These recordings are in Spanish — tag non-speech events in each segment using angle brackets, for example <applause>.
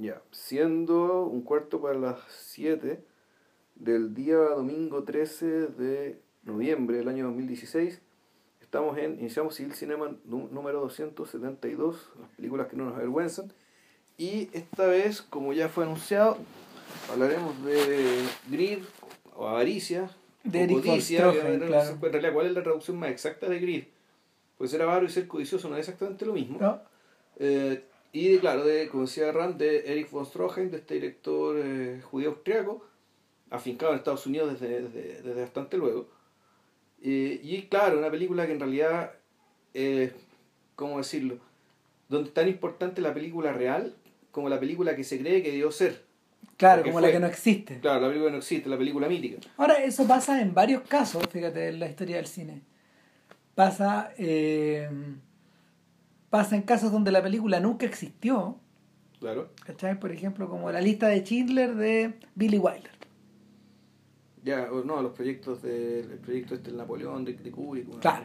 Ya, siendo un cuarto para las 7 del día domingo 13 de noviembre del año 2016, estamos en Iniciamos Civil Cinema número 272, las películas que no nos avergüenzan. Y esta vez, como ya fue anunciado, hablaremos de Grid o Avaricia, de codicia, en realidad, ¿cuál es la traducción más exacta de Grid? Pues ser avaro y ser codicioso no es exactamente lo mismo. Eh, y claro, de, como decía Rand, de Eric von Stroheim, de este director eh, judío austriaco, afincado en Estados Unidos desde, desde, bastante luego. y claro, una película que en realidad, eh, ¿cómo decirlo? Donde es tan importante la película real como la película que se cree que debió ser. Claro, como la que no existe. Claro, la película que no existe, la película mítica. Ahora, eso pasa en varios casos, fíjate, en la historia del cine. Pasa, eh, pasa en casos donde la película nunca existió. Claro. ¿Cachai? Por ejemplo, como la lista de Schindler de Billy Wilder. Ya, no, los proyectos de, el proyecto este, el Napoleón de, de Kubrick, claro.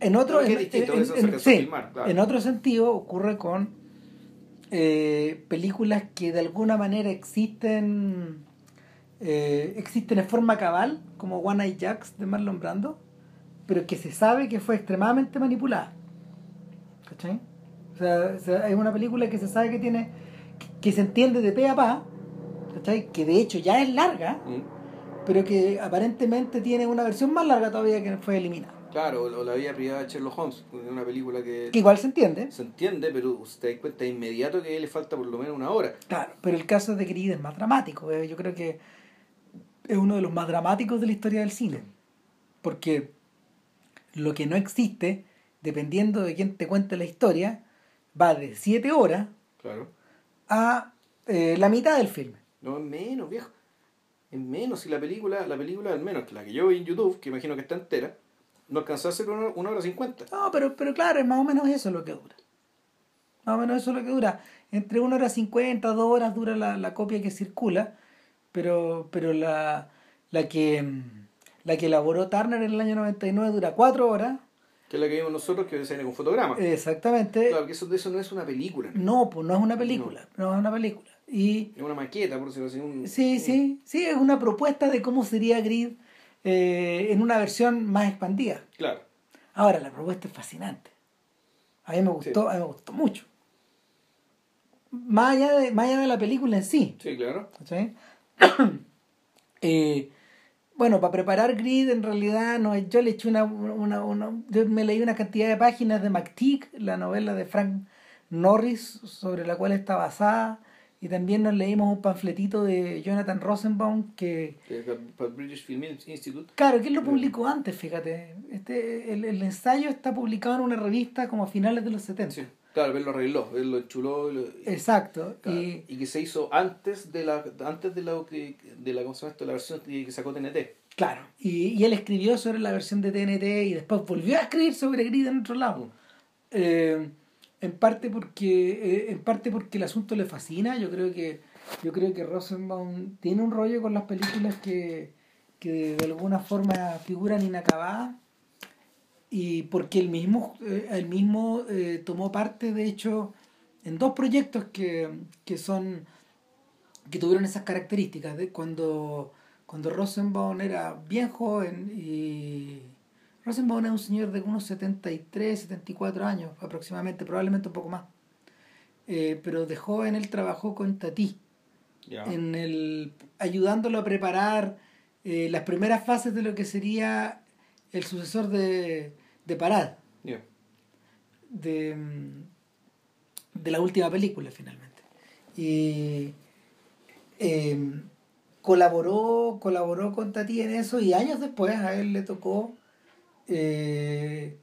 En otro, en otro sentido ocurre con eh, películas que de alguna manera existen eh, existen en forma cabal, como One Eye Jacks de Marlon Brando, pero que se sabe que fue extremadamente manipulada. ¿Cachai? O sea, es una película que se sabe que tiene, que, se entiende de pe a pa, ¿cachai? Que de hecho ya es larga, mm. pero que aparentemente tiene una versión más larga todavía que fue eliminada. Claro, o la vida privada de Sherlock Holmes, una película que... Que igual se entiende. Se entiende, pero usted da cuenta de inmediato que le falta por lo menos una hora. Claro, pero el caso de Creed es más dramático. Eh, yo creo que es uno de los más dramáticos de la historia del cine. Porque lo que no existe, dependiendo de quién te cuente la historia, va de siete horas claro. a eh, la mitad del filme. No, es menos, viejo. Es menos. Si la película, la película, al menos la que yo vi en YouTube, que imagino que está entera, no alcanzó a ser una, hora cincuenta. No, pero, pero claro, es más o menos eso lo que dura. Más o menos eso es lo que dura. Entre una hora cincuenta, dos horas dura la, copia que circula, pero, pero la, la, que, la que elaboró Turner en el año 99 dura cuatro horas. Que es la que vimos nosotros, que viene con fotogramas. Exactamente. Claro, que eso, eso no es una película. No, pues no es una película. No, es una película. Y, es una maqueta, por decirlo así. Un, sí, sí, sí, es una propuesta de cómo sería Grid eh, en una versión más expandida. Claro. Ahora, la propuesta es fascinante. A mí me gustó, a mí me gustó mucho. Más allá, de, más allá de la película en sí. Sí, claro. <coughs> eh, bueno, para preparar Grid, en realidad, no, yo le eché una, una, una, Yo me leí una cantidad de páginas de McTeague, la novela de Frank Norris, sobre la cual está basada. Y también nos leímos un panfletito de Jonathan Rosenbaum que... Para el British Film Institute. Claro, que él lo publicó antes, fíjate. Este, el, el, ensayo está publicado en una revista como a finales de los 70. Sí, claro, él lo arregló, él lo enchuló. Exacto. y, y, que se hizo antes de la antes de la, de la, ¿cómo se llama esto? la versión que sacó TNT. Claro, y, y, él escribió sobre la versión de TNT y después volvió a escribir sobre Grid en otro lado. Eh, en parte porque eh, en parte porque el asunto le fascina yo creo que yo creo que Rosenbaum tiene un rollo con las películas que, que de alguna forma figuran inacabadas y porque él mismo eh, mismo eh, tomó parte de hecho en dos proyectos que, que son que tuvieron esas características de cuando cuando Rosenbaum era bien joven y Rosenbaum es un señor de unos 73, 74 años aproximadamente, probablemente un poco más. Eh, pero de joven él trabajó con Tati, en el, ayudándolo a preparar eh, las primeras fases de lo que sería el sucesor de, de Parad. De, de la última película, finalmente. Y eh, colaboró, colaboró con Tati en eso y años después a él le tocó eh,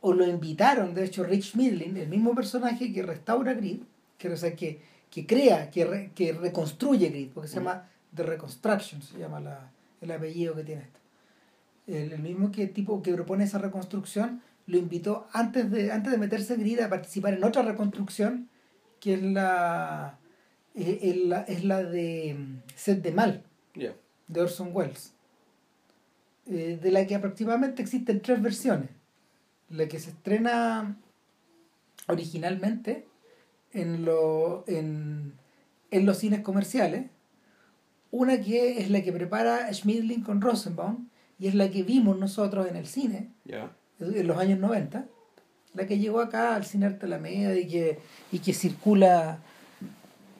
o lo invitaron, de hecho, Rich Midling, el mismo personaje que restaura Grid, que, o sea, que, que crea, que, que reconstruye Grid, porque se llama The Reconstruction, se llama la, el apellido que tiene esto. El, mismo que tipo que propone esa reconstrucción lo invitó antes de, antes de meterse en Grid a participar en otra reconstrucción, que es la, es, la, es la de mm, Set de Mal, de Orson Welles. Eh, de la que aproximadamente existen tres versiones. La que se estrena originalmente en, lo, en, en los cines comerciales. Una que es la que prepara Schmidling con Rosenbaum y es la que vimos nosotros en el cine Ya. en los años 90. La que llegó acá al cine Arte Alameda y que, y que circula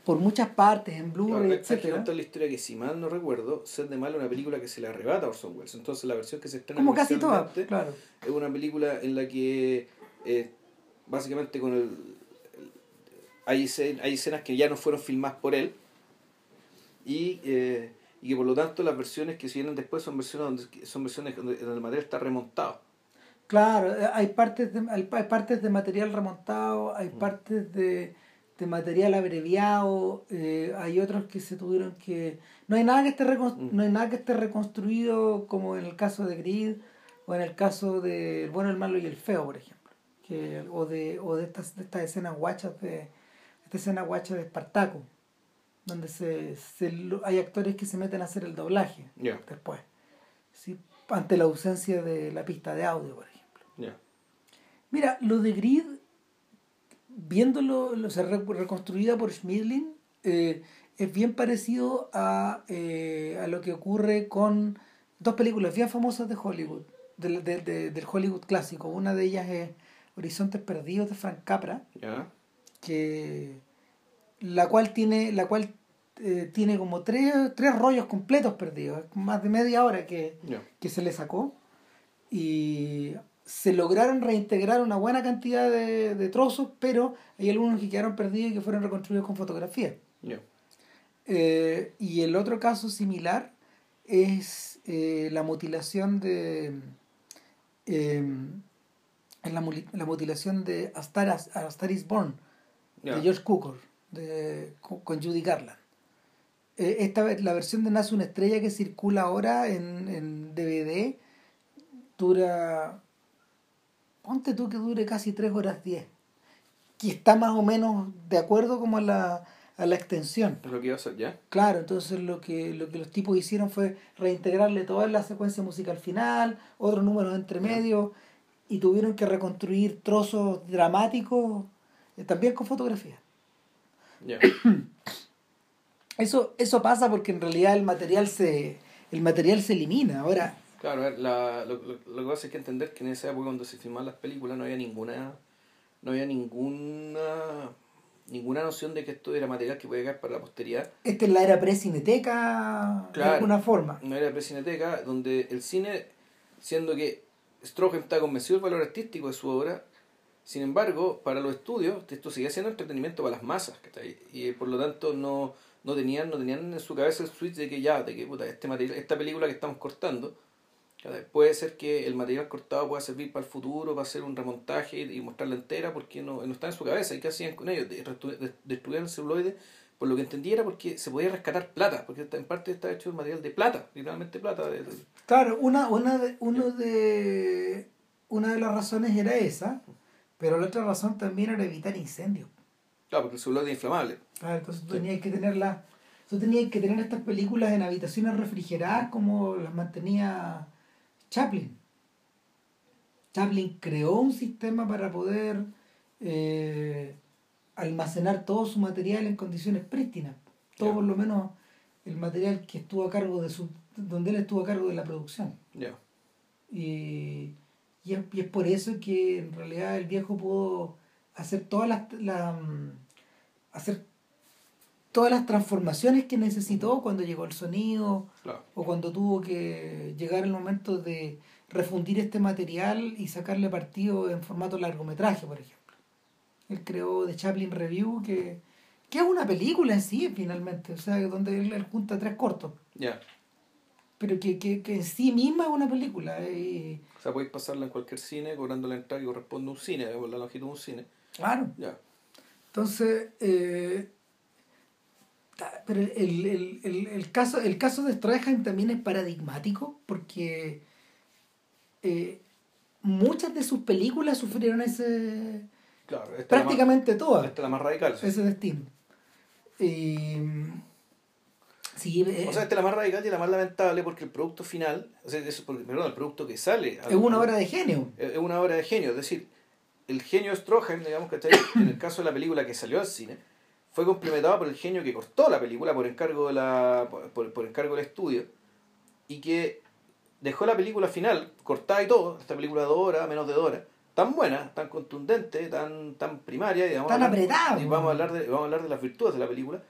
por muchas partes en Blu-ray, contar la historia que, si mal no recuerdo, Sed de Mal es una película que se le arrebata a Orson Welles. Entonces, la versión que se estrena Como casi comercialmente claro. es una película en la que, eh, básicamente, con el, hay escenas que ya no fueron filmadas por él y, eh, y que, por lo tanto, las versiones que se vienen después son versiones donde son versiones donde el material está remontado. Claro, eh, hay partes de, hay, partes de material remontado, Mm. hay partes de, de material abreviado, eh, hay otros que se tuvieron que... No hay, nada que esté Mm. no hay nada que esté reconstruido como en el caso de Grid o en el caso de El bueno, el malo y el feo, por ejemplo. Que, o de, o de estas, de estas escenas guachas de... Esta escena guacha de Espartaco, donde se, se hay actores que se meten a hacer el doblaje Ya, después. ¿sí? Ante la ausencia de la pista de audio, por ejemplo. Mira, lo de Grid, viéndolo, reconstruida por Schmidlin, eh, es bien parecido a, eh, a lo que ocurre con dos películas bien famosas de Hollywood, del, de- de- del Hollywood clásico. Una de ellas es Horizontes Perdidos de Frank Capra, que la cual tiene, la cual eh, tiene como tres, tres rollos completos perdidos, más de media hora que, que se le sacó y se lograron reintegrar una buena cantidad de, de trozos, pero hay algunos que quedaron perdidos y que fueron reconstruidos con fotografía. Eh, y el otro caso similar es eh, la mutilación de eh, la, la mutilación de A Star, Is- Born Ya. de George Cukor de, con, con Judy Garland. Eh, esta la versión de Nace una estrella que circula ahora en, en DVD dura ponte tú que dure casi 3 horas 10 que está más o menos de acuerdo como a la, a la extensión Es lo que iba a hacer, ya. Claro, entonces lo que, lo que los tipos hicieron fue reintegrarle toda la secuencia musical final, otros números entre medio, y tuvieron que reconstruir trozos dramáticos eh, también con fotografía. Ya. <coughs> Eso, eso pasa porque en realidad el material se, el material se elimina. Ahora, Claro, a ver, la, lo, lo, lo que pasa es que entender que en esa época cuando se filmaban las películas no había ninguna no había ninguna ninguna noción de que esto era material que podía quedar para la posteridad. esta es la era pre-cineteca de Claro. alguna forma. No era precineteca donde el cine, siendo que Stroheim está convencido del valor artístico de su obra, sin embargo, para los estudios, esto seguía siendo entretenimiento para las masas, ¿cachai? Y por lo tanto no, no tenían, no tenían en su cabeza el switch de que ya, de que puta, este material, esta película que estamos cortando, puede ser que el material cortado pueda servir para el futuro, para hacer un remontaje y mostrarla entera, porque no, no está en su cabeza. ¿Y qué hacían con ellos? Destruían el celuloide, por lo que entendí era porque se podía rescatar plata, porque en parte está hecho de material de plata, literalmente plata. Claro, una, una, de, uno de, una de las razones era esa, pero la otra razón también era evitar incendios. Claro, porque el celuloide es inflamable. Claro, entonces tú Sí. tenías que tenerlas, tú tenías que tener estas películas en habitaciones refrigeradas como las mantenía Chaplin. Chaplin creó un sistema para poder eh, almacenar todo su material en condiciones prístinas. Todo por lo menos el material que estuvo a cargo de su, donde él estuvo a cargo de la producción. Ya. Y, y, es, y es por eso que en realidad el viejo pudo hacer todas las la, mm, hacer todas las transformaciones que necesitó cuando llegó el sonido Claro. o cuando tuvo que llegar el momento de refundir este material y sacarle partido en formato largometraje, por ejemplo. Él creó The Chaplin Review, que, que es una película en sí, finalmente, o sea, donde él, él junta tres cortos, Ya. pero que, que, que en sí misma es una película. Y, O sea, podéis pasarla en cualquier cine cobrando la entrada que corresponde a un cine, la longitud de un cine. Claro, Ya. Entonces, eh, pero el, el, el, el caso, el caso de Strahan también es paradigmático porque eh, muchas de sus películas sufrieron ese, Claro. Esta es la más- prácticamente todas, Esta es la más radical. sí. ese destino. Sí, eh, O sea, esta es la más radical y la más lamentable porque el producto final, o sea, porque, perdón, el producto que sale al- es una obra de genio. es una obra de genio, es decir, el genio Stroheim, digamos, ¿cachai? <coughs> en el caso de la película que salió al cine, fue complementado por el genio que cortó la película por encargo de la por, por encargo del estudio y que dejó la película final cortada y todo esta película de dos horas menos de dos horas tan buena tan contundente tan tan primaria y tan apretada y vamos a hablar de vamos a hablar de las virtudes de la película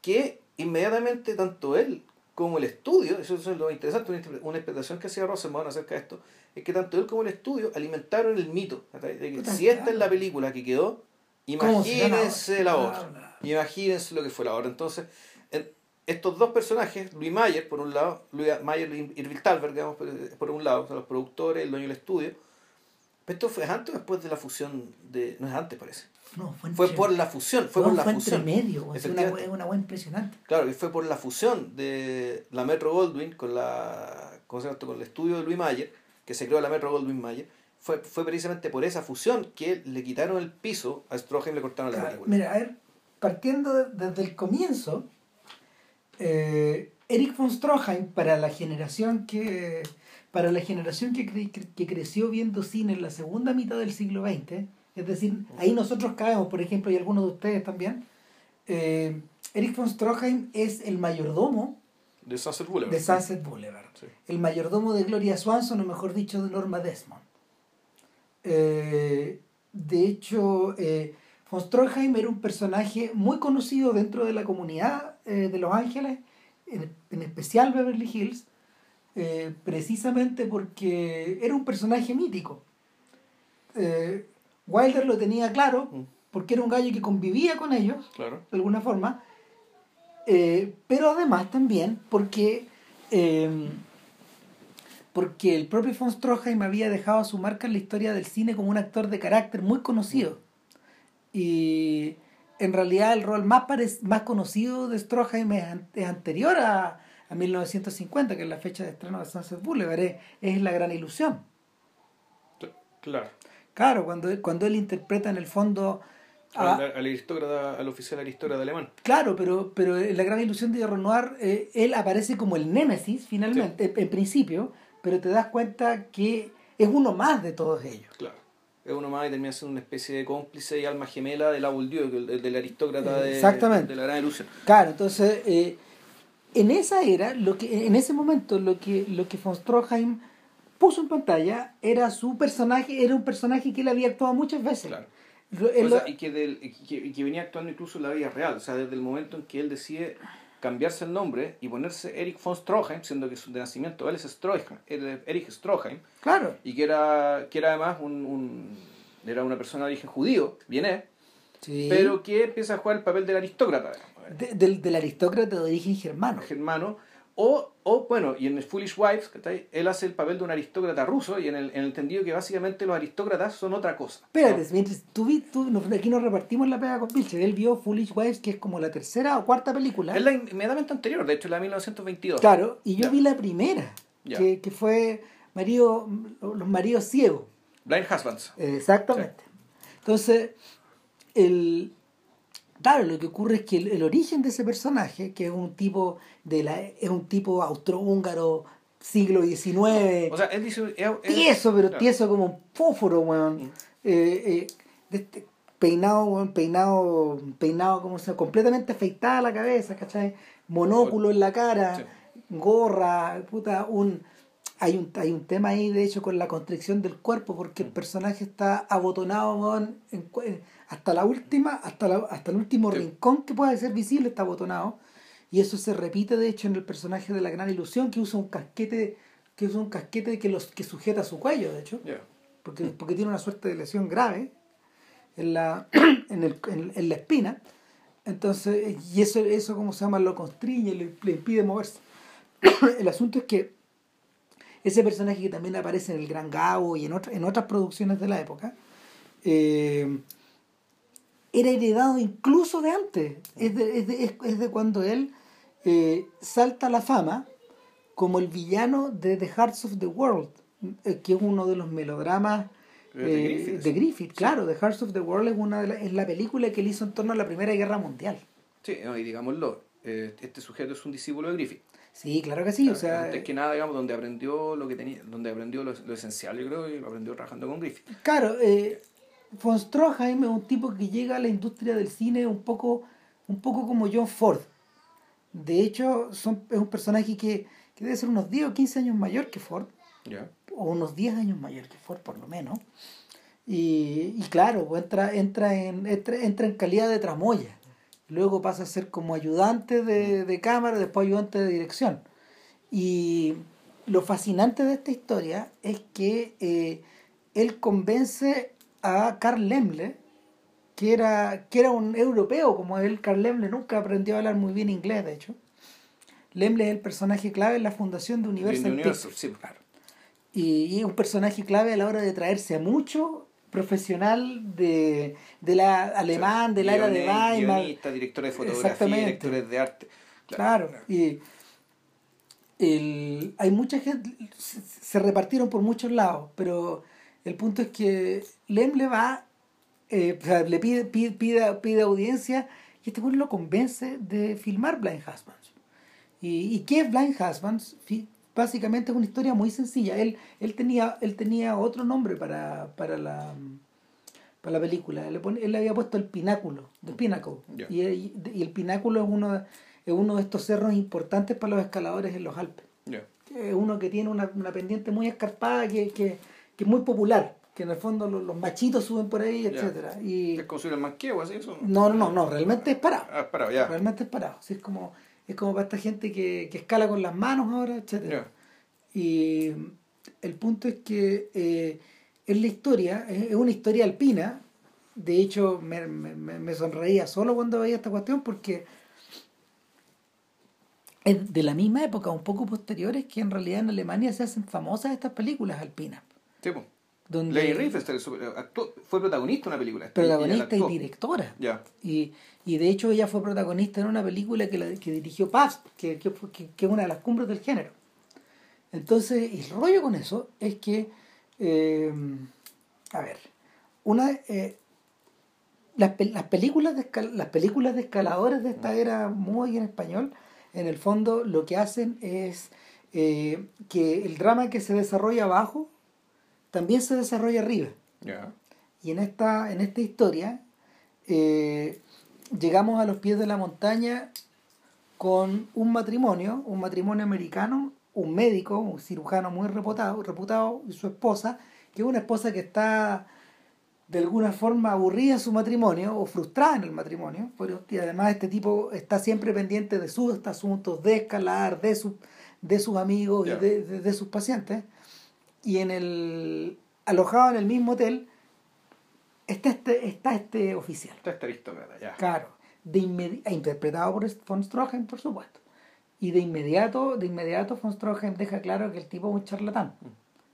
que inmediatamente tanto él como el estudio, eso es lo interesante, una, interpretación que hacía Rosenbaum acerca de esto, es que tanto él como el estudio alimentaron el mito. De que si esta es la película que quedó, imagínense la otra. Imagínense lo que fue la otra. Entonces, estos dos personajes, Luis Mayer, por un lado, Luis Mayer y Irving Talbert, digamos, por un lado, los productores, el dueño del estudio, esto fue antes o después de la fusión de. No es antes, parece. No, fue, fue por la fusión. Fue por la fue fusión. Entre medio, es una, una buena impresionante. Claro, y fue por la fusión de la Metro Goldwyn con la con el estudio de Louis Mayer, que se creó la Metro Goldwyn Mayer. Fue, fue precisamente por esa fusión que le quitaron el piso a Stroheim y le cortaron la película. Mira, a ver, partiendo desde el comienzo, eh, Eric von Stroheim, para la generación que para la generación que, que creció viendo cine en la segunda mitad del siglo XX, es decir, ahí nosotros caemos, por ejemplo, y algunos de ustedes también, eh, Eric von Stroheim es el mayordomo de Sunset Boulevard. De Sunset Boulevard. El mayordomo de Gloria Swanson, o mejor dicho, de Norma Desmond. Eh, de hecho, eh, von Stroheim era un personaje muy conocido dentro de la comunidad de Los Ángeles, en, en especial Beverly Hills, eh, precisamente porque era un personaje mítico. Eh, Wilder lo tenía claro, mm. porque era un gallo que convivía con ellos, de alguna forma, eh, pero además también porque, porque el propio von Stroheim había dejado su marca en la historia del cine como un actor de carácter muy conocido. Mm. Y en realidad el rol más, más conocido de Stroheim es anterior a, a 1950, que es la fecha de estreno de Sunset Boulevard, es, es la gran ilusión. Claro. Claro, cuando, cuando él interpreta en el fondo al, aristócrata, al oficial aristócrata alemán. Claro, pero, pero en la gran ilusión de Renoir, eh, él aparece como el némesis finalmente, en, principio, pero te das cuenta que es uno más de todos ellos. Claro. Es uno más y termina siendo una especie de cómplice y alma gemela de la Bourdieu, del, del aristócrata de, de, la gran ilusión. Claro, entonces eh, en esa era, lo que, en ese momento, lo que, lo que von Stroheim puso en pantalla era su personaje, era un personaje que él había actuado muchas veces. Claro. y, que, que, venía actuando incluso en la vida real, o sea, desde el momento en que él decide cambiarse el nombre y ponerse Eric von Stroheim, siendo que su de nacimiento él es Stroheim, Eric Stroheim. Claro. Y que era, que era además un, un era una persona de origen judío, viene, sí. pero que empieza a jugar el papel del aristócrata del, aristócrata de origen germano. Germano. O, o, bueno, y en el Foolish Wives, él hace el papel de un aristócrata ruso y en el, en el entendido que básicamente los aristócratas son otra cosa. Espérate, mientras tú, tú, aquí nos repartimos la pega con Pilcher. Él vio Foolish Wives, que es como la tercera o cuarta película. Es la inmediatamente anterior, de hecho, la de 1922. Claro, y yo vi la primera, que, que, fue marido, los maridos ciegos. Blind Husbands. Exactamente. Entonces, el, Claro, lo que ocurre es que el, origen de ese personaje, que es un tipo de la es un tipo austrohúngaro siglo XIX. O sea, él dice. tieso, pero tieso como un fósforo, weón. Mm. Eh, eh, este peinado, weón, peinado, peinado como sea, completamente afeitada la cabeza, ¿cachai? Monóculo en la cara, gorra, puta, un. Hay un, hay un tema ahí, de hecho, con la constricción del cuerpo, porque el mm. personaje está abotonado, weón, en, hasta la última, hasta, la, hasta el último rincón que pueda ser visible está botonado. Y eso se repite, de hecho, en el personaje de la gran ilusión, que usa un casquete, que usa un casquete que los que sujeta su cuello, de hecho. Porque, porque tiene una suerte de lesión grave en la, <clears throat> en, el, en, la espina. Entonces, y eso, eso como se llama, lo constriñe, le, le impide moverse. <clears throat> el asunto es que ese personaje que también aparece en El Gran Gabo y en, otra, en otras producciones de la época, eh, era heredado incluso de antes, es de, es de, es de cuando él eh, salta a la fama como el villano de The Hearts of the World, eh, que es uno de los melodramas de eh, Griffith. claro, The Hearts of the World es, una de la, es la película que él hizo en torno a la Primera Guerra Mundial. Sí, y digámoslo, este sujeto es un discípulo de Griffith. Sí, claro que sí, o sea... Antes que nada, digamos, donde aprendió lo que tenía, donde aprendió lo, lo esencial, yo creo, y lo aprendió trabajando con Griffith. Claro, eh, von Stroheim es un tipo que llega a la industria del cine un poco un poco como John Ford. De hecho, son, es un personaje que, que debe ser unos 10 o 15 años mayor que Ford, o unos 10 años mayor que Ford por lo menos. Y, y claro, pues entra, entra, en, entra, entra en calidad de tramoya. Luego pasa a ser como ayudante de, de cámara, después ayudante de dirección. Y lo fascinante de esta historia es que eh, él convence a Carl Lemle, que era, que era un europeo como él. Carl Lemle nunca aprendió a hablar muy bien inglés, de hecho. Lemle es el personaje clave en la fundación de Universal, Pictures. sí, claro. Y, es un personaje clave a la hora de traerse a mucho profesional de, de la alemán, de la era de Weimar. Guionista, director de fotografía, directores de arte. Claro, y el, hay mucha gente, se, se repartieron por muchos lados, pero el punto es que Lem le va, eh, o sea, le pide, pide, pide, pide audiencia y este güey lo convence de filmar Blind Husbands. ¿Y, y qué es Blind Husbands? Básicamente es una historia muy sencilla. Él, él, tenía, él tenía otro nombre para, para, la, para la película. Él le, pone- él le había puesto el pináculo, The Pinnacle. Ya. Y, y- el pináculo es uno, es uno de estos cerros importantes para los escaladores en los Alpes. Ya. Es uno que tiene una, una pendiente muy escarpada que, que, que es muy popular. Que en el fondo los, los machitos suben por ahí, etcétera Y ¿Es considerado el manqueo así eso? no, no, no, no, realmente es parado. Ah, parado, ya. Realmente es parado. Es como es como para esta gente que, que escala con las manos ahora, etcétera. Y el punto es que eh, es la historia, es es una historia alpina. De hecho, me, me- me sonreía solo cuando veía esta cuestión porque es de la misma época, un poco posteriores, que en realidad en Alemania se hacen famosas estas películas alpinas. Sí, po. Donde Lady actuó- fue protagonista de una película. protagonista y directora. Y, y de hecho ella fue protagonista en una película que, la, que dirigió Paz, que, que, que, es una de las cumbres del género. Entonces, el rollo con eso es que, eh, a ver, una, eh, las, las, películas de escal- las películas de escaladores de esta era muy en español, en el fondo lo que hacen es eh, que el drama que se desarrolla abajo también se desarrolla arriba. Y en esta, en esta historia eh, llegamos a los pies de la montaña con un matrimonio, un matrimonio americano, un médico, un cirujano muy reputado, reputado y su esposa, que es una esposa que está de alguna forma aburrida en su matrimonio o frustrada en el matrimonio, pero y además este tipo está siempre pendiente de sus asuntos, de escalar, de, su, de sus amigos y de, de- de sus pacientes. Y en el alojado en el mismo hotel está este, está este oficial. Está este aristócrata, ya. Claro, de e interpretado por von Stroheim, por supuesto. Y de inmediato, de inmediato von Stroheim deja claro que el tipo es un charlatán.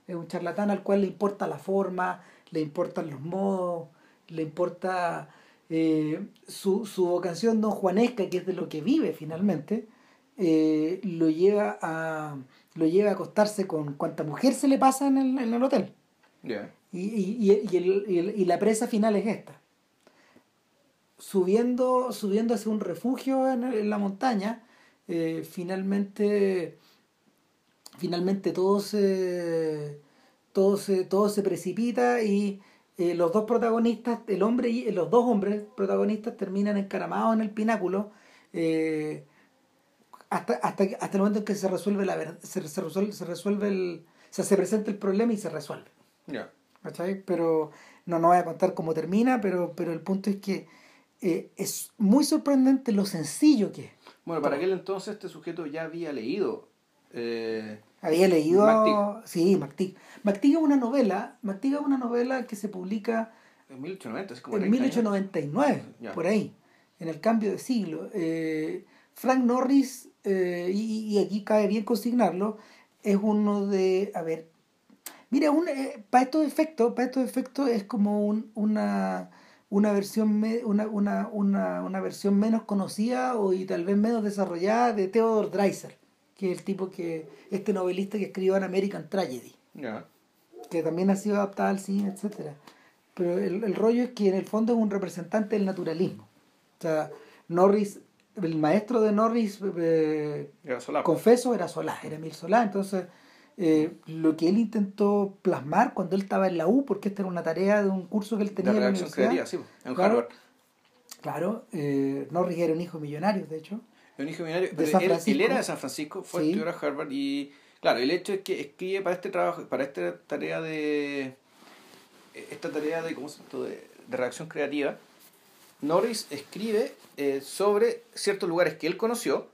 Es un charlatán al cual le importa la forma, le importan los modos, le importa eh, su, su vocación don juanesca, que es de lo que vive finalmente, eh, lo lleva a lo lleva a acostarse con cuanta mujer se le pasa en el, en el hotel. Y, y, y, el- y el- y la presa final es esta. Subiendo, subiendo hacia un refugio en, en la montaña, eh, finalmente, finalmente todo se, todo se, todo se precipita y eh, los dos protagonistas, el hombre y los dos hombres protagonistas terminan encaramados en el pináculo eh, hasta, hasta, hasta el momento en que se resuelve la verdad, se, se resuelve, se resuelve el, o sea, se presenta el problema y se resuelve. Ya. ¿cachai? Pero no, no voy a contar cómo termina, pero, pero el punto es que eh, es muy sorprendente lo sencillo que es. Bueno, para aquel entonces este sujeto ya había leído. eh, Había leído... McTeague. Sí, McTeague. McTeague es una novela, McTeague es una novela que se publica en 1890, así como en 30 años. 1899, Ya. por ahí, en el cambio de siglo. Eh, Frank Norris, eh, y, y aquí cabe bien consignarlo, es uno de, a ver, mira, un, eh, para estos efectos, para estos efectos es como un, una, una versión me- una, una, una, una versión menos conocida o y tal vez menos desarrollada de Theodore Dreiser, que es el tipo que, este novelista que escribió en American Tragedy Ya. que también ha sido adaptada al cine, etcétera. Pero el, el rollo es que en el fondo es un representante del naturalismo. O sea, Norris, el maestro de Norris, eh, Era solapo. confeso, era Solá, era Emil Solá. Entonces, eh, lo que él intentó plasmar cuando él estaba en la U, porque esta era una tarea de un curso que él tenía de en la universidad, creativa, sí, en Claro. Harvard. Claro, eh, Norris era un hijo millonario, de hecho. Un hijo millonario. De pero San él, él era de San Francisco, fue a Sí. a Harvard y claro, el hecho es que escribe para este trabajo, para esta tarea de esta tarea de, ¿cómo se llama de, de redacción creativa, Norris escribe eh, sobre ciertos lugares que él conoció,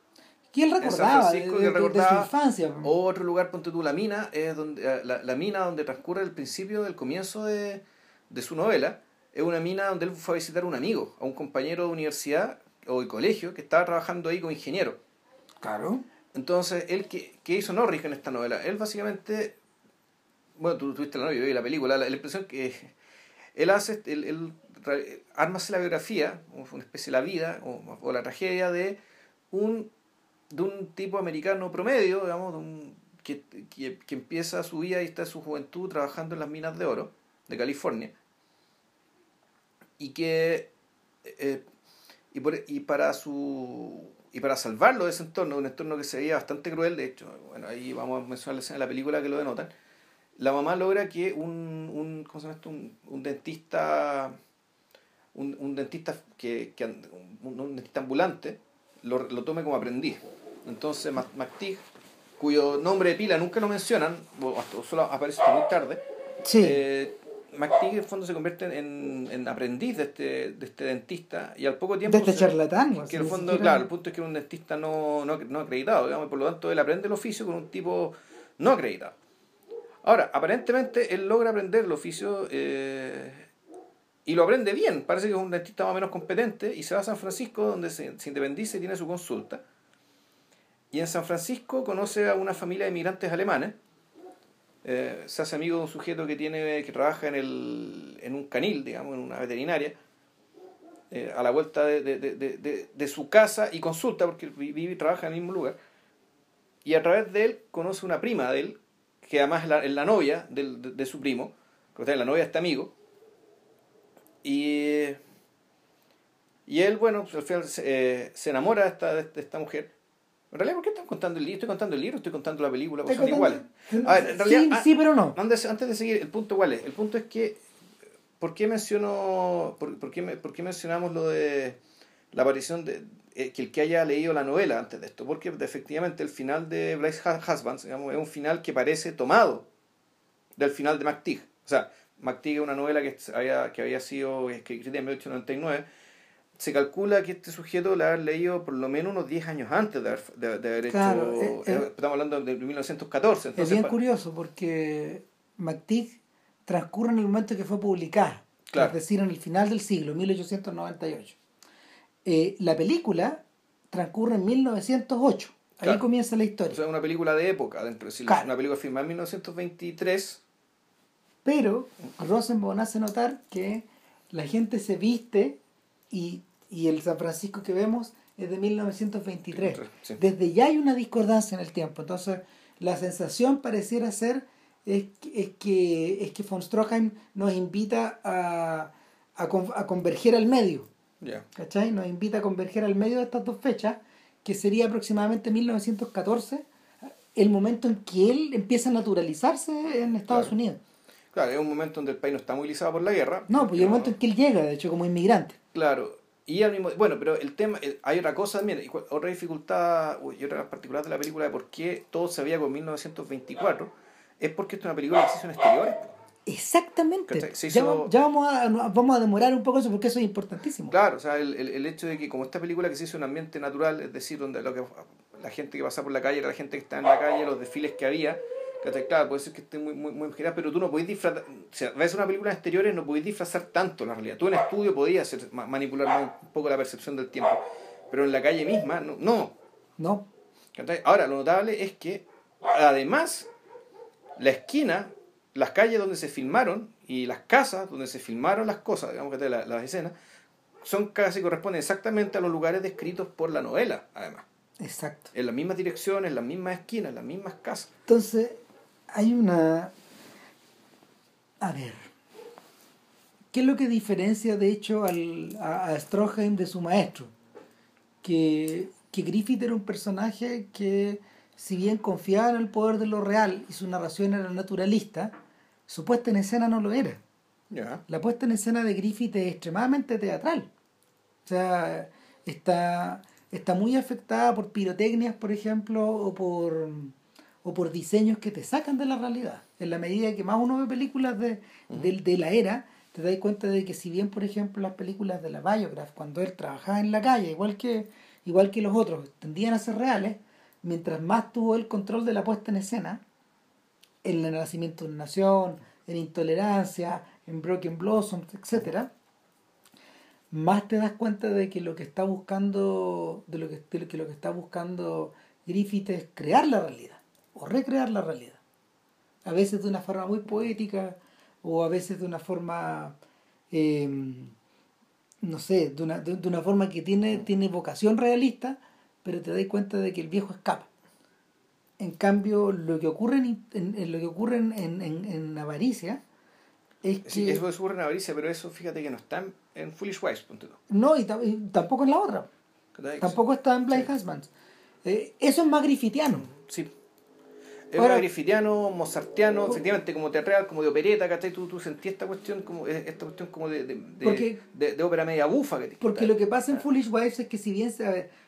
Que él recordaba de, que de- de recordaba, su infancia. otro lugar, ponte tú, la mina, es donde, eh, la, la mina donde transcurre el principio del comienzo de, de su novela, es una mina donde él fue a visitar a un amigo, a un compañero de universidad o de colegio que estaba trabajando ahí como ingeniero. Claro. Entonces, él, ¿qué, qué hizo Norris en esta novela? Él básicamente, bueno, tú tuviste la novia, yo vi la película, la, la impresión que él hace, él, él ra- arma la biografía, una especie de la vida o, o la tragedia de un, de un tipo americano promedio, digamos, de un, que, que, que empieza su vida y está en su juventud trabajando en las minas de oro de California. Y que eh, y, por, y para su y para salvarlo de ese entorno, un entorno que se veía bastante cruel, de hecho, bueno, ahí vamos a mencionar la escena de la película que lo denotan, la mamá logra que un, un ¿cómo se llama esto? Un, un dentista un, un dentista que, que un, un dentista ambulante lo, lo tome como aprendiz. Entonces McTeague, cuyo nombre de pila nunca lo mencionan, o hasta- solo aparece hasta muy tarde, Sí. eh, McTeague en el fondo se convierte en, en aprendiz de este, de este dentista y al poco tiempo de este charlatán. que en el fondo, claro, el punto es que era un dentista no, no, no acreditado, digamos, y por lo tanto él aprende el oficio con un tipo no acreditado. Ahora, aparentemente él logra aprender el oficio eh, y lo aprende bien, parece que es un dentista más o menos competente y se va a San Francisco donde se, se independiza y tiene su consulta. Y en San Francisco conoce a una familia de inmigrantes alemanes, eh, se hace amigo de un sujeto que tiene que trabaja en, el, en un canil, digamos, en una veterinaria, eh, a la vuelta de, de, de, de, su casa y consulta, porque vi- vive y trabaja en el mismo lugar. Y a través de él conoce una prima de él, que además es la, es la novia del- de, de su primo, que la novia de este amigo. Y, y él, bueno, pues, al final se, eh, se enamora de esta, de esta mujer. En realidad, ¿por qué están contando el libro? ¿Estoy contando el libro estoy contando la película? Porque son iguales. contando- A ver, en realidad, sí, ah, sí, pero no. antes, antes de seguir, el punto cuál es? El punto es que, ¿por qué menciono, por, por qué, por qué mencionamos lo de la aparición de, eh, que el que haya leído la novela antes de esto? Porque efectivamente el final de Blaise Husbands, digamos, es un final que parece tomado del final de McTeague. O sea, McTeague es una novela que había, que había sido escrita en 1899. Se calcula que este sujeto la ha leído por lo menos unos 10 años antes de haber, de, de haber Claro, hecho... eh, eh, estamos hablando de 1914. Es Entonces, bien pa- curioso porque McTeague transcurre en el momento que fue publicada, Claro. es decir, en el final del siglo, 1898. Eh, la película transcurre en 1908, ahí Claro. comienza la O historia. sea, es una película de época, dentro de Claro. una película filmada en 1923. Pero Rosenbaum hace notar que la gente se viste y, y el San Francisco que vemos es de 1923. Sí. Desde ya hay una discordancia en el tiempo. Entonces, la sensación pareciera ser es, que- es que, es que von Stroheim nos invita a, a, con- a converger al medio. Ya. ¿Cachai? Nos invita a converger al medio de estas dos fechas, que sería aproximadamente 1914, el momento en que él empieza a naturalizarse en Estados Claro. Unidos. Claro, es un momento donde el país no está movilizado por la guerra. No, pues y el momento en que él llega, de hecho, como inmigrante. Claro. Y al mismo bueno, pero el tema, el- hay otra cosa también, otra dificultad y otra particular de la película de por qué todo se veía con 1924, es porque esto es una película que se hizo en exteriores. Exactamente. Ya, hizo- va- ya vamos, a, vamos a demorar un poco eso porque eso es importantísimo. Claro, o sea, el, el, el hecho de que como esta película que se hizo en un ambiente natural, es decir, donde lo que la gente que pasaba por la calle la gente que estaba en la calle, los desfiles que había, claro, puede ser que esté muy, muy, muy general, pero tú no podés disfrazar, o sea, ves una película en exteriores, no podés disfrazar tanto la realidad. Tú en estudio podías hacer, ma- manipular más un poco la percepción del tiempo, pero en la calle misma, no. no No. Ahora, lo notable es que, además, la esquina, las calles donde se filmaron y las casas donde se filmaron las cosas, digamos que la- las escenas, son casi corresponden exactamente a los lugares descritos por la novela, además. exacto. En las mismas direcciones, en las mismas esquinas, en las mismas casas. Entonces, hay una... A ver. ¿Qué es lo que diferencia, de hecho, al, a, a Stroheim de su maestro? Que, que Griffith era un personaje que, si bien confiaba en el poder de lo real y su narración era naturalista, su puesta en escena no lo era. La puesta en escena de Griffith es extremadamente teatral. O sea, está, está muy afectada por pirotecnias, por ejemplo, o por, o por diseños que te sacan de la realidad. En la medida que más uno ve películas de, de, la era, te das cuenta de que si bien, por ejemplo, las películas de la Biograph, cuando él trabajaba en la calle, igual que, igual que los otros, tendían a ser reales, mientras más tuvo el control de la puesta en escena, en el nacimiento de una nación, en intolerancia, en Broken Blossoms, etcétera, más te das cuenta de que lo que está buscando, de lo que, que lo que está buscando Griffith es crear la realidad o recrear la realidad. A veces de una forma muy poética o a veces de una forma, em, no sé, de una, de, una forma que tiene, tiene vocación realista, pero te das cuenta de que el viejo escapa. En cambio, lo que ocurre en, lo que ocurre en, en, en avaricia es que... Sí, eso ocurre en avaricia, pero eso fíjate que no está en, Foolish Wives. No, y, tampoco en la otra. Tampoco está en Blind Husbands. Eh, eso es más grifitiano. Sí. Es más grifitiano, mozartiano, efectivamente, como teatral, como de opereta, ¿cachai? Tú, tú sentías esta cuestión como, eh, esta cuestión como de, de, de, ópera media bufa. Que porque lo que pasa en ah. Foolish Wives es que si bien,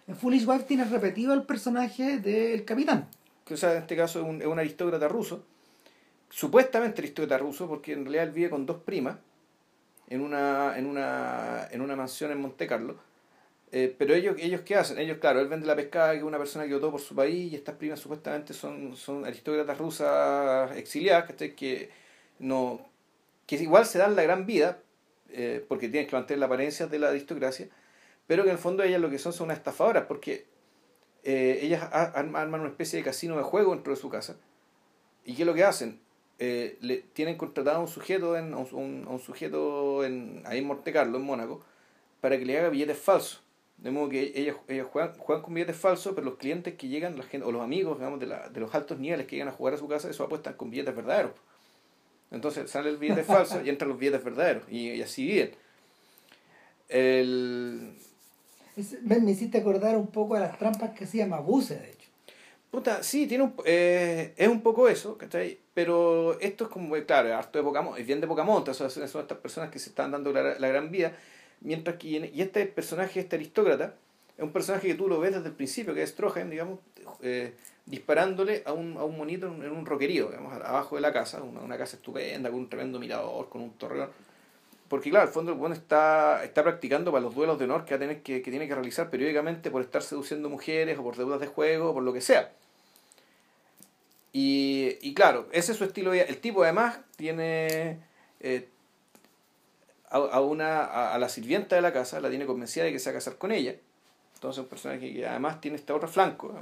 en Foolish Wives tienes repetido el personaje del capitán que sea, en este caso es un, aristócrata ruso, supuestamente aristócrata ruso, porque en realidad él vive con dos primas en una, en una, en una mansión en Monte Carlo. Eh, pero ellos, ellos qué hacen? Ellos, claro, él vende la pescada que es una persona que votó por su país y estas primas supuestamente son, son aristócratas rusas exiliadas, que no que igual se dan la gran vida, eh, porque tienen que mantener la apariencia de la aristocracia, pero que en el fondo ellas lo que son son unas estafadoras, porque eh, ellas arman una especie de casino de juego dentro de su casa. ¿Y qué es lo que hacen? Eh, le tienen contratado a un sujeto en, un, sujeto en, ahí en Monte Carlo, en Mónaco, para que le haga billetes falsos. De modo que ellas, ellas juegan, juegan, con billetes falsos, pero los clientes que llegan, o los amigos digamos, de, los altos niveles que llegan a jugar a su casa, eso apuestan con billetes verdaderos. Entonces sale el billete <laughs> falso y entran los billetes verdaderos. Y, y así viven. El, me, hiciste acordar un poco a las trampas que hacía Mabuse, de hecho. Puta, sí, tiene un, eh, es un poco eso, ¿cachai? Pero esto es como, claro, es harto de poca es bien de poca monta, son, son estas personas que se están dando la, gran vida, mientras que, y este personaje, este aristócrata, es un personaje que tú lo ves desde el principio, que es Trojan, digamos, eh, disparándole a un, a un monito en un roquerío, digamos, abajo de la casa, una, una casa estupenda, con un tremendo mirador, con un torreón porque claro, al fondo el bueno está, está practicando para los duelos de honor que, tiene que realizar periódicamente por estar seduciendo mujeres o por deudas de juego o por lo que sea. Y, y claro, ese es su estilo. El tipo además tiene eh, a, una, a, la sirvienta de la casa, la tiene convencida de que se va a casar con ella. Entonces un personaje que además tiene este otro flanco.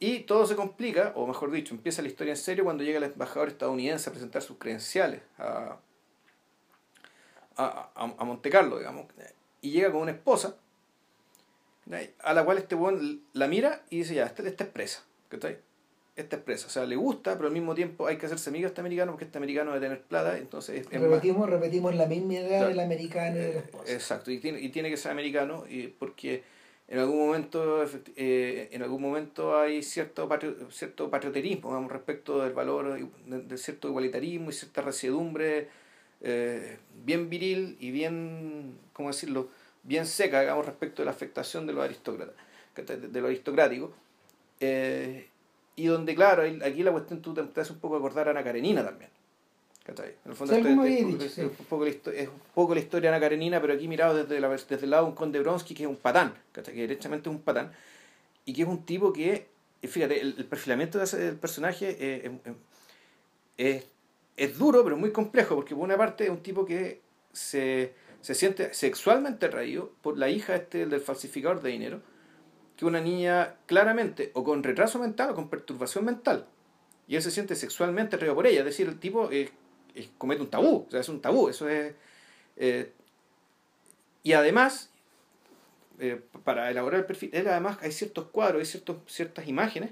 Y todo se complica, o mejor dicho, empieza la historia en serio cuando llega el embajador estadounidense a presentar sus credenciales a, a, a, a Monte Carlo, digamos, y llega con una esposa, a la cual este buen la mira y dice, ya, esta, esta es presa, Esta es presa, o sea, le gusta, pero al mismo tiempo hay que hacerse amigo de este americano porque este americano debe tener plata, entonces... repetimos, repetimos la misma idea del americano y de la esposa. Exacto, y tiene, y tiene que ser americano y porque en algún momento eh, en algún momento hay cierto cierto patrioterismo vamos, respecto del valor de, cierto igualitarismo y cierta resiedumbre eh, bien viril y bien, ¿cómo decirlo?, bien seca, digamos, respecto de la afectación de los aristócratas, de, lo aristocrático. Eh, y donde, claro, aquí la cuestión tú te, hace un poco acordar a Ana Karenina también. En el fondo es, un poco la, es un poco la historia de Ana Karenina, pero aquí mirado desde, la, desde el lado de un conde Bronsky, que es un patán, que directamente es un patán, y que es un tipo que, fíjate, el, perfilamiento de ese, del personaje eh, es es duro, pero muy complejo, porque por una parte es un tipo que se, siente sexualmente atraído por la hija este del falsificador de dinero, que una niña claramente o con retraso mental o con perturbación mental. Y él se siente sexualmente atraído por ella, es decir, el tipo comete un tabú, o sea, es un tabú, eso es... Eh, y además, eh, para elaborar el perfil, él además hay ciertos cuadros, hay ciertos, ciertas imágenes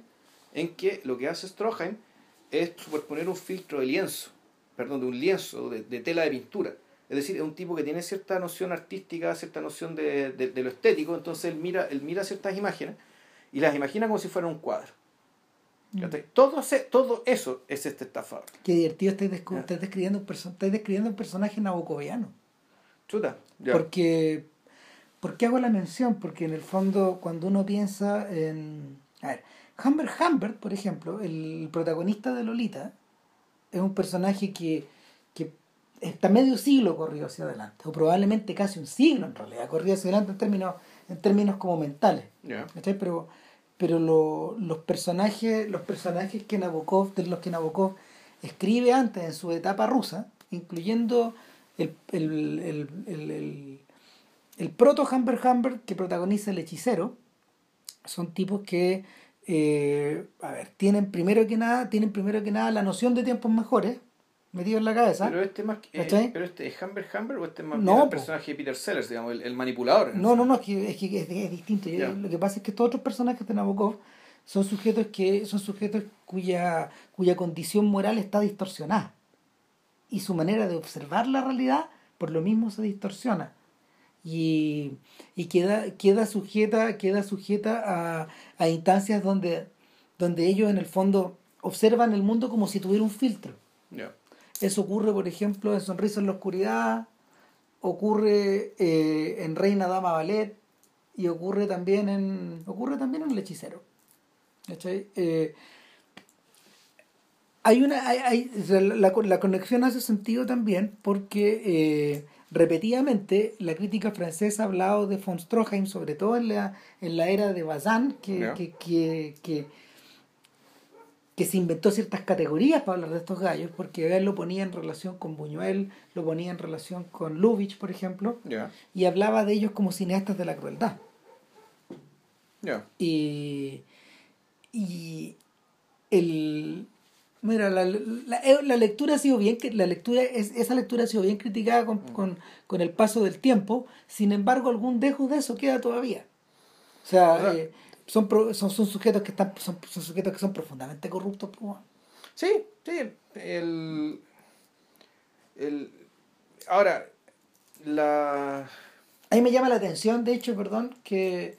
en que lo que hace Stroheim es superponer un filtro de lienzo perdón, de un lienzo, de, tela de pintura. Es decir, es un tipo que tiene cierta noción artística, cierta noción de, de, lo estético, entonces él mira, él mira ciertas imágenes y las imagina como si fuera un cuadro. Mm. Todo, todo eso es este estafador. Qué divertido estás, describiendo, un describiendo un personaje nabocoviano. Chuta. Porque, ¿Por qué hago la mención? Porque en el fondo, cuando uno piensa en. A ver, Humbert Humbert, por ejemplo, el protagonista de Lolita, es un personaje que, que está medio siglo corrido hacia adelante, o probablemente casi un siglo en realidad, corrido hacia adelante en términos, en términos como mentales. Pero, pero los personajes, los personajes que Nabokov, de los que Nabokov escribe antes en su etapa rusa, incluyendo el, el, el, el, el proto Humbert Humbert que protagoniza el hechicero, son tipos que eh, a ver, tienen primero que nada, tienen primero que nada la noción de tiempos mejores metido en la cabeza. Pero este más eh, pero este es Humbert Humbert o este es más no, el personaje de Peter Sellers, digamos, el, manipulador. No, no, no, es que es, que es, distinto. Lo que pasa es que estos otros personajes de Nabokov son sujetos que son sujetos cuya cuya condición moral está distorsionada y su manera de observar la realidad por lo mismo se distorsiona y, y queda, queda sujeta, queda sujeta a, a instancias donde, donde ellos en el fondo observan el mundo como si tuviera un filtro. Eso ocurre, por ejemplo, en Sonrisa en la Oscuridad, ocurre eh, en Reina Dama Ballet y ocurre también en, ocurre también en El Hechicero. Eh, hay una, hay, la, la, conexión hace sentido también porque eh, repetidamente la crítica francesa ha hablado de von Stroheim, sobre todo en la, en la era de Bazin, que, que, que, que, se inventó ciertas categorías para hablar de estos gallos, porque él lo ponía en relación con Buñuel, lo ponía en relación con Lubitsch, por ejemplo, y hablaba de ellos como cineastas de la crueldad. Y, y el, Mira, la, la, eh, la, lectura ha sido bien, la lectura, es, esa lectura ha sido bien criticada con, mm. con, con, el paso del tiempo, sin embargo algún dejo de eso queda todavía. O sea, eh, son, son, son sujetos que están, son, son sujetos que son profundamente corruptos. Sí, sí, el, el ahora la ahí me llama la atención, de hecho, perdón, que,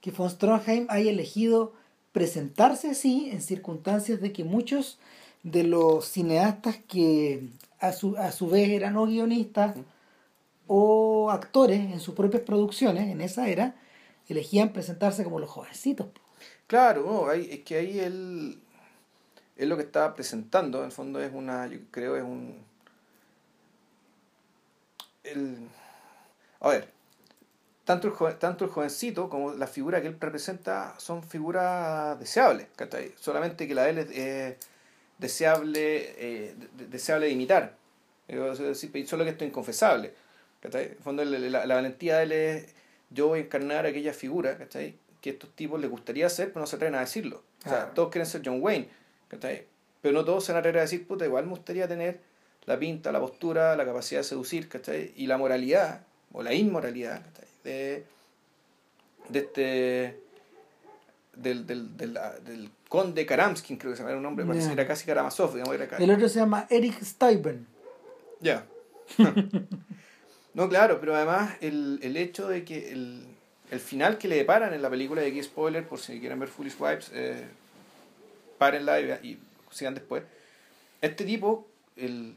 que von Stroheim haya elegido presentarse así en circunstancias de que muchos de los cineastas que a su, a su vez eran o guionistas o actores en sus propias producciones en esa era, elegían presentarse como los jovencitos. Claro, es que ahí él, es lo que estaba presentando, en el fondo es una, yo creo es un... El, a ver, tanto el, tanto el jovencito como la figura que él representa son figuras deseables, Solamente que la de él es deseable, eh, deseable de imitar. Solo que esto es inconfesable. En el fondo, la, valentía de él es: yo voy a encarnar aquella figura ¿cachai? que estos tipos les gustaría hacer, pero no se atreven a decirlo. O sea, todos quieren ser John Wayne, pero no todos se atreven a decir: puta, igual me gustaría tener la pinta, la postura, la capacidad de seducir, ¿cachai? y la moralidad, o la inmoralidad, de, de este del, del, del, del conde Karamskin, creo que se llama un nombre, yeah. era casi Karamazov, digamos, era El otro se llama Eric Steiben. Ya. <laughs> no, claro, pero además el, el hecho de que el, el final que le deparan en la película, de aquí spoiler, por si quieren ver Foolish Wipes, eh, párenla y, y, sigan después. Este tipo, el,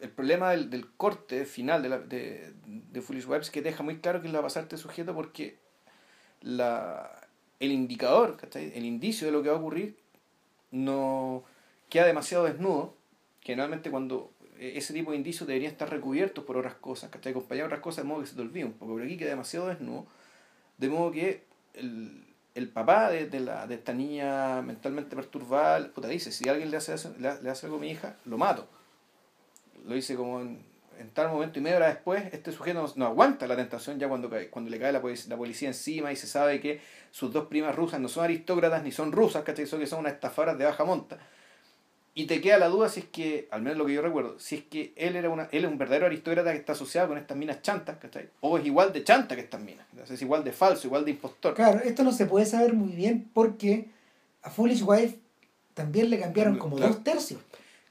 el problema del, del corte final de, la, de, de Foolish Wipes que deja muy claro que le va a pasar este sujeto porque la, el indicador, el indicio de lo que va a ocurrir, no queda demasiado desnudo, generalmente cuando e, ese tipo de indicios deberían estar recubiertos por otras cosas, ¿cachai? acompañados otras cosas de modo que se te olvide un poco, pero aquí queda demasiado desnudo, de modo que el, el papá de, de, la, de esta niña mentalmente perturbada, puta, dice, si alguien le hace, le, hace algo a mi hija, lo mato. Lo dice como en, en tal momento y media hora después, este sujeto no, aguanta la tentación ya cuando, cuando le cae la, la, policía encima y se sabe que sus dos primas rusas no son aristócratas ni son rusas, ¿cachai? Son que son unas estafadoras de baja monta. Y te queda la duda si es que, al menos lo que yo recuerdo, si es que él era una, él es un verdadero aristócrata que está asociado con estas minas chantas, ¿cachai? O es igual de chanta que estas minas. Es igual de falso, igual de impostor. Claro, esto no se puede saber muy bien porque a Foolish Wife también le cambiaron como dos tercios.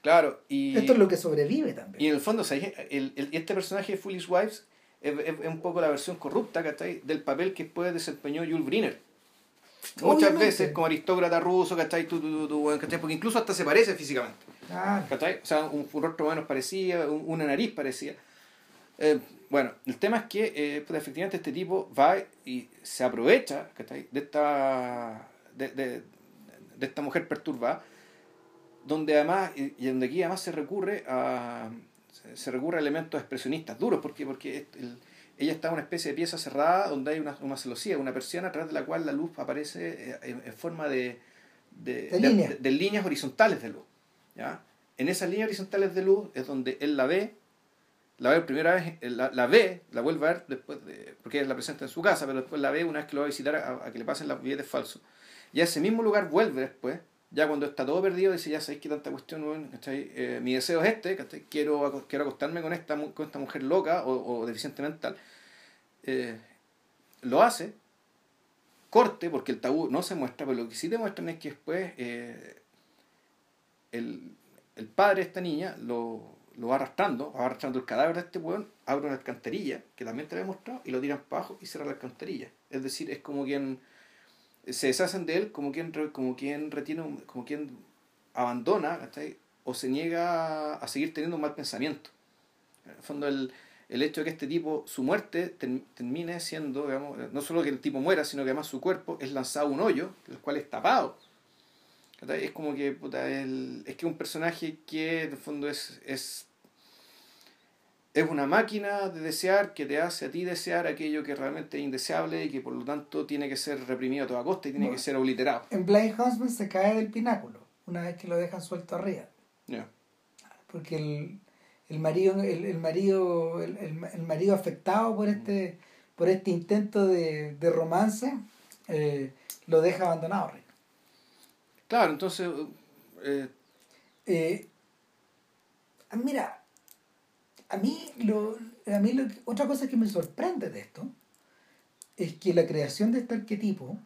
Claro, y... Esto es lo que sobrevive también. Y en el fondo, el, el, este personaje de Foolish Wives es, un poco la versión corrupta del papel que después desempeñó Jules Briner. Muchas veces como aristócrata ruso, ¿cachai? Tú, tú, tú, Porque incluso hasta se parece físicamente. O sea, un, rostro menos parecía, una nariz parecía. Eh, bueno, el tema es que eh, pues, efectivamente este tipo va y se aprovecha ¿cachai? de esta de, de, de esta mujer perturbada, donde además, y donde aquí además se recurre a se recurre a elementos expresionistas duros, porque, porque el- ella está en una especie de pieza cerrada donde hay una, una celosía, una persiana a través de la cual la luz aparece eh, en, en forma de, de, De líneas. de- líneas horizontales de luz. ¿ya? En esas líneas horizontales de luz es donde él la ve, la ve primera vez, eh, la, la ve, la vuelve a ver después de, porque él la presenta en su casa, pero después la ve una vez que lo va a visitar a, a que le pasen los billetes falsos. Y a ese mismo lugar vuelve después, ya cuando está todo perdido, dice, ya sabéis que tanta cuestión, ¿cachai? Eh, mi deseo es este, ¿cachai? Quiero, quiero acostarme con esta, con esta mujer loca o, o deficiente mental. Eh, lo hace, corte, porque el tabú no se muestra, pero lo que sí te muestran es que después eh, el, el padre de esta niña lo, lo va arrastrando, va arrastrando el cadáver de este weón, abre una alcantarilla, que también te he mostrado, y lo tiran para abajo y cierra la alcantarilla. Es decir, es como quien se deshacen de él, como quien, como quien retiene, como quien abandona, ¿cachai? o se niega a seguir teniendo un mal pensamiento. En el fondo, el, el hecho de que este tipo, su muerte term- termine siendo, digamos, no solo que el tipo muera, sino que además su cuerpo es lanzado a un hoyo, el cual es tapado. Es como que, puta, el- es que un personaje que en el fondo es, es, es una máquina de desear que te hace a ti desear aquello que realmente es indeseable y que por lo tanto tiene que ser reprimido a toda costa y tiene Bueno. que ser obliterado. En Blind Huntsman se cae del pináculo una vez que lo dejan suelto arriba. Ya. Porque el, el marido, el, el marido, el, el- marido afectado por este, por este intento de, de romance, eh, lo deja abandonado. Rick. Claro, entonces, eh, Eh, ah, mira, a mí, lo, a mí lo, otra cosa que me sorprende de esto es que la creación de este arquetipo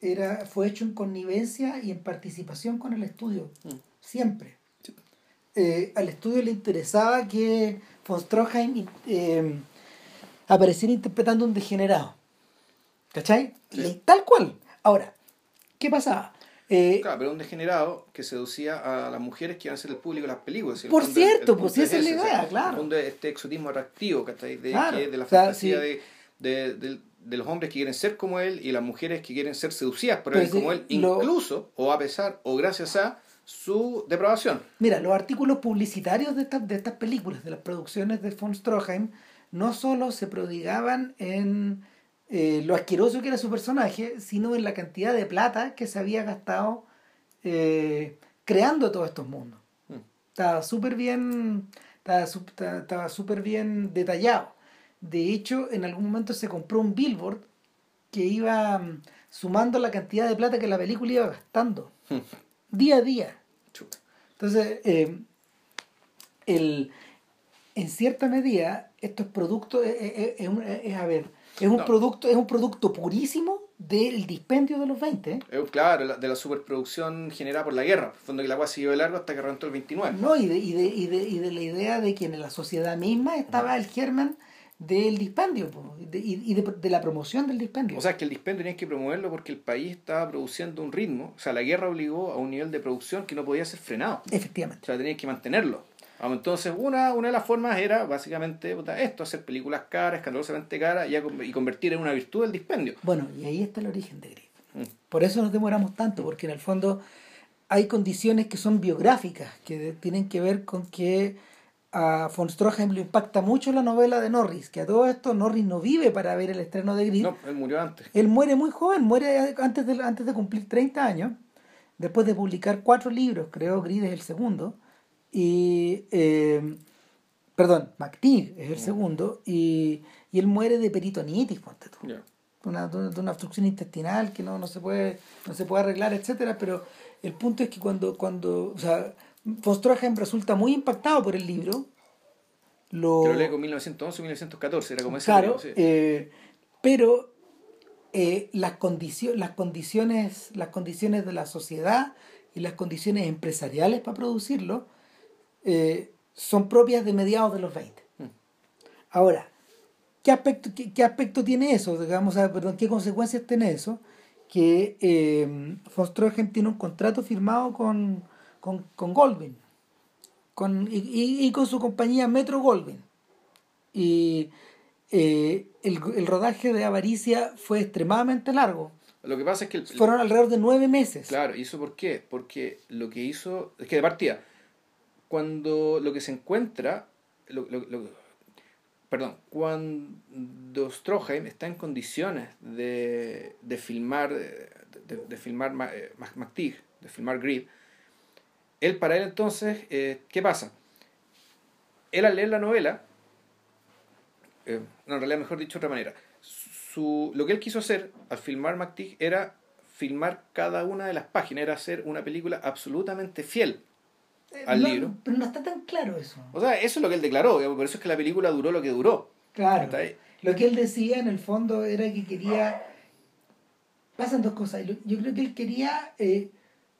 era, fue hecho en connivencia y en participación con el estudio, Mm. siempre. Sí. Eh, al estudio le interesaba que von Stroheim eh, apareciera interpretando un degenerado. ¿Cachai? Sí. Tal cual. Ahora, ¿qué pasaba? Eh, claro, pero un degenerado que seducía a las mujeres que iban a ser el público de las películas. El Por el cierto, pues esa es la ese, o sea, idea, claro. El fondo es este exotismo atractivo, ¿cachai? De, Claro, que- de la o sea, fantasía sí. de, de, de- de los hombres que quieren ser como él y las mujeres que quieren ser seducidas por él como él, lo- incluso o a pesar o gracias a su depravación. Mira, los artículos publicitarios de estas, de estas películas, de las producciones de von Stroheim, no solo se prodigaban en eh, lo asqueroso que era su personaje, sino en la cantidad de plata que se había gastado eh, creando todos estos mundos. Mm. Estaba súper bien, estaba súper bien detallado. De hecho, en algún momento se compró un billboard que iba mm, sumando la cantidad de plata que la película iba gastando, día a día. Chuta. Entonces, eh, el, en cierta medida, productos es, es- es un- es- a ver, es un No. producto, es un producto purísimo del dispendio de los 20. ¿eh? Claro, la- de la superproducción generada por la guerra. El fondo que la agua siguió de largo hasta que reventó el 29. No, y de, y, de, y, de, y de la idea de que en la sociedad misma estaba el germen del dispendio y de, de, de la promoción del dispendio. O sea, que el dispendio tenías que promoverlo porque el país estaba produciendo un ritmo. O sea, la guerra obligó a un nivel de producción que no podía ser frenado. O Efectivamente. sea, tenías que mantenerlo. Entonces, una, una de las formas era básicamente esto, hacer películas caras, escandalosamente caras y, convertir en una virtud el dispendio. Bueno, y ahí está el origen de Gris. Mm. Por eso nos demoramos tanto, porque en el fondo hay condiciones que son biográficas, que tienen que ver con que a von Stroheim le impacta mucho la novela de Norris, que a todo esto Norris no vive para ver el estreno de Gris. No, él murió antes. Él muere muy joven, muere antes de, antes de cumplir 30 años, después de publicar cuatro libros, creo Gris es el segundo, y, eh, perdón, McTeague es el segundo, y, y él muere de peritonitis, ponte tú Ya. una, de una- obstrucción intestinal que no, no se puede no se puede arreglar etcétera pero el punto es que cuando cuando o sea von resulta muy impactado por el libro lo lo lee con 1911 1914, era como ese claro sí. eh, pero eh, las condiciones las condiciones las condiciones de la sociedad y las condiciones empresariales para producirlo eh, son propias de mediados de los 20 Mm. ahora ¿Qué aspecto, qué, qué aspecto tiene eso? Digamos, perdón, ¿qué consecuencias tiene eso? Que eh, tiene un contrato firmado con, con, con Goldwyn con, y, y- y con su compañía Metro Goldwyn. Y eh, el, el rodaje de Avaricia fue extremadamente largo. Lo que pasa es que... el- Fueron alrededor de nueve meses. Claro, ¿y eso por qué? Porque lo que hizo, es que de partida, cuando lo que se encuentra, lo, lo- perdón, cuando Stroheim está en condiciones de, de filmar, de, de- filmar Ma- eh, Mac- MacTeague, de filmar Grid, él para él entonces, eh, ¿qué pasa? Él al leer la novela, eh, en realidad mejor dicho de otra manera, su, lo que él quiso hacer al filmar MacTeague era filmar cada una de las páginas, era hacer una película absolutamente fiel Eh, al no, libro. Pero no está tan claro eso. O sea, eso es lo que él declaró, por eso es que la película duró lo que duró. Claro. Lo que él decía en el fondo era que quería. Pasan dos cosas. Yo creo que él quería, eh,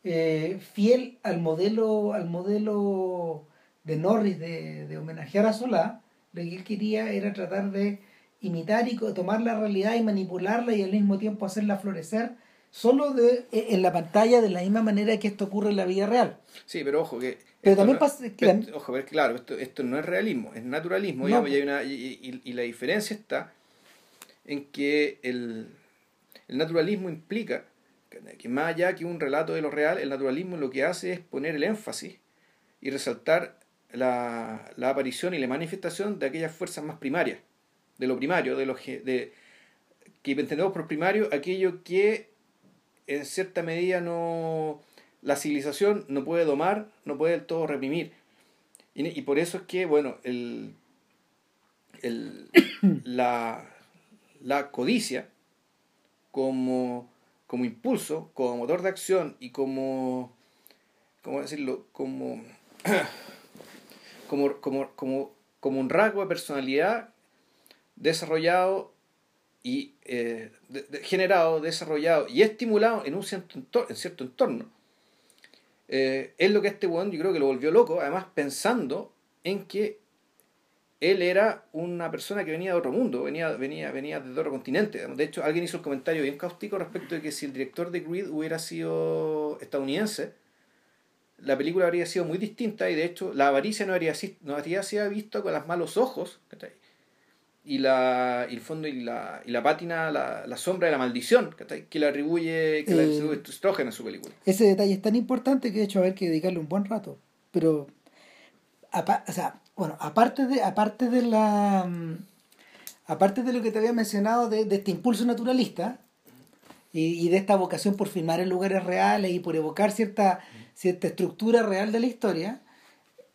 eh, fiel al modelo, al modelo de Norris de, de homenajear a Solá, lo que él quería era tratar de imitar y tomar la realidad y manipularla y al mismo tiempo hacerla florecer solo de, eh, en la pantalla de la misma manera que esto ocurre en la vida real. Sí, pero ojo que... Pero también no- pasa que la- Ojo, pero claro, esto, esto no es realismo, es naturalismo, No, digamos, y, hay una, y, y- y la diferencia está en que el, el naturalismo implica que, más allá que un relato de lo real, el naturalismo lo que hace es poner el énfasis y resaltar la, la aparición y la manifestación de aquellas fuerzas más primarias, de lo primario, de lo de, que entendemos por primario aquello que en cierta medida no la civilización no puede domar, no puede del todo reprimir. Y, y por eso es que, bueno, el, el, <coughs> la, la codicia como, como impulso, como motor de acción y como, ¿cómo decirlo? Como, <coughs> como, como, como, como un rasgo de personalidad desarrollado y eh, generado, desarrollado y estimulado en un cierto entorno, en cierto entorno. Eh, es lo que este weón yo creo que lo volvió loco, además pensando en que él era una persona que venía de otro mundo, venía, venía, venía de otro continente. De hecho, alguien hizo el comentario bien cáustico respecto de que si el director de Grid hubiera sido estadounidense, la película habría sido muy distinta y de hecho la avaricia no habría, no habría sido vista con los malos ojos. Y, la, y el fondo y la, y la pátina, la, la sombra de la maldición que le atribuye, que le Eh, atribuye Stroheim en su película. Ese detalle es tan importante que de hecho va a haber que dedicarle un buen rato. Pero, apa- o sea, bueno, aparte de, aparte de la, mm, aparte de lo que te había mencionado de, de este impulso naturalista y, y de esta vocación por filmar en lugares reales y por evocar cierta, cierta estructura real de la historia,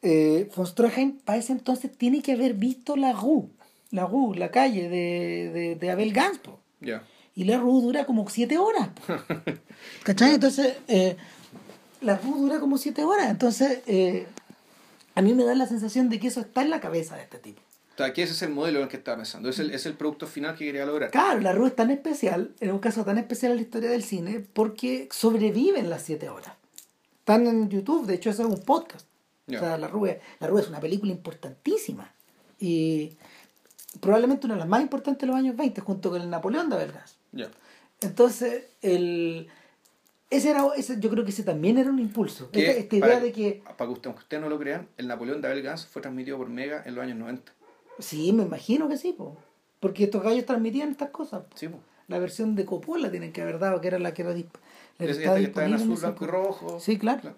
eh, von Stroheim para ese entonces tiene que haber visto la Rue, la Rue, la calle de, de, de Abel Gans, po. Ya. Y la RU dura como siete horas. <laughs> ¿Cachai? Entonces, eh, la RU dura como siete horas. Entonces, eh, a mí me da la sensación de que eso está en la cabeza de este tipo. O sea, que ese es el modelo en el que estaba pensando, es el, es el producto final que quería lograr. Claro, la RU es tan especial, en un caso tan especial en la historia del cine, porque sobreviven las siete horas. Están en YouTube, de hecho, eso es un podcast. O sea, la RU, es, la RU es una película importantísima. Y probablemente una de las más importantes de los años 20, junto con el Napoleón de Belgas. Ya. Entonces, el, ese era, ese, yo creo que ese también era un impulso. Que, Esta, esta idea para, de que, para que usted- aunque ustedes no lo crean, el Napoleón de Abel Gans fue transmitido por Mega en los años 90. sí, me imagino que sí, po, porque estos gallos transmitían estas cosas. po. Sí, po. La versión de Coppola tienen que haber dado, que era la que era, la que Es- estaba esta que está en azul, blanco y rojo. Sí, claro.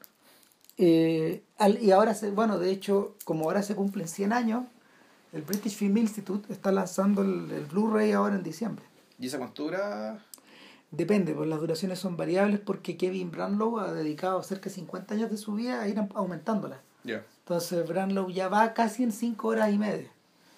Eh, al- y ahora, se, bueno, de hecho, como ahora se cumplen 100 años, el British Film Institute está lanzando el, el Blu-ray ahora en diciembre. ¿Y esa cuánto dura? Depende, pues las duraciones son variables porque Kevin Branlow ha dedicado cerca de 50 años de su vida a ir aumentándolas. Ya. Entonces Branlow ya va casi en 5 horas y media.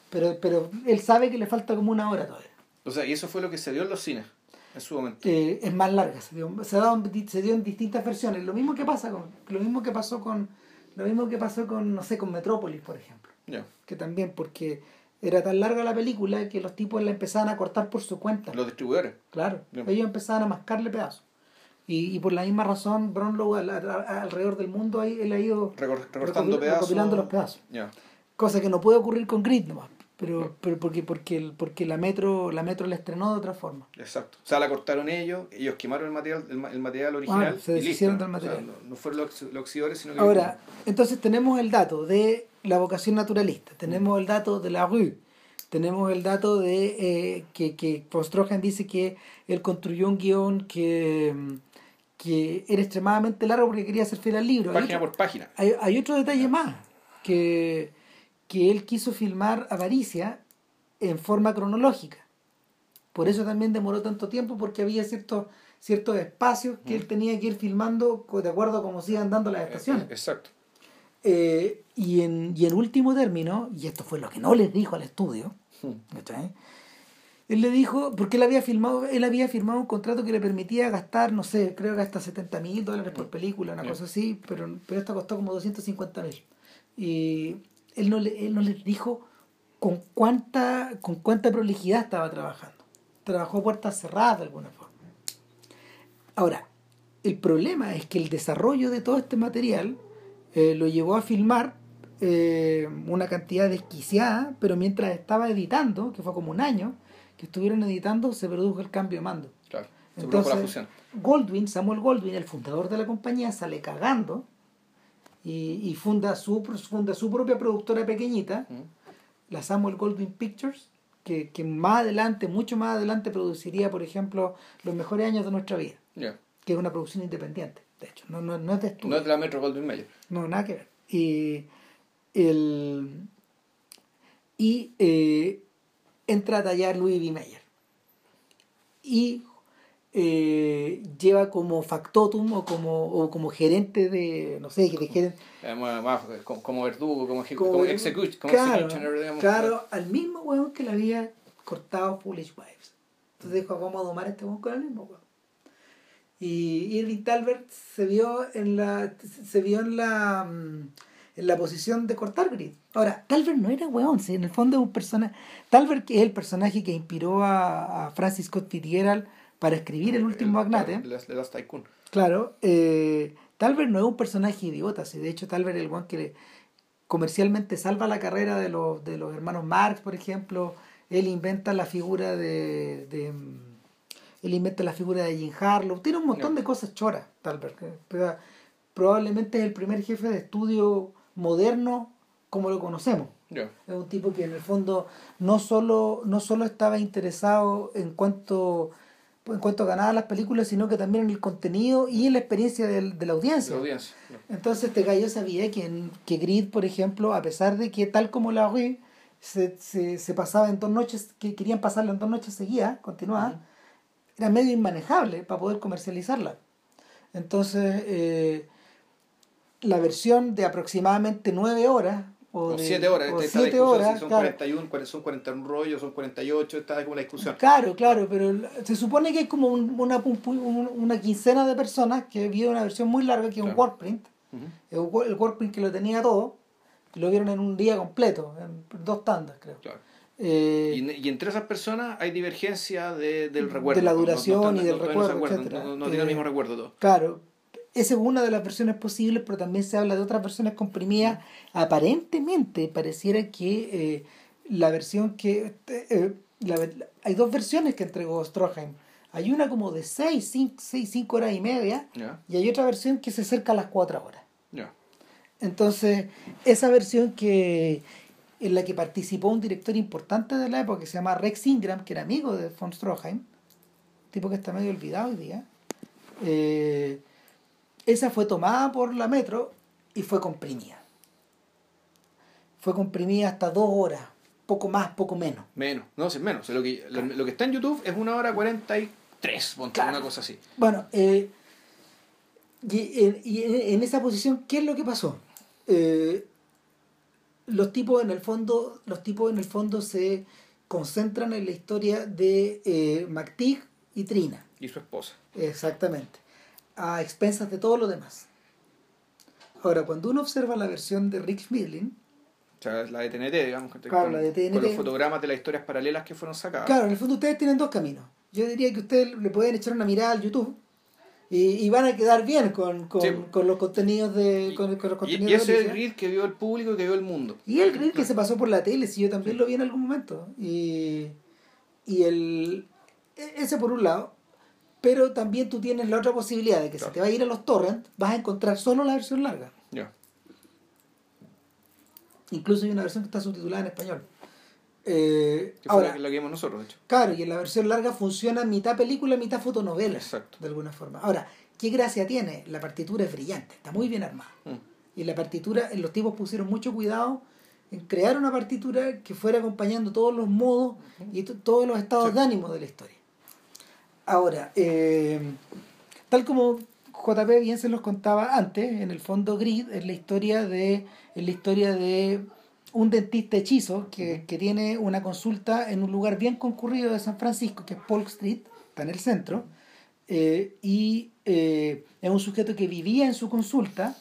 Pero, pero él sabe que le falta como una hora todavía. O sea, y eso fue lo que se dio en los cines en su momento. Eh, es más larga, se dio, se, ha dado se dio en distintas versiones. Lo mismo que pasa con, lo mismo que pasó con, lo mismo que pasó con, no sé, con Metrópolis, por ejemplo. Que también porque era tan larga la película que los tipos la empezaban a cortar por su cuenta. Los distribuidores. Claro, Bien. ellos empezaban a mascarle pedazos. Y, y por la misma razón, Brownlow al- al- alrededor del mundo ahí, él ha ido Recor- recortando pedazos. recopilando los pedazos. Ya. Cosa que no puede ocurrir con Grid nomás. Pero, pero porque, porque, el- porque la metro la metro la estrenó de otra forma. Exacto. O sea, la cortaron ellos, ellos quemaron el material, el, el material original. Ah, se y deshicieron listo. del O sea, material. no, no fueron los, los oxidores, sino que. Ahora, entonces tenemos el dato de la vocación naturalista, tenemos el dato de la rue, Tenemos el dato de eh, que, que dice que él construyó un guion que, que era extremadamente largo porque quería hacer fiel al libro. Página otro, por página. Hay, hay otro detalle más, que, que él quiso filmar Avaricia en forma cronológica. Por eso también demoró tanto tiempo, porque había ciertos, ciertos espacios que él tenía que ir filmando de acuerdo a cómo se iban dando las estaciones. Exacto. Eh, y, en, y en último término, y esto fue lo que no les dijo al estudio, ¿cachai? Él le dijo, porque él había filmado, él había firmado un contrato que le permitía gastar, no sé, creo que hasta 70 mil dólares por película, una cosa así, pero, pero esto costó como 250 mil. Y él no, le, él no les dijo con cuánta, con cuánta prolijidad estaba trabajando. Trabajó a puertas cerradas de alguna forma. Ahora, el problema es que el desarrollo de todo este material eh, lo llevó a filmar eh, una cantidad desquiciada, pero mientras estaba editando, que fue como un año, que estuvieron editando, se produjo el cambio de mando. Claro. Se Entonces, la fusión. Goldwyn, Samuel Goldwyn, el fundador de la compañía, sale cagando y, y funda, su, funda su propia productora pequeñita, Mm. la Samuel Goldwyn Pictures, que, que más adelante, mucho más adelante, produciría, por ejemplo, Los mejores años de nuestra vida, que es una producción independiente, de hecho, no, no, no es de estudio. No es de la Metro Goldwyn Mayer. No, nada que ver. Y, el, y eh, entra a tallar Louis B. Mayer. Y eh, lleva como factotum o como, o como gerente de, no sé, de gerente, Eh, como, como verdugo, como, como, como execu- como claro, executioner, digamos. claro, al mismo hueón que le había cortado Foolish Wives. Entonces dijo, vamos a domar a este hueón con el mismo hueón. Y Irving Talbert se vio en la se vio en la mm, en la posición de cortar Grid. Ahora, Talbert no era hueón, sí, en el fondo es un personaje. Talbert es el personaje que inspiró a, a Francis Scott Fitzgerald para escribir El último magnate. El, el, el Last Tycoon. Claro, eh, Talbert no es un personaje idiota, sí, de hecho Talbert es el one que le- comercialmente salva la carrera de los, de los hermanos Marx, por ejemplo, él inventa la figura de, de, mm, él inventa la figura de Jim Harlow, tiene un montón de cosas choras, Talbert, que- pero probablemente es el primer jefe de estudio moderno como lo conocemos. Es un tipo que en el fondo no solo, no solo estaba interesado en cuanto, en cuanto a ganar las películas, sino que también en el contenido y en la experiencia del- de, la audiencia. La audiencia. ya. Entonces este gallo sabía que, en- que Grid, por ejemplo, a pesar de que tal como la Rue se, se, se pasaba en dos noches, que querían pasarla en dos noches seguidas, continuadas, Ujú. Era medio inmanejable para poder comercializarla. Entonces, eh, la versión de aproximadamente nueve horas, o, O de- 7 horas. o esta- siete horas, si son, claro. 41, cuare- son 41 rollos, son 48, está como la discusión. Claro, claro, pero se supone que hay como un- una, un- un- una quincena de personas que vieron una versión muy larga, que es un Claro. workprint, Ujú. el, wo- el workprint que lo tenía todo, lo vieron en un día completo, en dos tandas, creo. Claro. Eh, Y, y entre esas personas hay divergencia de, del recuerdo. De la no- no duración y del recuerdo, etcétera. No, tienen el Eh, mismo recuerdo todo. Claro, esa es una de las versiones posibles, pero también se habla de otras versiones comprimidas. Aparentemente pareciera que eh, la versión que... eh, la ver- hay dos versiones que entregó Stroheim. Hay una como de 6, 5 horas y media y hay otra versión que se acerca a las 4 horas. Entonces, esa versión que en la que participó un director importante de la época que se llama Rex Ingram, que era amigo de von Stroheim, tipo que está medio olvidado hoy día, eh, esa fue tomada por la Metro y fue comprimida. Fue comprimida hasta dos horas, poco más, poco menos. Menos, no, sí, menos. O sea, lo, que, lo, lo que está en YouTube es una hora 43, ponte, Claro. una cosa así. Bueno, eh, y, en- y en, en esa posición, ¿qué es lo que pasó? Eh, los tipos en el fondo, los tipos en el fondo se concentran en la historia de eh, McTeague y Trina, Y su esposa. exactamente, a expensas de todo lo demás. Ahora, cuando uno observa la versión de Rick Schmidlin, O sea, la de TNT, digamos. Claro, con, la de TNT. Con los fotogramas de las historias paralelas que fueron sacadas. Claro, en el fondo ustedes tienen dos caminos. Yo diría que ustedes le pueden echar una mirada al YouTube y, y van a quedar bien con, con, Sí. con los contenidos de con, con los contenidos y ese de es el grid que vio el público y que vio el mundo. Y el grid que se pasó por la tele, si yo también lo vi en algún momento. Y, y el e- ese por un lado. Pero también tú tienes la otra posibilidad de que Claro. si te vas a ir a los torrents, vas a encontrar solo la versión larga. Ya. Incluso hay una versión que está subtitulada en español. Eh, Que fue ahora, lo que vimos nosotros, de hecho. claro, y en la versión larga funciona mitad película, mitad fotonovela. Exacto. De alguna forma. Ahora, ¿qué gracia tiene? La partitura es brillante, está muy bien armada. Mm. Y la partitura, los tipos pusieron mucho cuidado en crear una partitura que fuera acompañando todos los modos y to- todos los estados Sí. de ánimo de la historia. Ahora, eh, tal como JP bien se los contaba antes, en el fondo Grid es la historia de, es la historia de un dentista hechizo que, que tiene una consulta en un lugar bien concurrido de San Francisco, que es Polk Street, está en el centro, eh, y eh, es un sujeto que vivía en su consulta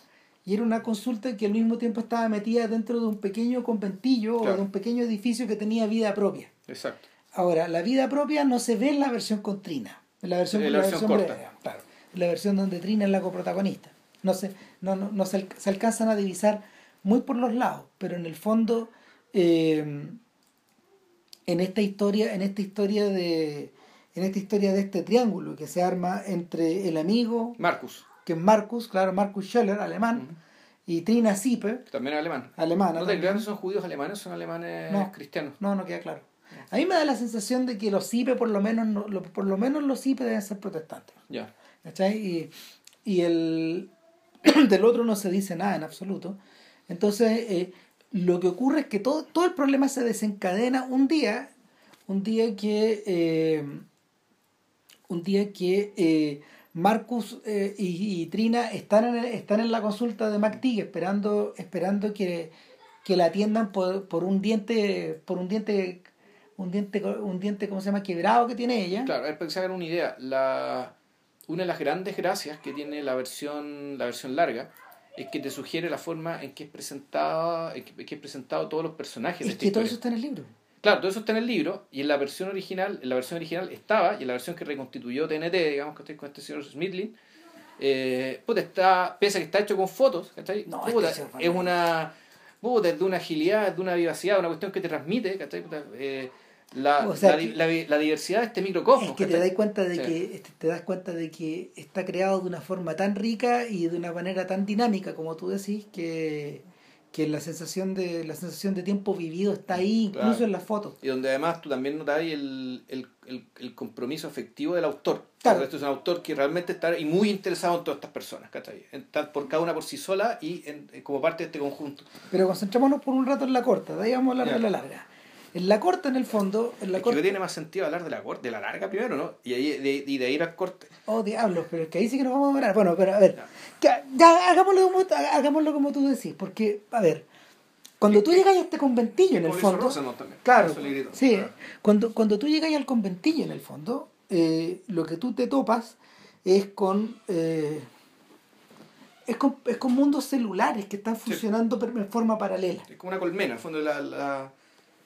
y era una consulta que al mismo tiempo estaba metida dentro de un pequeño conventillo o de un pequeño edificio que tenía vida propia. Exacto. Ahora, la vida propia no se ve en la versión con Trina, en la versión, En la versión corta. breve, claro, en la versión donde Trina es la coprotagonista. No se, no, no, no se alcanzan a divisar muy por los lados, pero en el fondo, eh, en esta historia, en esta historia de en esta historia de este triángulo que se arma entre el amigo, Marcus, que es Marcus, claro, Marcus Scheller, alemán, y Trina Sipe, también alemán. alemana. No te creas son judíos alemanes, son alemanes No. cristianos. No, no queda claro. A mí me da la sensación de que los CIPE, por lo menos, no- lo- por lo menos los CIPE deben ser protestantes. Ya. ¿Cachai? Y, y el <clears throat> del otro no se dice nada en absoluto. Entonces, eh, lo que ocurre es que todo, todo el problema se desencadena un día, un día que eh, un día que eh, Marcus eh, y, Trina están en, el- están en la consulta de McTeague esperando, esperando que, que la atiendan por, por un diente, por un diente, un diente, un diente, ¿cómo se llama? quebrado que tiene ella. Claro, a ver, para que se hagan una idea, la, una de las grandes gracias que tiene la versión, la versión larga es que te sugiere la forma en que es presentado, en que, en que es presentado todos los personajes de Es esta que todo historia. eso está en el libro. Claro, todo eso está en el libro y en la versión original, en la versión original estaba y en la versión que reconstituyó TNT, digamos que estoy con este señor Smithlin, eh, puta, está, pese a que está hecho con fotos, ¿cachai? No, Puta, es una puta, es de una agilidad, es de una vivacidad, una cuestión que te transmite, ¿cachai? Puta, eh, la, O sea, la, que- la, la diversidad de este microcosmos. Es que te ¿cachai? das cuenta de Sí. que este, te das cuenta de que está creado de una forma tan rica y de una manera tan dinámica como tú decís que, que la sensación de la sensación de tiempo vivido está ahí incluso Claro. en las fotos. Y donde además tú también notas ahí el, el, el, el compromiso afectivo del autor. Claro. O sea, Este es un autor que realmente está y muy interesado en todas estas personas, ¿cachai? Tal- por cada una por sí sola y en, en- como parte de este conjunto. Pero concentrémonos por un rato en la corta, de ahí vamos a hablar de la larga. En la corta, en el fondo, en la Es que corta. tiene más sentido hablar de la corte, de la larga primero, ¿no? Y, ahí, de, y de ahí ir al corte. Oh, diablos, pero es que ahí sí que nos vamos a demorar. Bueno, pero a ver, Ya. ya, ya, hagámoslo, como, hagámoslo como tú decís, porque, a ver, cuando tú llegas a este conventillo en el fondo. Rosenthal también. Claro, gritó. sí, Claro. cuando, cuando tú llegas al conventillo en el fondo, eh, lo que tú te topas es con, eh, es con es con mundos celulares que están funcionando per- en forma paralela. Es como una colmena, en el fondo, la, la,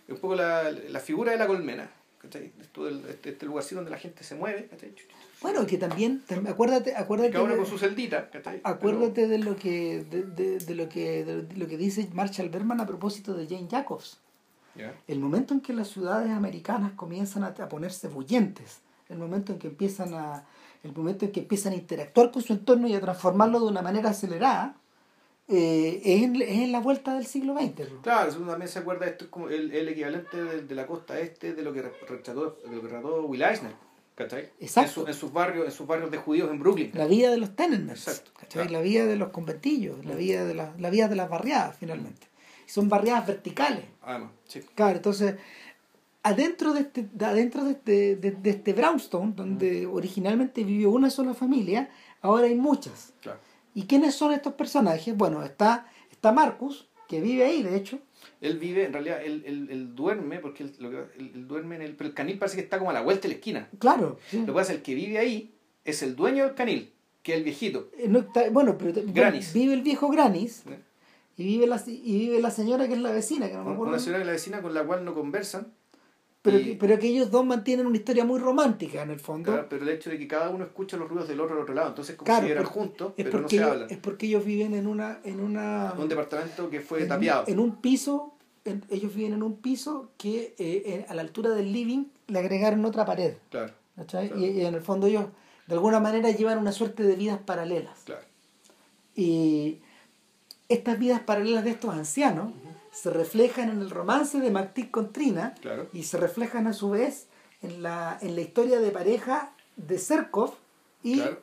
un poco la, la figura de la colmena. ¿cachai? Este, este lugarcito donde la gente se mueve. ¿cachai? Bueno, que también, tam- acuérdate, acuérdate, Cada uno con su celdita. ¿cachai? acuérdate de lo que de, de- de lo que de lo que dice Marshall Berman a propósito de Jane Jacobs. Pero- ya. El momento en que las ciudades americanas comienzan a, a ponerse bullentes, el momento en que empiezan a el momento en que empiezan a interactuar con su entorno y a transformarlo de una manera acelerada, eh, es, en, es en la vuelta del siglo XX. ¿no? Claro, eso también se acuerda, esto es como el, el equivalente de, de la costa este de lo que re- retrató, de lo que retrató Will Eisner, ¿cachai? Exacto. En, su- en sus barrios, en sus barrios de judíos en Brooklyn. La vida de los tenements, Exacto, claro. la vida de los conventillos, la vida de, la, la vida de las barriadas finalmente. Y son barriadas verticales. Además, sí. Claro, entonces, adentro de este, de- adentro de este, de, de este brownstone, donde originalmente vivió una sola familia, ahora hay muchas. Claro. ¿Y quiénes son estos personajes? Bueno, está, está Marcus, que vive ahí, de hecho. Él vive, en realidad, él, él, él duerme, porque él, lo que- él- él duerme en el. Pero el canil parece que está como a la vuelta de la esquina. Claro. sí. Lo que pasa es que el que vive ahí es el dueño del canil, que es el viejito. Eh, no está- bueno, pero Granis. vive el viejo Granis y vive, la, y vive la señora que es la vecina, que no me Una acuerdo. señora de la vecina con la cual no conversan. Pero, y- que, pero que ellos dos mantienen una historia muy romántica en el fondo. Claro, pero el hecho de que cada uno escucha los ruidos del otro al otro lado, entonces como Claro, si por- juntos, es, pero no se ellos, hablan. es porque ellos viven en una... En una Un departamento que fue en, tapiado. en un piso, en- ellos viven en un piso que eh, a la altura del living le agregaron otra pared. Claro. Claro. Y, y en el fondo ellos de alguna manera llevan una suerte de vidas paralelas. claro. Y estas vidas paralelas de estos ancianos se reflejan en el romance de Martí con Trina Claro. y se reflejan a su vez en la, en la historia de pareja de Serkov y Claro.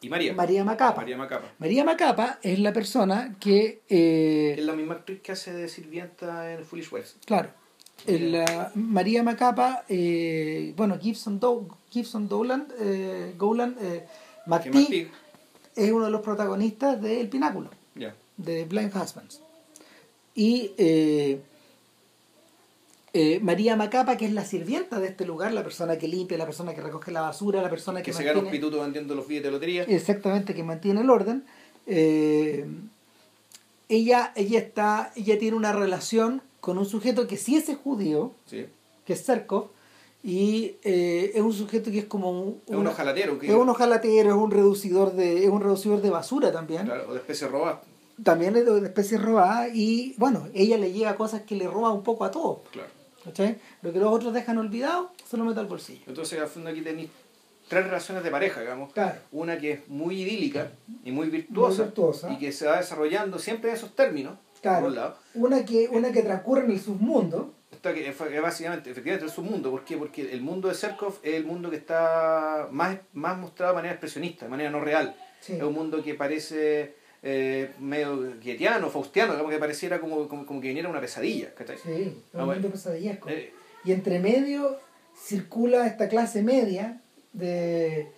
Y María. María Macapa. María Macapa. María Macapa es la persona que, eh, Es la misma actriz que hace de sirvienta en Foolish Wives. claro, el, la- María Macapa, eh, bueno, Gibson, Do- Gibson Dowland, eh, eh, Martí- es uno de los protagonistas de El Pináculo, Ya. de Blind Husbands. Y eh, eh, María Macapa, que es la sirvienta de este lugar, la persona que limpia, la persona que recoge la basura, la persona que, Que se gana un mantiene- pituto vendiendo los billetes de lotería. exactamente que mantiene el orden eh, ella ella está ella tiene una relación con un sujeto que sí es judío Sí. que es Serkov y eh, es un sujeto que es como un, Es un ojalatero. Es un ojalatero es un reducidor de es un reducidor de basura también Claro, o de especie robada. También es de especie robada y bueno ella le llega cosas que le roba un poco a todos Claro. ¿cachai? lo que los otros dejan olvidado se lo mete al bolsillo Entonces, al fondo aquí tenéis tres relaciones de pareja, digamos. claro Una que es muy idílica y muy virtuosa, Muy virtuosa. y que se va desarrollando siempre en esos términos, Claro. por un lado. una que una que transcurre en el submundo Esta que que básicamente, efectivamente, es un mundo. ¿Por qué? Porque el mundo de Serkov es el mundo que está más, más mostrado de manera expresionista, de manera no real. Sí. Es un mundo que parece eh, medio guetiano, faustiano, como que pareciera como, como, como que viniera una pesadilla. ¿cachai? Sí, Ah, un mundo pesadillesco. Eh, Y entre medio circula esta clase media de,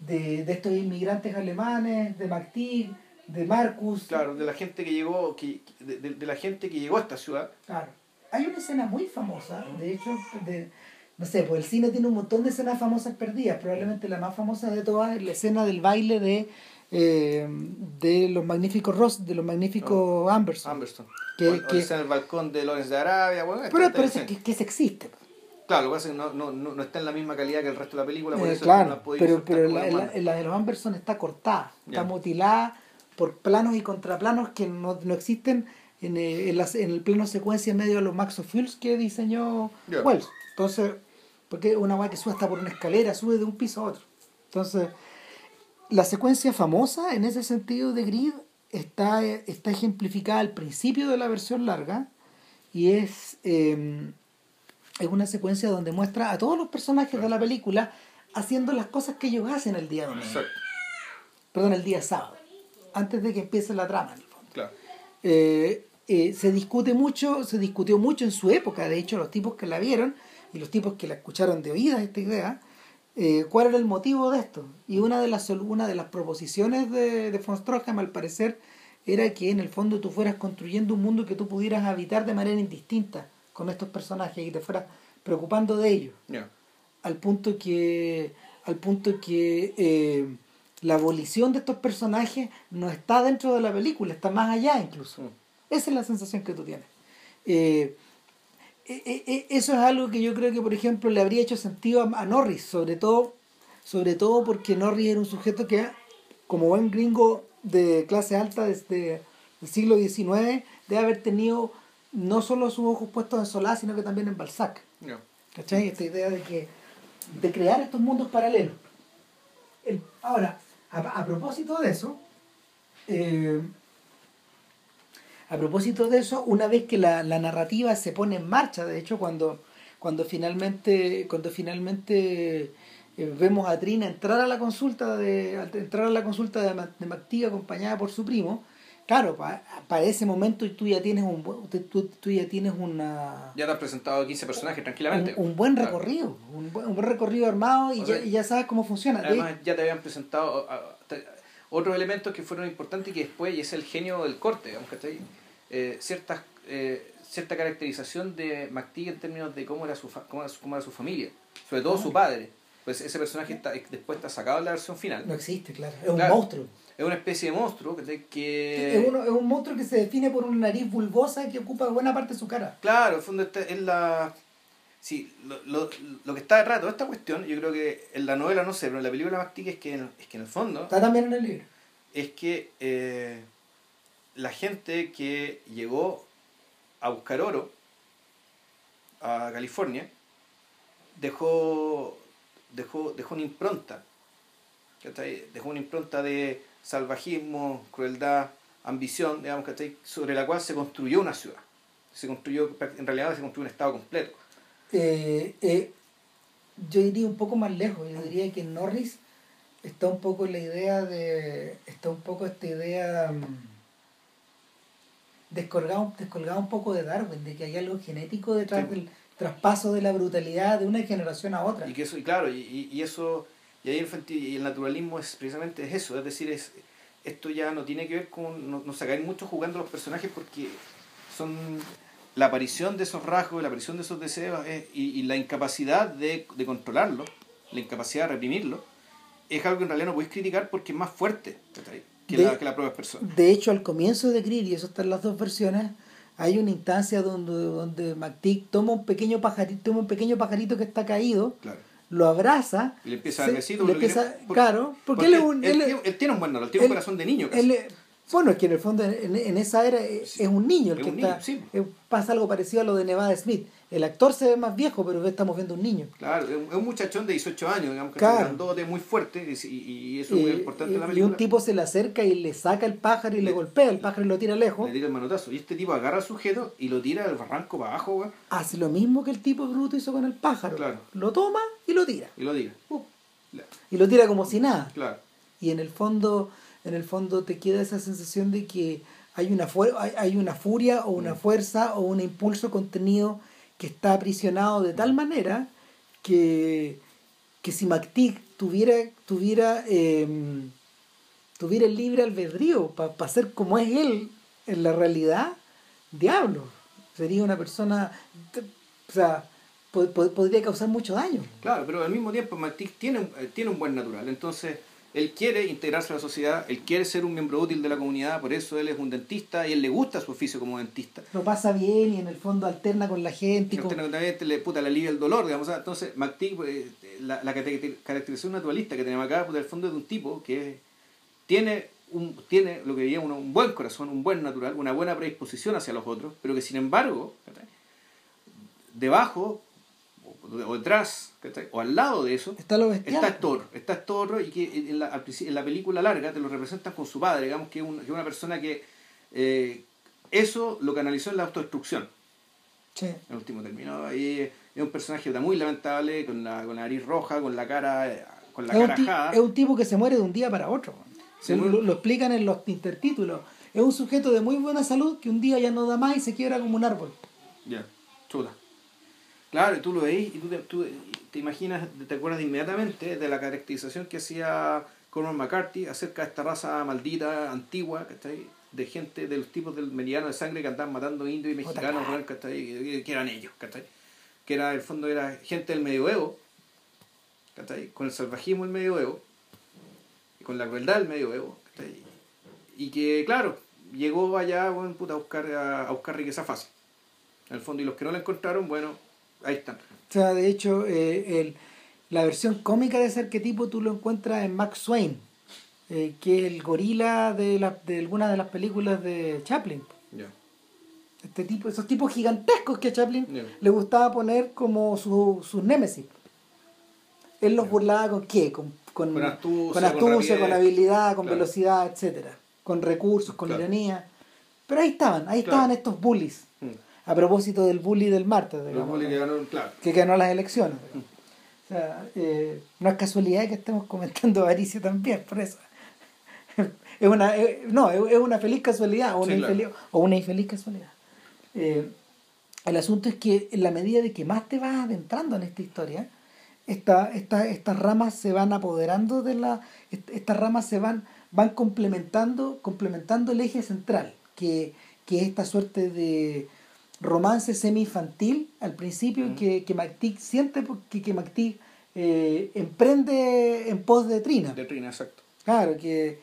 de, de estos inmigrantes alemanes, de McTeague, de Marcus. claro, de la gente que llegó, que, de, de- de la gente que llegó a esta ciudad. Claro. Hay una escena muy famosa, de hecho, de, no sé, pues el cine tiene un montón de escenas famosas perdidas. Probablemente la más famosa de todas es la escena del baile de, eh, de los magníficos Ross, de los magníficos Amberson. Amberston. Que- o, o que- está en el balcón de Lawrence de Arabia. Bueno, Pero, está- pero está- es que, que se existe. Claro, lo que pasa es que no, no, no, no está en la misma calidad que el resto de la película, por Eh, eso no la claro, pero, pero la, la- de los Amberson está cortada, está mutilada por planos y contraplanos que no, no existen en, eh, en, las- en el plano secuencia en medio de los Max of Fields que diseñó Ya. Wells. Entonces, porque una weá que sube hasta por una escalera, sube de un piso a otro. Entonces, la secuencia famosa en ese sentido de Grid está, está ejemplificada al principio de la versión larga y es, eh, es una secuencia donde muestra a todos los personajes de la película haciendo las cosas que ellos hacen el día domingo. Exacto, Perdón, el día sábado, antes de que empiece la trama en el fondo. claro. Eh, eh, se discute mucho, se discutió mucho en su época, de hecho los tipos que la vieron y los tipos que la escucharon de oídas esta idea, eh, cuál era el motivo de esto. Y una de las, una de las proposiciones de, de von Stroheim al parecer era que en el fondo tú fueras construyendo un mundo que tú pudieras habitar de manera indistinta con estos personajes y te fueras preocupando de ellos al punto que al punto que eh, la abolición de estos personajes no está dentro de la película, está más allá incluso. Mm. Esa es la sensación que tú tienes. Eh, eso es algo que yo creo que, por ejemplo, le habría hecho sentido a, Norris, sobre todo, sobre todo porque Norris era un sujeto que, como buen gringo de clase alta desde el siglo XIX, debe haber tenido no solo sus ojos puestos en Solá, sino que también en Balzac. Ya. ¿Cachai? Esta idea de que de crear estos mundos paralelos. El- ahora, a, a propósito de eso, eh, a propósito de eso, una vez que la, la narrativa se pone en marcha, de hecho, cuando, cuando finalmente, cuando finalmente eh, vemos a Trina entrar a la consulta de entrar a la consulta de, de acompañada por su primo, claro, pa- para ese momento tú ya tienes un tú, tú ya tienes una Ya te has presentado 15 personajes tranquilamente. un, un buen Claro. recorrido, un buen, un buen recorrido armado y, O ya, y ya sabes cómo funciona. De- Además, ya te habían presentado otros elementos que fueron importantes y que después, y es el genio del corte, digamos, ¿cachai? Eh, ciertas, eh, cierta caracterización de McTeague en términos de cómo era su, fa- cómo era su, cómo era su familia, sobre todo su padre. Pues ese personaje está, después está sacado en la versión final. no existe, claro. Es un monstruo. Es una especie de monstruo que... Es, uno- es un monstruo que se define por una nariz bulbosa que ocupa buena parte de su cara. Claro, en el fondo es la... Sí, lo, lo, lo que está detrás de toda esta cuestión, yo creo que en la novela no sé, pero en la película McTeague es que es que en el fondo Está también en el libro. es que eh, la gente que llegó a buscar oro a California dejó dejó dejó una impronta dejó una impronta de salvajismo crueldad ambición digamos ¿cachai? sobre la cual se construyó una ciudad Se construyó, en realidad se construyó un Estado completo. Eh, eh, yo iría un poco más lejos, yo diría que Norris está un poco la idea de, está un poco esta idea um, descolgada un poco de Darwin, de que hay algo genético detrás del traspaso de la brutalidad de una generación a otra. Y que eso, y claro, y, y eso, y ahí el, y el naturalismo es precisamente es eso, es decir, es esto ya no tiene que ver con no, no sacar mucho jugando los personajes porque son la aparición de esos rasgos, la aparición de esos deseos y, y, la incapacidad de, de controlarlo, la incapacidad de reprimirlo, es algo que en realidad no puedes criticar porque es más fuerte que, de, la, que la propia persona. De hecho, al comienzo de Greer, y eso está en las dos versiones, hay una instancia donde, donde McTeague toma un pequeño pajarito, toma un pequeño pajarito que está caído, claro. lo abraza. Y le empieza a decir, le empieza, claro, porque, porque él, es un, él, él, él, tiene un buen tiene un corazón de niño. Casi. Bueno, es que en el fondo en, en esa era es, es, un niño el que está. Niño, sí. eh, pasa algo parecido a lo de Nevada Smith. El actor se ve más viejo, pero estamos viendo un niño. Claro, es un muchachón de 18 años, digamos, que claro. grandote, muy fuerte, y, y, eso es muy importante y, en la película. Y un tipo se le acerca y le saca el pájaro y le, le golpea el pájaro y lo tira lejos. Le tira el manotazo. Y este tipo agarra al sujeto y lo tira del barranco para abajo, güey. Hace lo mismo que el tipo bruto hizo con el pájaro. Claro. Lo toma y lo tira. Y lo tira. Uh. Y lo tira como si nada. Claro. Y en el fondo en el fondo te queda esa sensación de que hay una, hay una furia o una fuerza o un impulso contenido que está aprisionado de tal manera que, que si McTeague tuviera, tuviera, eh, tuviera el libre albedrío para pa ser como es él en la realidad, diablo, sería una persona, o sea, pod pod podría causar mucho daño. Claro, pero al mismo tiempo McTeague tiene, tiene un buen natural, entonces él quiere integrarse a la sociedad, él quiere ser un miembro útil de la comunidad, por eso él es un dentista y él le gusta su oficio como dentista. Lo pasa bien y en el fondo alterna con la gente. Y con... Alterna con la gente, le, puta, le alivia el dolor, digamos. Entonces, McTeague, pues, la, la caracterización naturalista que tenemos acá, pues, el fondo es de un tipo que tiene, un, tiene lo que diría uno, un buen corazón, un buen natural, una buena predisposición hacia los otros, pero que sin embargo, debajo o detrás, o al lado de eso, está, lo está está Estor y que en la, en la, película larga te lo representan con su padre, digamos que es un, una persona que eh, eso lo canalizó en la autodestrucción. Sí. En último término. Y es un personaje muy lamentable, con la, con la nariz roja, con la cara, con la es cara un ajada. Es un tipo que se muere de un día para otro. Se muy... lo, lo explican en los intertítulos. Es un sujeto de muy buena salud que un día ya no da más y se quiebra como un árbol. Ya, yeah. chuta. Claro, y tú lo veis y tú te, tú te, imaginas, te acuerdas inmediatamente de la caracterización que hacía Cormac McCarthy acerca de esta raza maldita, antigua, ¿cachai? De gente, de los tipos del meridiano de sangre que andaban matando indios y mexicanos, ¿cachai? Que eran ellos, ¿cachai? Que era, en el fondo, era gente del medioevo, ¿cachai? Con el salvajismo del medioevo, y con la crueldad del medioevo, ¿cachai? Y que, claro, llegó allá, bueno, puta, a buscar, a, a buscar riqueza fácil. En el fondo, y los que no la encontraron, bueno, ahí están. O sea, de hecho, eh, el, la versión cómica de ese arquetipo tú lo encuentras en Max Swain, eh, que es el gorila de, la, de algunas de las películas de Chaplin. Yeah. Este tipo, esos tipos gigantescos que a Chaplin Yeah. le gustaba poner como sus su némesis. Él los burlaba con qué? Con, con, Con astucia, con, astucia, con habilidad, con Claro. velocidad, etcétera Con recursos, con Claro. ironía. Pero ahí estaban, ahí Claro. estaban estos bullies. A propósito del bully del martes, digamos, goles que ganaron, claro. que ganó las elecciones. O sea, eh, no es casualidad que estemos comentando avaricia también, por eso. <laughs> Es una, eh, no, es una feliz casualidad o una, Sí, claro. infeliz, o una infeliz casualidad. Eh, el asunto es que en la medida de que más te vas adentrando en esta historia, esta, esta, estas ramas se van apoderando de la. est- Estas ramas se van, van complementando, complementando el eje central, que, que es esta suerte de romance semi-infantil al principio Mm. que, que McTeague siente porque que McTeague eh, emprende en pos de Trina. De Trina, exacto. Claro, que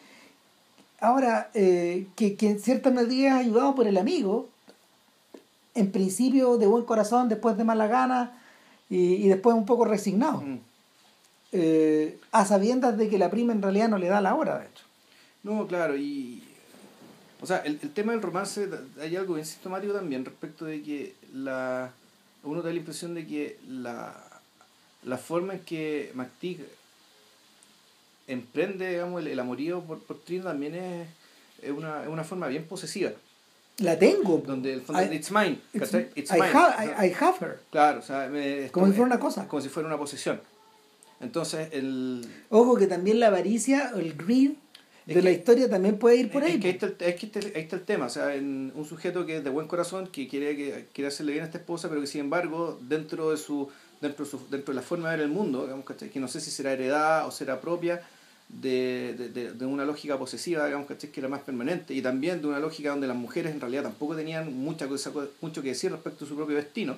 ahora, eh, que, que en cierta medida es ayudado por el amigo, en principio de buen corazón, después de mala gana y, y después un poco resignado, Mm. eh, a sabiendas de que la prima en realidad no le da la hora, de hecho. No, claro, y. O sea, el, el tema del romance, hay algo bien sintomático también respecto de que la. Uno da la impresión de que la, la forma en que McTeague emprende, digamos, el, el amorío por, por Trina también es, es, una, es una forma bien posesiva. La tengo. Donde el fondo I- it's mine. It's-. It's I, mine. have, I, I have her. Claro, o sea, me- Como si fuera una cosa. Como si fuera una posesión. Entonces, el. Ojo que también la avaricia el greed De la que- historia también puede ir por ahí. Es que ahí está, el, es que está el- ahí está el tema, o sea, en un sujeto que es de buen corazón, que quiere, que quiere hacerle bien a esta esposa, pero que sin embargo, dentro de su dentro de, su, dentro de la forma de ver el mundo, digamos, que no sé si será heredada o será propia de, de, de- de una lógica posesiva, digamos, que era más permanente, y también de una lógica donde las mujeres en realidad tampoco tenían mucha cosa, mucho que decir respecto a su propio destino.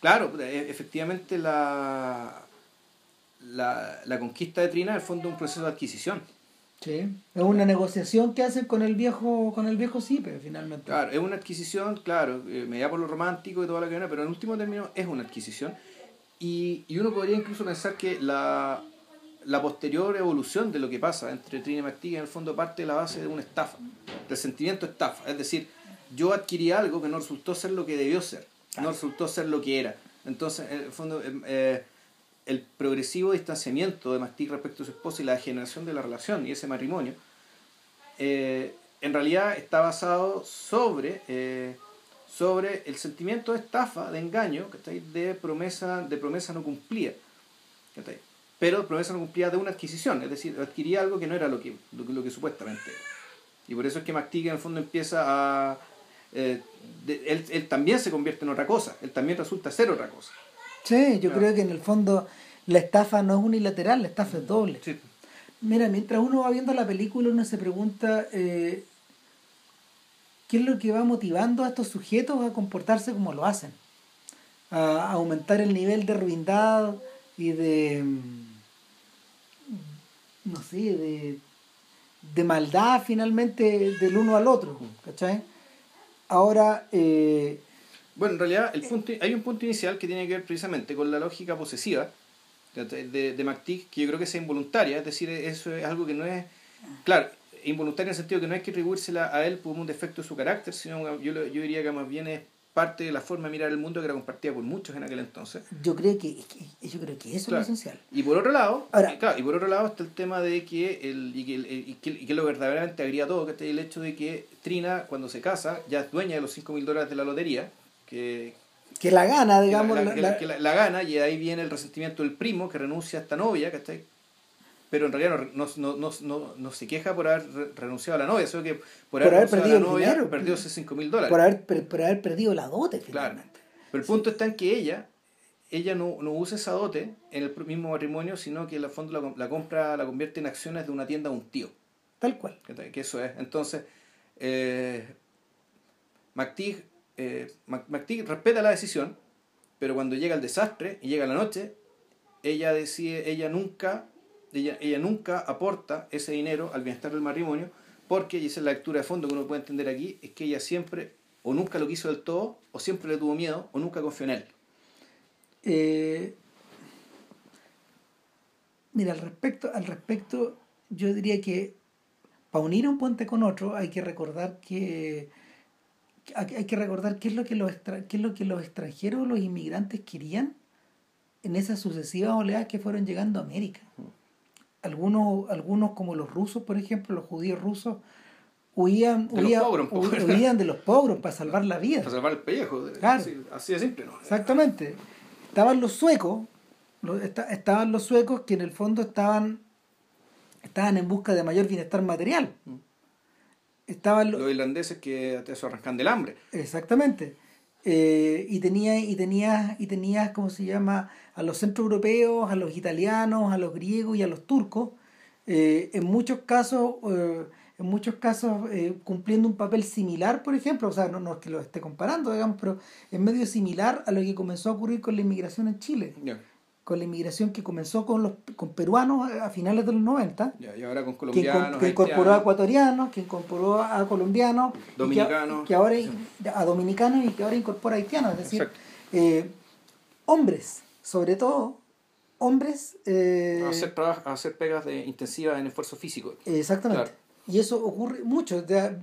Claro, e- efectivamente la, la, la conquista de Trina, en el fondo, es un proceso de adquisición. Sí. Es una negociación que hacen con el viejo, con el viejo Cipe, finalmente. Claro, es una adquisición, claro, eh, me da por lo romántico y toda la que viene, pero en último término es una adquisición. Y, y uno podría incluso pensar que la, la posterior evolución de lo que pasa entre Trina y McTeague en el fondo parte de la base de una estafa, del sentimiento estafa. Es decir, yo adquirí algo que no resultó ser lo que debió ser, no resultó ser lo que era. Entonces, en el fondo, em, eh, el progresivo distanciamiento de McTeague respecto a su esposa y la degeneración de la relación y ese matrimonio, eh, en realidad está basado sobre, eh, sobre el sentimiento de estafa, de engaño, de promesa, de promesa no cumplida. Pero promesa no cumplida de una adquisición, es decir, adquiría algo que no era lo que, lo, que- supuestamente era. Y por eso es que McTeague en el fondo empieza a... eh, él, él también se convierte en otra cosa, él también resulta ser otra cosa. Sí, yo Claro. creo que en el fondo la estafa no es unilateral, la estafa es doble. Sí. Mira, mientras uno va viendo la película, uno se pregunta eh, qué es lo que va motivando a estos sujetos a comportarse como lo hacen, a aumentar el nivel de ruindad y de, mm, no sé, de, de maldad finalmente del uno al otro, ¿cachai? Ahora, eh, Bueno, en realidad el punto, hay un punto inicial que tiene que ver precisamente con la lógica posesiva de, de, de McTeague, que yo creo que es involuntaria, es decir, eso es algo que no es, claro, involuntaria en el sentido que no hay que atribuírsela a él por un defecto de su carácter, sino yo, yo diría que más bien es parte de la forma de mirar el mundo que era compartida por muchos en aquel entonces. yo creo que, yo creo que eso Claro. es lo esencial. Y por otro lado, Ahora- eh, claro, y por otro lado está el tema de que el, y que, el- y que, y que lo verdaderamente agría todo, que es el hecho de que Trina, cuando se casa, ya es dueña de los 5 mil dólares de la lotería, que, Que la gana, digamos, la, la- que gana, y ahí viene el resentimiento del primo que renuncia a esta novia, ¿cachai? Pero en realidad no, no, no, no, no se queja por haber re- renunciado a la novia, sino que por, Por haber, perdido a la el novia, dinero. perdió esos 5 mil dólares. por haber, per- por haber perdido la dote Claro. finalmente. Pero el punto está en que ella, ella no, no usa esa dote en el mismo matrimonio, sino que en el fondo la, com- la compra, la convierte en acciones de una tienda a un tío. Tal cual. Que, que eso es. Entonces, eh, McTeague, eh, McTeague respeta la decisión, pero cuando llega el desastre y llega la noche, ella decide, ella nunca, ella, ella nunca aporta ese dinero al bienestar del matrimonio, porque, y esa es la lectura de fondo que uno puede entender aquí, es que ella siempre o nunca lo quiso del todo, o siempre le tuvo miedo, o nunca confió en él. Eh, mira, al respecto, al respecto, yo diría que para unir un puente con otro hay que recordar que hay que recordar qué es lo que los extra- qué es lo que los extranjeros, los inmigrantes querían en esas sucesivas oleadas que fueron llegando a América. Algunos, algunos como los rusos, por ejemplo, los judíos rusos, huían, De los huían, pobres, po. hu- huían de los pobres para salvar la vida. Para salvar el pellejo. Claro. Así, así de simple, ¿no? Exactamente. Estaban los suecos, los- esta- estaban los suecos que en el fondo estaban, estaban en busca de mayor bienestar material. Estaban los, Los irlandeses que te arrancan del hambre. exactamente. Eh, y tenía y tenía y tenías cómo se llama a los centroeuropeos a los italianos a los griegos y a los turcos eh, en muchos casos eh, en muchos casos eh, cumpliendo un papel similar por ejemplo o sea no, no es que lo esté comparando digamos pero es medio similar a lo que comenzó a ocurrir con la inmigración en Chile Ya, con la inmigración que comenzó con los con peruanos a finales de los 90 ya, y ahora con que, colombianos, que incorporó a ecuatorianos, que incorporó a colombianos, que- Dominicanos. que, ahora a dominicanos y que ahora incorpora a haitianos, es decir, eh, hombres, sobre todo, hombres, eh, a hacer, a hacer pegas de intensivas en esfuerzo físico. exactamente. Claro. Y eso ocurre mucho. sea,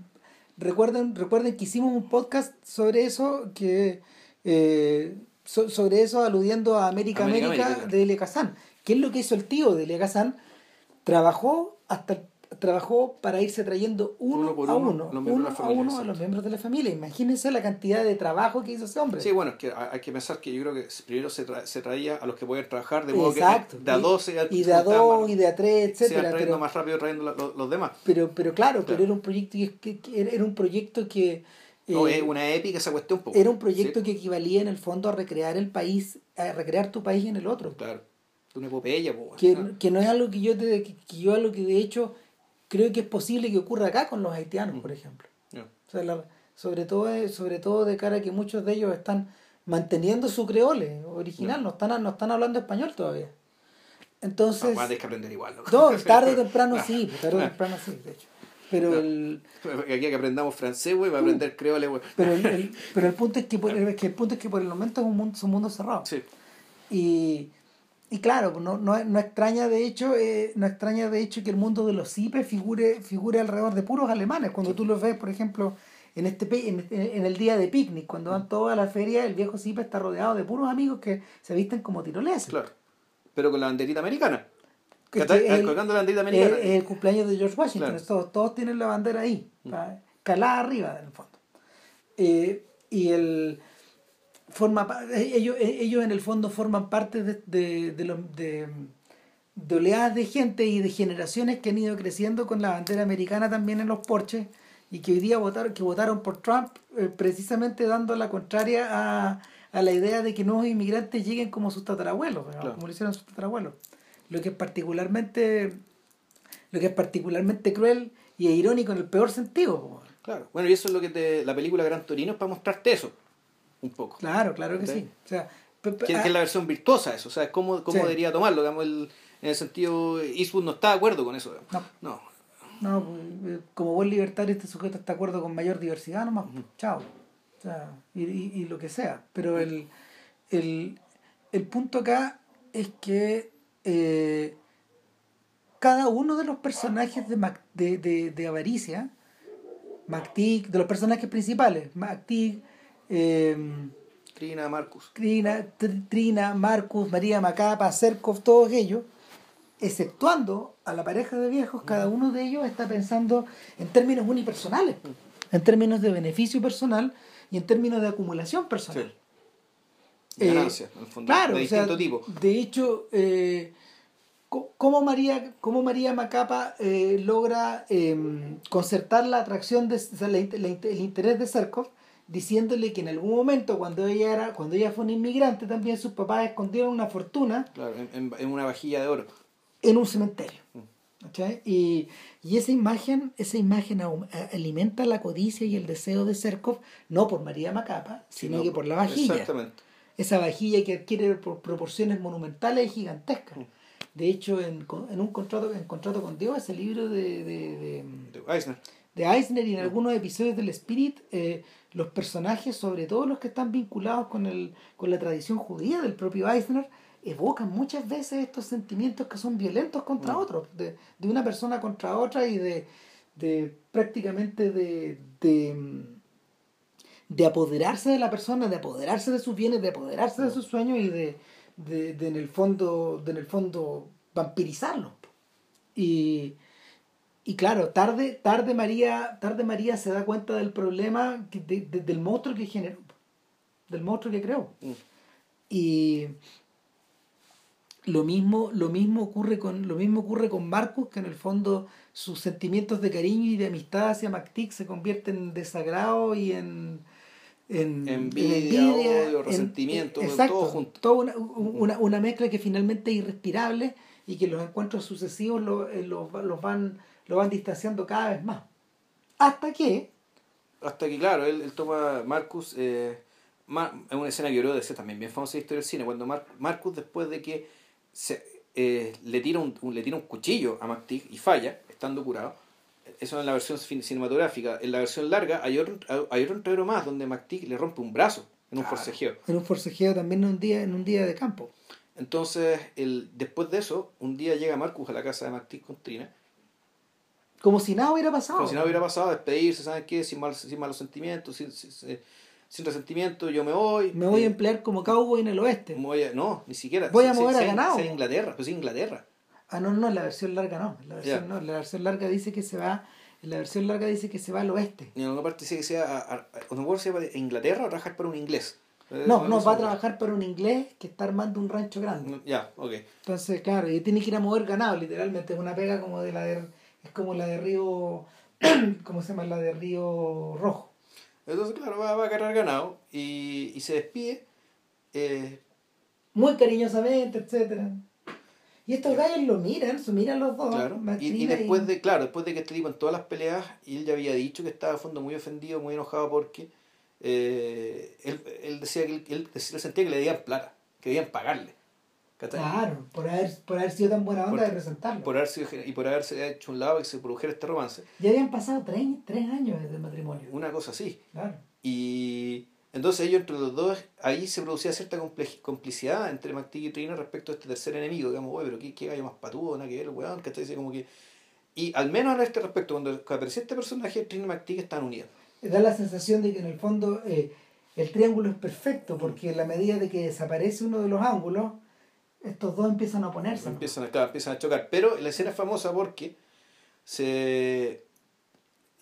recuerden, recuerden que hicimos un podcast sobre eso, que eh, so- sobre eso aludiendo a América América, América, de Elia Kazan. ¿Qué es lo que hizo el tío de Elia Kazan? Trabajó hasta, trabajó para irse trayendo uno, Uno por a uno, uno, uno de la a familia, uno a los miembros de la familia. Imagínense la cantidad de trabajo que hizo ese hombre. Sí, bueno, es que hay que pensar que yo creo que primero se, tra- se traía a los que podían trabajar, de modo Exacto. que de a Y- dos se y de a dos, y de a tres, se etcétera. trayendo Pero, más rápido trayendo la- los, los demás. pero, pero claro, pero Claro. era un proyecto que, que- era un proyecto que No, eh, es una épica esa cuestión. po, era un proyecto ¿sí? que equivalía en el fondo a recrear el país, a recrear tu país en el otro. Claro, una epopeya. po, que, ¿no? que no es algo que yo te, que, yo algo que de hecho creo que es posible que ocurra acá con los haitianos, por ejemplo. Ya. O sea, la- sobre todo eh, sobre todo de cara a que muchos de ellos están manteniendo su creole original, no están no están hablando español todavía. Entonces, Ah, tener que aprender igual. loco. no, tarde o <laughs> temprano sí, pues, tarde o temprano sí, de hecho. Pero No. el <laughs> Aquí que aprendamos francés, güey, va a aprender creole, güey. pero el, el- <laughs> pero el punto es que por, es que el punto es que por el momento es un mundo, es un mundo cerrado. Sí, Y, y claro, no, no, no extraña de hecho, eh, no extraña de hecho que el mundo de los cipes figure, figure alrededor de puros alemanes. Cuando tú los ves, por ejemplo, en este en, en el día de picnic, cuando van todos a la feria, el viejo cipe está rodeado de puros amigos que se visten como tiroleses. claro. Pero con la banderita americana. Que Cata- es el- colgando la banderita Es americana. es el cumpleaños de George Washington, Claro. todos, todos tienen la bandera ahí, pa- calada arriba en el fondo. Eh, y el forma eh, ellos, eh, ellos en el fondo forman parte de, de, de, los- de, de oleadas de gente y de generaciones que han ido creciendo con la bandera americana también en los porches y que hoy día votaron, que votaron por Trump eh, precisamente dando la contraria a, a la idea de que nuevos inmigrantes lleguen como sus tatarabuelos. Claro. como lo hicieron sus tatarabuelos. Lo que es particularmente lo que es particularmente cruel y irónico en el peor sentido. po. Claro. Bueno, y eso es lo que te, la película Gran Torino es para mostrarte eso. Un poco. Claro, claro que sí. O sea, Que, que ah, es la versión virtuosa eso. O sea, cómo, cómo Sí. debería tomarlo. Digamos, el- en el sentido, Eastwood no está de acuerdo con eso. digamos. No. No. No, pues, como buen libertario, este sujeto está de acuerdo con mayor diversidad nomás. Chao. O sea, y, y- y lo que sea. Pero el, el, el punto acá es que eh, cada uno de los personajes de, Mac- de, de, de Avaricia, MacTig, de los personajes principales, MacTig, eh, Trina, Marcus. Trina, Tr- Trina, Marcus, María Macapa, Serkov, todos ellos, exceptuando a la pareja de viejos, cada uno de ellos está pensando en términos unipersonales, en términos de beneficio personal y en términos de acumulación Sí. Eh, ganancia, en el fondo. Claro, de o sea, distinto tipo. de hecho, eh, ¿cómo, María, cómo María Macapa eh, logra eh, concertar la atracción, de, o sea, la int- la int- el interés de Serkov, diciéndole que en algún momento, cuando ella, era, cuando ella fue una inmigrante, también sus papás escondieron una fortuna Claro, en, una vajilla de oro. en un cementerio. ¿cachai? Y, y esa imagen, esa imagen alimenta la codicia y el deseo de Serkov, no por María Macapa, sino Sino que por la vajilla. Exactamente. Esa vajilla que adquiere por proporciones monumentales y gigantescas. Mm. De hecho, en, en un contrato, en contrato con Dios, ese libro de, de, de, De Eisner. de Eisner y en algunos episodios del Spirit, eh, los personajes, sobre todo los que están vinculados con, el, con la tradición judía del propio Eisner, evocan muchas veces estos sentimientos que son violentos contra Mm. otros, de, de una persona contra otra y de, de prácticamente de, de, mm, de apoderarse de la persona, de apoderarse de sus bienes, de apoderarse de sus sueños y de, de, de en el fondo, de en el fondo vampirizarlos. Y, y claro, tarde, tarde María, tarde María se da cuenta del problema que- de- de- del monstruo que generó, del monstruo que creó. Mm. Y lo mismo, lo mismo ocurre con, lo mismo ocurre con Marcus, que en el fondo sus sentimientos de cariño y de amistad hacia MacTic se convierten en desagrado y en, en Envidia, odio, en- resentimiento, exacto, todo junto. toda una, una, una mezcla que finalmente es irrespirable y que los encuentros sucesivos lo- eh, los, los van, lo van distanciando cada vez más. Hasta que, Hasta que, claro, él, él toma Marcus. Eh, Mar- es una escena que yo decía también, bien famosa en la historia del cine. Cuando Mar- Marcus, después de que se, eh, le, tira un, un- le tira un cuchillo a McTeague y falla, estando curado. Eso en la versión cinematográfica. En la versión larga hay otro, hay otro entrevero más donde McTeague le rompe un brazo en un Claro. forcejeo. en un forcejeo también en un día, en un día de campo. Entonces, el, después de eso, un día llega Marcus a la casa de McTeague con Trina. Como si nada hubiera pasado. Como si nada hubiera pasado, despedirse, ¿saben qué? Sin, mal, sin malos sentimientos, sin, sin, sin- resentimiento, yo me voy. Me voy a Eh, emplear como cowboy en el oeste. a- no, ni siquiera. Voy a mover a ganado. sí, Inglaterra, pues Inglaterra. Ah, no, no, la versión larga no. La versión, no, la versión larga dice que se va. La versión larga dice que se va al oeste. Y en alguna parte dice que sea a, a, a, a Inglaterra o a trabajar para un inglés. No, no, va a trabajar para un inglés que está armando un rancho grande. Ya, ok. Entonces, claro, y tiene que ir a mover ganado, literalmente. Es una pega como de la de. Es como la de Río. <clears throat> ¿Cómo se llama? La de Río Rojo. Entonces, claro, va, va a cargar ganado y, y se despide. Eh, Muy cariñosamente, etcétera. Y estos gallos lo miran, se miran los dos. Claro. Y, y, después de, claro, después de que este tipo en todas las peleas, él ya había dicho que estaba a fondo muy ofendido, muy enojado porque eh, él, él, decía que él, él, sentía que le debían plata, que debían pagarle. Claro, por haber, por haber sido tan buena onda por, de presentarlo. Por haber sido, y por haberse hecho un lado que se produjera este romance. Ya habían pasado tres, tres años desde el matrimonio. Una cosa así. Claro. Y entonces ellos entre los dos, ahí se producía cierta complicidad entre McTeague y Trina respecto a este tercer enemigo. Digamos, oye, pero qué, qué gallo más patudo, nada que ver, weón, que dice como que... Y al menos a este respecto, cuando aparecía este personaje, Trina y McTeague están unidos. Da la sensación de que en el fondo eh, el triángulo es perfecto, porque en la medida de que desaparece uno de los ángulos, estos dos empiezan a oponerse. Empiezan, claro, empiezan a chocar. Pero la escena es famosa porque se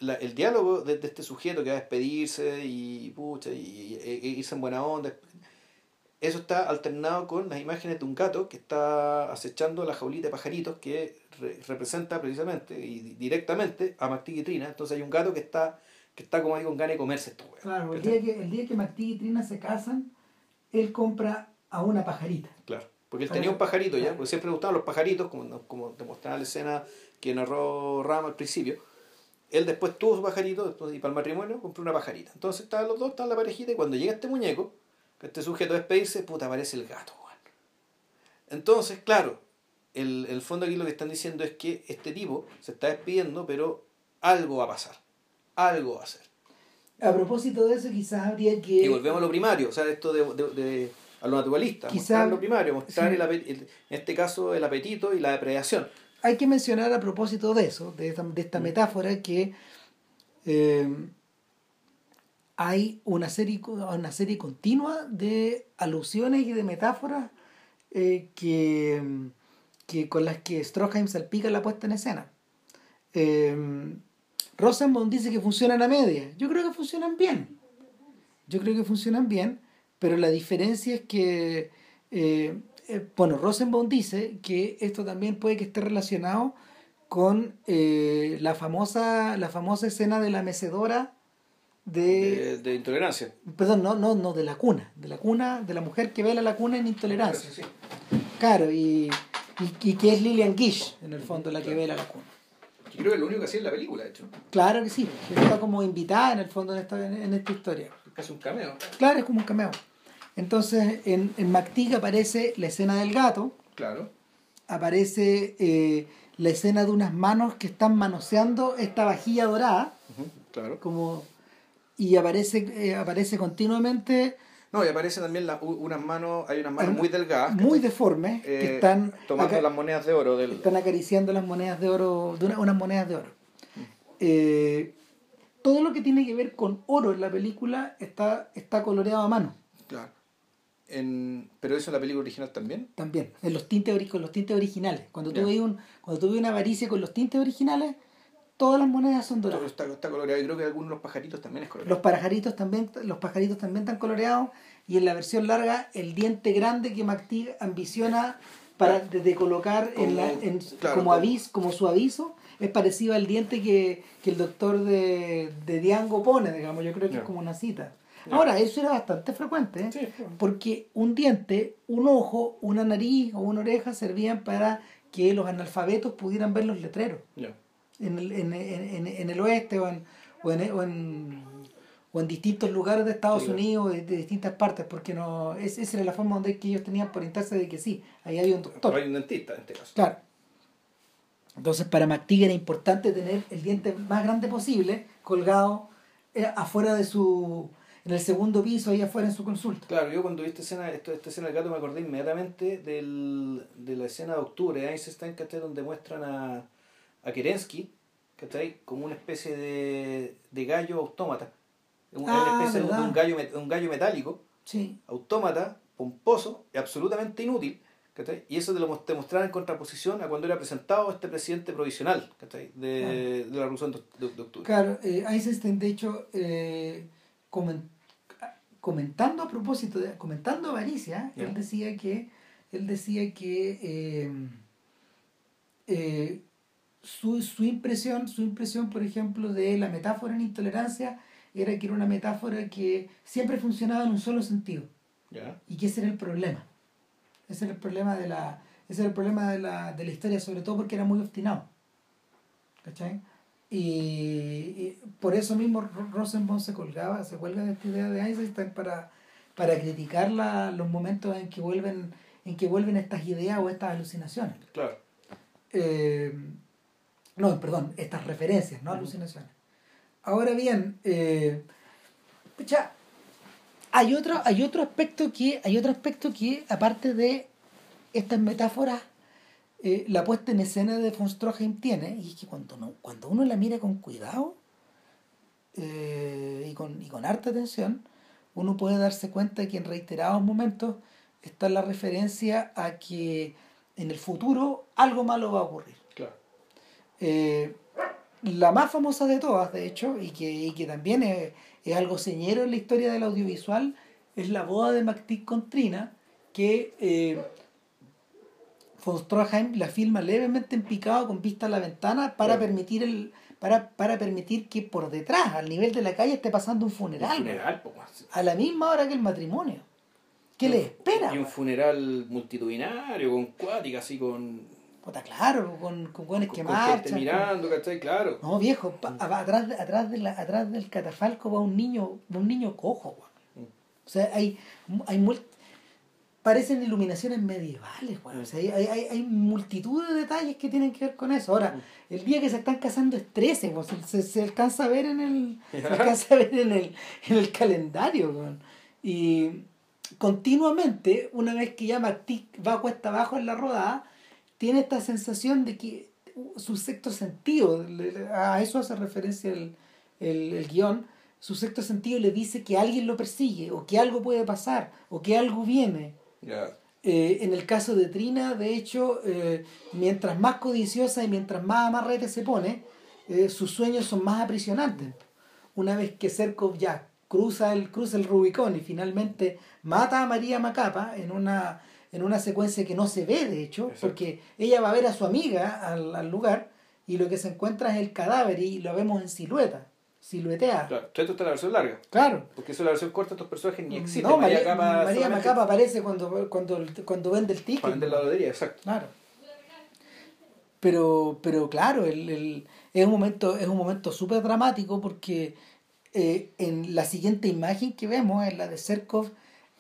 la, el diálogo de, de, este sujeto que va a despedirse y, pucha, y, y, irse en buena onda, eso está alternado con las imágenes de un gato que está acechando la jaulita de pajaritos que re, representa precisamente y directamente a Martí y Trina. Entonces hay un gato que está, que está como ahí con ganas de comerse esto. Claro, el día, que, el día que Martí y Trina se casan, él compra a una pajarita. Claro. Porque él tenía un pajarito ya, porque siempre le gustaban los pajaritos, como, como demostraba la escena que narró Rama al principio. Él después tuvo su pajarito y para el matrimonio compró una pajarita. Entonces estaban los dos, estaban la parejita, y cuando llega este muñeco, que este sujeto despedirse, puta, aparece el gato. Entonces, claro, el, el fondo aquí lo que están diciendo es que este tipo se está despidiendo, pero algo va a pasar. Algo va a hacer. A propósito de eso, quizás habría que. Y volvemos a lo primario, o sea, esto de, de, de a lo naturalista, Quizá, mostrar lo primario, mostrar sí. el, el, en este caso el apetito y la depredación. Hay que mencionar a propósito de eso, de esta, de esta mm. metáfora, que eh, hay una serie, una serie continua de alusiones y de metáforas eh, que, que, con las que Stroheim salpica la puesta en escena. Eh, Rosenbaum dice que funcionan a media. Yo creo que funcionan bien. Yo creo que funcionan bien pero la diferencia es que, eh, eh, bueno, Rosenbaum dice que esto también puede que esté relacionado con eh, la, famosa, la famosa escena de la mecedora de, de, de, intolerancia. Perdón, no, no, no, de la cuna, de la cuna, de la mujer que vela la cuna en intolerancia. Sí, Claro, y, y, y, que es Lillian Gish, en el fondo, la que vela la cuna. Yo creo que es lo único que hacía en la película, de hecho. Claro que sí, que está como invitada en el fondo en esta, en esta historia. Es casi un cameo. Claro, es como un cameo. Entonces, en, en McTeague aparece la escena del gato. Claro. Aparece eh, la escena de unas manos que están manoseando esta vajilla dorada. Uh -huh, claro. Como, y aparece, eh, aparece continuamente. No, y aparece también la, unas manos, hay unas manos muy delgadas. Muy deformes, eh, que están. Tomando las monedas de oro. Del... Están acariciando las monedas de oro, de una, unas monedas de oro. Uh todo lo que tiene que ver con oro en la película está, está coloreado a mano. Claro. En, pero eso en la película original también. También en los tintes con los tintes originales. Cuando tú ves un cuando tú ves una avaricia con los tintes originales todas las monedas son doradas. Está, está coloreado. Y creo que algunos de los pajaritos también es coloreado los pajaritos también los pajaritos también están coloreados. Y en la versión larga el diente grande que McTeague ambiciona para de, de colocar como, en la, en, claro, como, avis, como su aviso es parecido al diente que, que el doctor de, de Diango pone digamos. Yo creo que yeah. es como una cita Ahora, eso era bastante frecuente, ¿eh? sí, porque un diente, un ojo, una nariz o una oreja servían para que los analfabetos pudieran ver los letreros. Yeah. En, el, en, en, en, el oeste o en, o en, o en, o en distintos lugares de Estados sí, Unidos, de, de, distintas partes, porque no es, esa era la forma donde que ellos tenían por orientarse de que sí, ahí había un doctor. Hay un dentista en este caso. Claro. Entonces, para McTeague era importante tener el diente más grande posible colgado eh, afuera de su en el segundo piso, ahí afuera en su consulta. Claro, yo cuando vi esta escena, esta, esta escena del gato me acordé inmediatamente del, de la escena de octubre de Einstein, ¿cachai? Donde muestran a, a Kerensky, ¿cachai? Como una especie de, de gallo autómata. Una ah, especie ¿verdad? de un gallo, un gallo metálico, sí. autómata, pomposo y absolutamente inútil, ¿cachai? Y eso te lo te mostraba en contraposición a cuando era presentado este presidente provisional ¿cachai? De, de la Revolución de, de, Octubre. Claro, eh, Eisenstein, de hecho, eh, comentando a propósito, de, comentando avaricia, él decía que, él decía que eh, eh, su, su, impresión, su impresión, por ejemplo, de la metáfora en intolerancia era que era una metáfora que siempre funcionaba en un solo sentido. Y que ese era el problema. Ese era el problema de la, ese era el problema de la, de la historia, sobre todo porque era muy obstinado. ¿Cachai? Y, por eso mismo Rosenbaum se colgaba, se cuelga de esta idea de Einstein para, para criticar la, los momentos en que vuelven en que vuelven estas ideas o estas alucinaciones. Claro. Eh, no, perdón, estas referencias, no alucinaciones. Ahora bien, eh, hay otro, hay otro aspecto que, hay otro aspecto que, aparte de estas metáforas eh, la puesta en escena de von Stroheim tiene, y es que cuando, no, cuando uno la mira con cuidado eh, y, con, y con harta atención, uno puede darse cuenta que en reiterados momentos está la referencia a que en el futuro algo malo va a ocurrir. Claro. Eh, la más famosa de todas, de hecho, y que, y que también es, es, algo señero en la historia del audiovisual, es la boda de McTeague con Trina, que von Stroheim la filma levemente en picado con vista a la ventana para permitir el para, para permitir que por detrás, al nivel de la calle, esté pasando un funeral. Un funeral a la misma hora que el matrimonio. ¿Qué le espera? Y un funeral multitudinario, con cuática, así con. Puta, claro, con, con que con Gente mirando, ¿cachai? Claro. No, viejo, atrás, atrás, de la, atrás del catafalco va un niño, un niño cojo, mm. O sea, hay, hay parecen iluminaciones medievales, bueno. o sea, hay, hay, hay, multitud de detalles que tienen que ver con eso. Ahora, el día que se están casando es 13, pues, se, se, alcanza a ver en el, se alcanza a ver en el, en el calendario. Y continuamente, una vez que ya Martí va cuesta abajo en la rodada, tiene esta sensación de que su sexto sentido, a eso hace referencia el, el, el guion, su sexto sentido le dice que alguien lo persigue, o que algo puede pasar, o que algo viene eh, en el caso de Trina, de hecho, eh, mientras más codiciosa y mientras más amarrete se pone, eh, sus sueños son más aprisionantes. Una vez que Serkov ya cruza el, cruza el Rubicón y finalmente mata a María Macapa en una, en una secuencia que no se ve, de hecho, porque ella va a ver a su amiga al, al lugar y lo que se encuentra es el cadáver y lo vemos en silueta siluetea. Claro, esto está la versión larga. Claro. Porque eso es la versión corta, estos personajes ni existen. No, María, María, María Macapa aparece cuando, cuando, cuando vende el ticket. Cuando vende la lotería, exacto. Claro. Pero, pero claro, el, el, es un momento, es un momento súper dramático porque eh, en la siguiente imagen que vemos es la de Serkov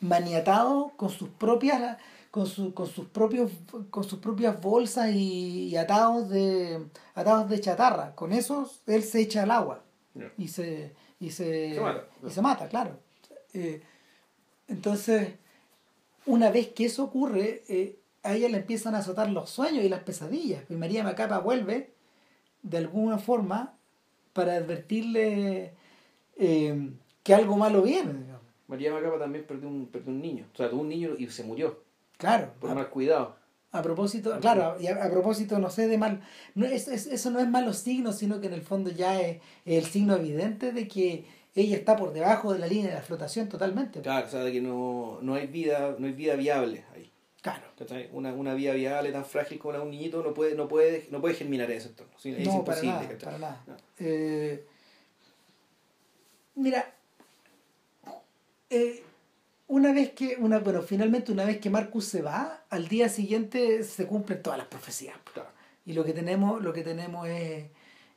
maniatado con sus propias con, su, con sus propios con sus propias bolsas y, y atados de atados de chatarra con eso él se echa al agua y se, y se, mata, y se mata claro. Eh, entonces, una vez que eso ocurre, eh, a ella le empiezan a azotar los sueños y las pesadillas. Y María Macapa vuelve, de alguna forma, para advertirle eh, que algo malo viene. María Macapa también perdió un, perdió un niño. O sea, tuvo un niño y se murió. Claro. Por mal cuidado. A propósito, claro, y a, propósito, no sé, de mal, no, es, eso no es malos signos, sino que en el fondo ya es, el signo evidente de que ella está por debajo de la línea de la flotación totalmente. Claro, o sea, de que no, no hay vida, no hay vida viable ahí. Claro. Una, una vida viable tan frágil como la de un niñito no puede, no puede, no puede germinar en ese entorno. Es no, imposible. Para nada, para nada. Eh, mira, eh, una vez que, una, bueno, finalmente una vez que Marcus se va, al día siguiente se cumplen todas las profecías. Y lo que tenemos, lo que tenemos es,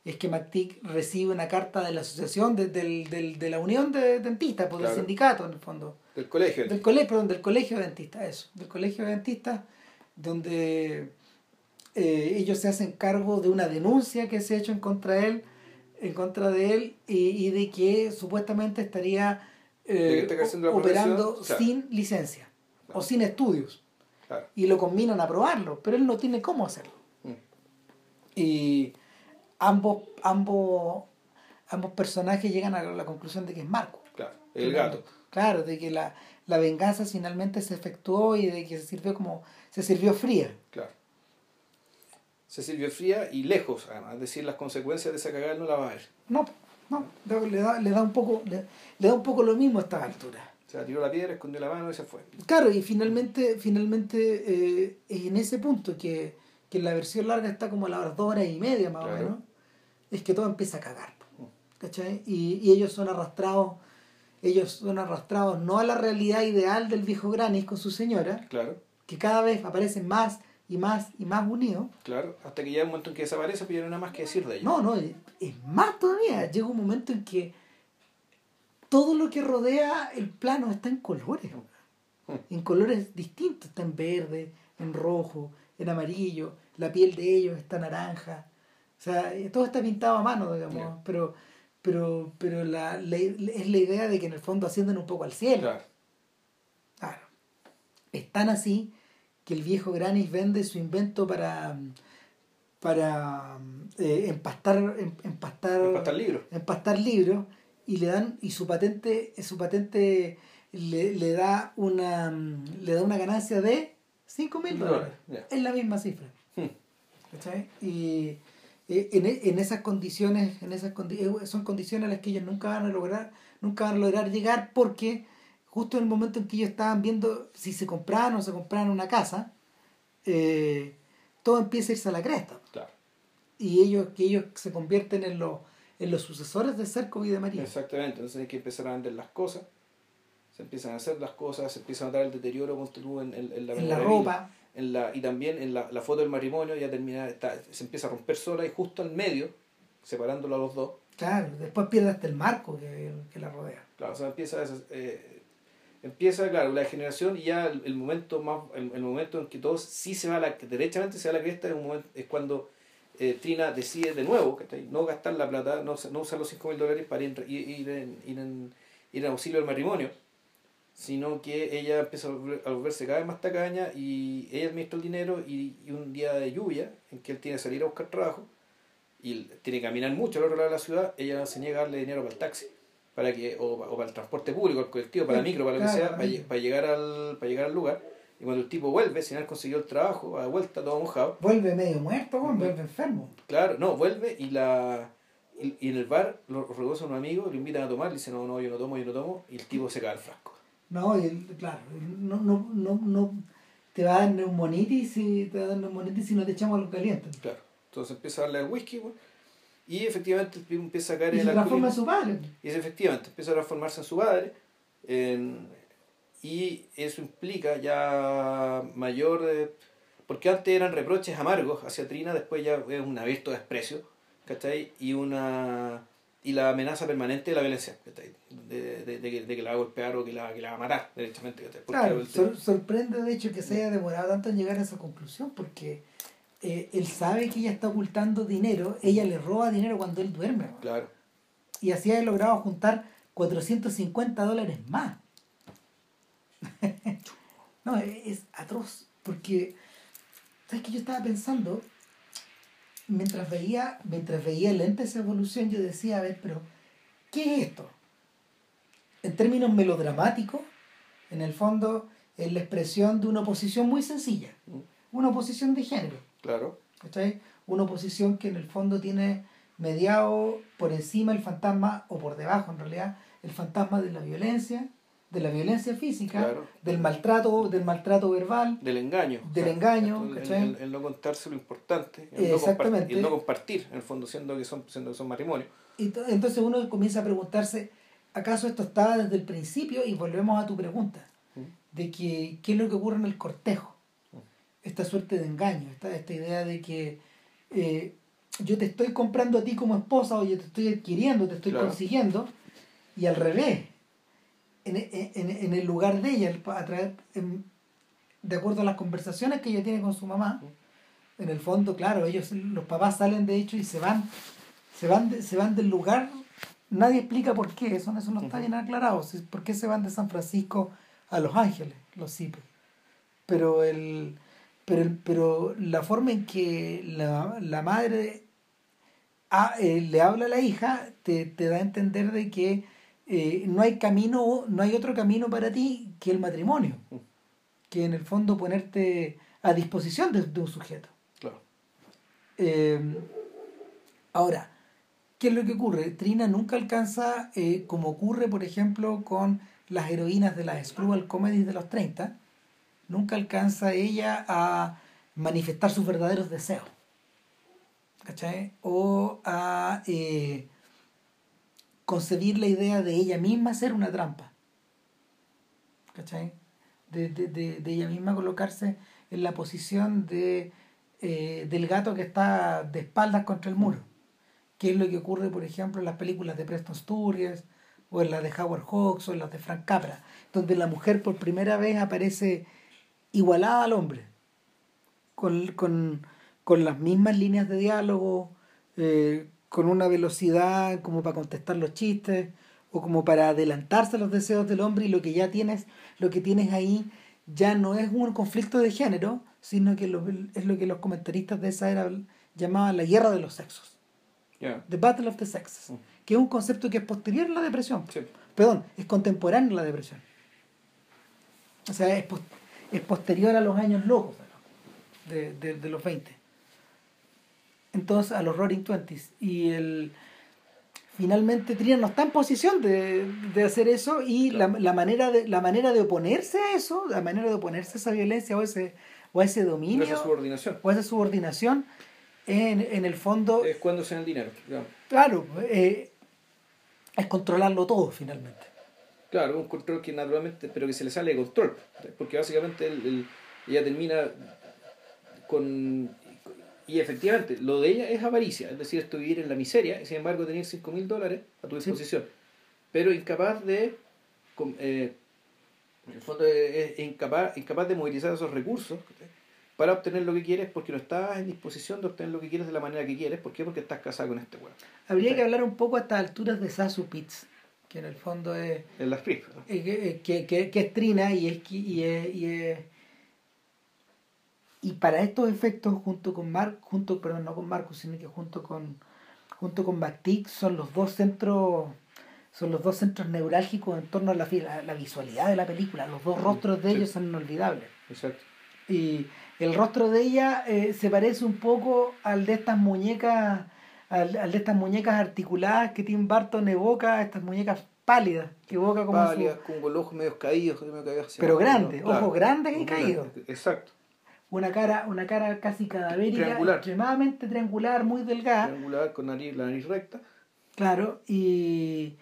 es que McTeague recibe una carta de la asociación, de, de la unión de dentistas, por pues, del sindicato en el fondo. Del colegio. Del colegio, perdón, del colegio de dentistas, eso. Del colegio de dentistas, donde eh, ellos se hacen cargo de una denuncia que se ha hecho en contra de él, en contra de él, y, y de que supuestamente estaría eh, operando sin licencia o sin estudios. Y lo combinan a probarlo, pero él no tiene cómo hacerlo. Mm. Y ambos, ambos, ambos personajes llegan a la conclusión de que es Marco. Claro, el gato. Claro, de que la, la venganza finalmente se efectuó y de que se sirvió como se sirvió fría. Claro. Se sirvió fría y lejos, además, es decir, las consecuencias de esa cagada no la va a ver. No, no, le da, le da un poco, le, da un poco lo mismo a esta altura. O sea, tiró la piedra, escondió la mano y se fue. Claro, y finalmente, finalmente eh, en ese punto que, que la versión larga está como a las dos horas y media más o menos, es que todo empieza a cagar. ¿Cachai? Y, y ellos son arrastrados, ellos son arrastrados no a la realidad ideal del viejo Granis con su señora, claro. que cada vez aparecen más y más y más unidos. Claro, hasta que llega un momento en que desaparece, pero ya no hay nada más que decir de ellos. No, no, es, más todavía. Llega un momento en que todo lo que rodea el plano está en colores. Hmm. En colores distintos. Está en verde, en rojo, en amarillo. La piel de ellos está naranja. O sea, todo está pintado a mano, digamos. Pero, pero, pero la, es la idea de que en el fondo ascienden un poco al cielo. Claro. Claro. Están así que el viejo Granis vende su invento para para eh, empastar, em, empastar, empastar libros. empastar libros y le dan y su patente su patente le, le da una le da una ganancia de 5 mil dólares es la misma cifra. Hmm. y eh, en, en, esas condiciones en esas eh, son condiciones a las que ellos nunca van a lograr nunca van a lograr llegar porque justo en el momento en que ellos estaban viendo si se compraban o se compraban una casa, eh, todo empieza a irse a la cresta. Y ellos, que ellos se convierten en los, en los sucesores de Cerco y de María. Exactamente, entonces hay que empezar a vender las cosas, se empiezan a hacer las cosas, se empieza a notar el deterioro en, en, la, en la ropa. En la, y también en la, la foto del matrimonio ya termina, está, se empieza a romper sola y justo al medio, separándolo a los dos. Claro, después pierde hasta el marco que, que la rodea. Claro, o sea, empieza a, eh, empieza, claro, la degeneración y ya el, momento más el, momento en que todos sí se va a la, derechamente se va la cresta es, un momento, es cuando eh, Trina decide de nuevo no gastar la plata, no, no usar los 5 mil dólares para ir, ir, en, ir, en, ir en auxilio del matrimonio, sino que ella empieza a volverse cada vez más tacaña y ella administra el dinero y, y, un día de lluvia en que él tiene que salir a buscar trabajo y tiene que caminar mucho al otro lado de la ciudad, ella se niega a darle dinero para el taxi para que, o, o, para el transporte público, el colectivo, para el micro, para lo que sea, para, llegar al, para llegar al lugar. Y cuando el tipo vuelve, sin haber conseguido el trabajo, a la vuelta todo mojado. Vuelve medio muerto, vuelve enfermo. Claro, no, vuelve y la y, en el bar lo reconoce a un amigo, lo invitan a tomar, le dice no, no, yo no tomo, yo no tomo, y el tipo se cae al frasco. No, y claro, no, no, no, no te va a dar neumonitis y te va a dar neumonitis si no te echamos algo caliente. Claro, entonces empieza a darle el whisky, y efectivamente empieza a caer y en se transforma en su padre. Y efectivamente empieza a transformarse en su padre. y eso implica ya mayor. porque antes eran reproches amargos hacia Trina, después ya es un abierto desprecio, ¿cachai? Y una y la amenaza permanente de la violencia, De, de, de, que, la va a golpear o que la, que la va a matar, derechamente. Claro, sorprende de hecho que se haya demorado tanto en llegar a esa conclusión, porque eh, él sabe que ella está ocultando dinero, ella le roba dinero cuando él duerme. Claro. Y así ha logrado juntar 450 dólares más. <laughs> no, es, atroz, porque, ¿sabes que Yo estaba pensando, mientras veía, mientras veía lenta esa evolución, yo decía, a ver, pero, ¿qué es esto? En términos melodramáticos, en el fondo, es la expresión de una oposición muy sencilla, una oposición de género Claro. Una oposición que en el fondo tiene mediado por encima el fantasma, o por debajo en realidad, el fantasma de la violencia, de la violencia física, del maltrato, del maltrato verbal, del engaño, del engaño, el, no contarse lo importante, el Exactamente. No el no compartir, en el fondo siendo que son, siendo que son matrimonios. Y entonces uno comienza a preguntarse, ¿acaso esto estaba desde el principio? Y volvemos a tu pregunta, de que qué es lo que ocurre en el cortejo esta suerte de engaño, esta, esta idea de que eh, yo te estoy comprando a ti como esposa o yo te estoy adquiriendo, te estoy consiguiendo, y al revés, en, en, en, el lugar de ella, a través, de acuerdo a las conversaciones que ella tiene con su mamá, en el fondo, claro, ellos, los papás salen de hecho y se van, se van, se van del lugar, nadie explica por qué, eso, eso no está bien aclarado, por qué se van de San Francisco a Los Ángeles, los CIPE. Pero el, pero, pero la forma en que la, la madre eh, le habla a la hija te, te, da a entender de que eh, no hay camino, no hay otro camino para ti que el matrimonio. Que en el fondo ponerte a disposición de, un sujeto. Claro. Eh, ahora, ¿qué es lo que ocurre? Trina nunca alcanza, como ocurre, por ejemplo, con las heroínas de las Screwball Comedies de los 30, nunca alcanza ella a manifestar sus verdaderos deseos. ¿Cachai? O a eh, concebir la idea de ella misma ser una trampa. ¿Cachai? De, de, de, ella misma colocarse en la posición de, eh, del gato que está de espaldas contra el muro. Que es lo que ocurre, por ejemplo, en las películas de Preston Sturges, o en las de Howard Hawks, o en las de Frank Capra, donde la mujer por primera vez aparece igualada al hombre, con, con, con las mismas líneas de diálogo, eh, con una velocidad como para contestar los chistes, o como para adelantarse a los deseos del hombre y lo que ya tienes, lo que tienes ahí ya no es un conflicto de género, sino que es lo que los comentaristas de esa era llamaban la guerra de los sexos. The Battle of the Sexes, mm. que es un concepto que es posterior a la depresión. Perdón, es contemporáneo a la depresión. O sea, es, es posterior a los años locos de, de, los 20. Entonces, a los Roaring Twenties. Y el, finalmente Trina no está en posición de, de hacer eso y la, la, manera de, la manera de oponerse a eso, la manera de oponerse a esa violencia o ese, o ese dominio. O esa subordinación. O esa subordinación, en, en el fondo... Es cuando se el dinero. Claro, eh, es controlarlo todo finalmente. Claro, un control que naturalmente, pero que se le sale de control, porque básicamente ella termina con... Y efectivamente, lo de ella es avaricia, es decir, esto vivir en la miseria, y sin embargo tener 5 mil dólares a tu disposición, pero incapaz de... Eh, en el fondo es incapaz, incapaz de movilizar esos recursos para obtener lo que quieres porque no estás en disposición de obtener lo que quieres de la manera que quieres. ¿Por qué? Porque estás casado con este weón. Habría que hablar un poco a estas alturas de Sasu Pitts que en el fondo es... En las que, que, que, que, es trina y es, y es, y es... Y para estos efectos, junto con Mar, junto, perdón, no con Marcus, sino que junto con junto con Bactic son los dos centros son los dos centros neurálgicos en torno a la, la, visualidad de la película. Los dos rostros de ellos son inolvidables. Exacto. Y el rostro de ella eh, se parece un poco al de estas muñecas al, de estas muñecas articuladas que Tim Burton evoca, estas muñecas pálidas, que evoca como pálidas, con los ojos medio caídos, pero grandes, ojos grandes y caídos. Exacto. Una cara, una cara casi cadavérica, extremadamente triangular, muy delgada. Triangular, con nariz, la nariz recta. Claro, y,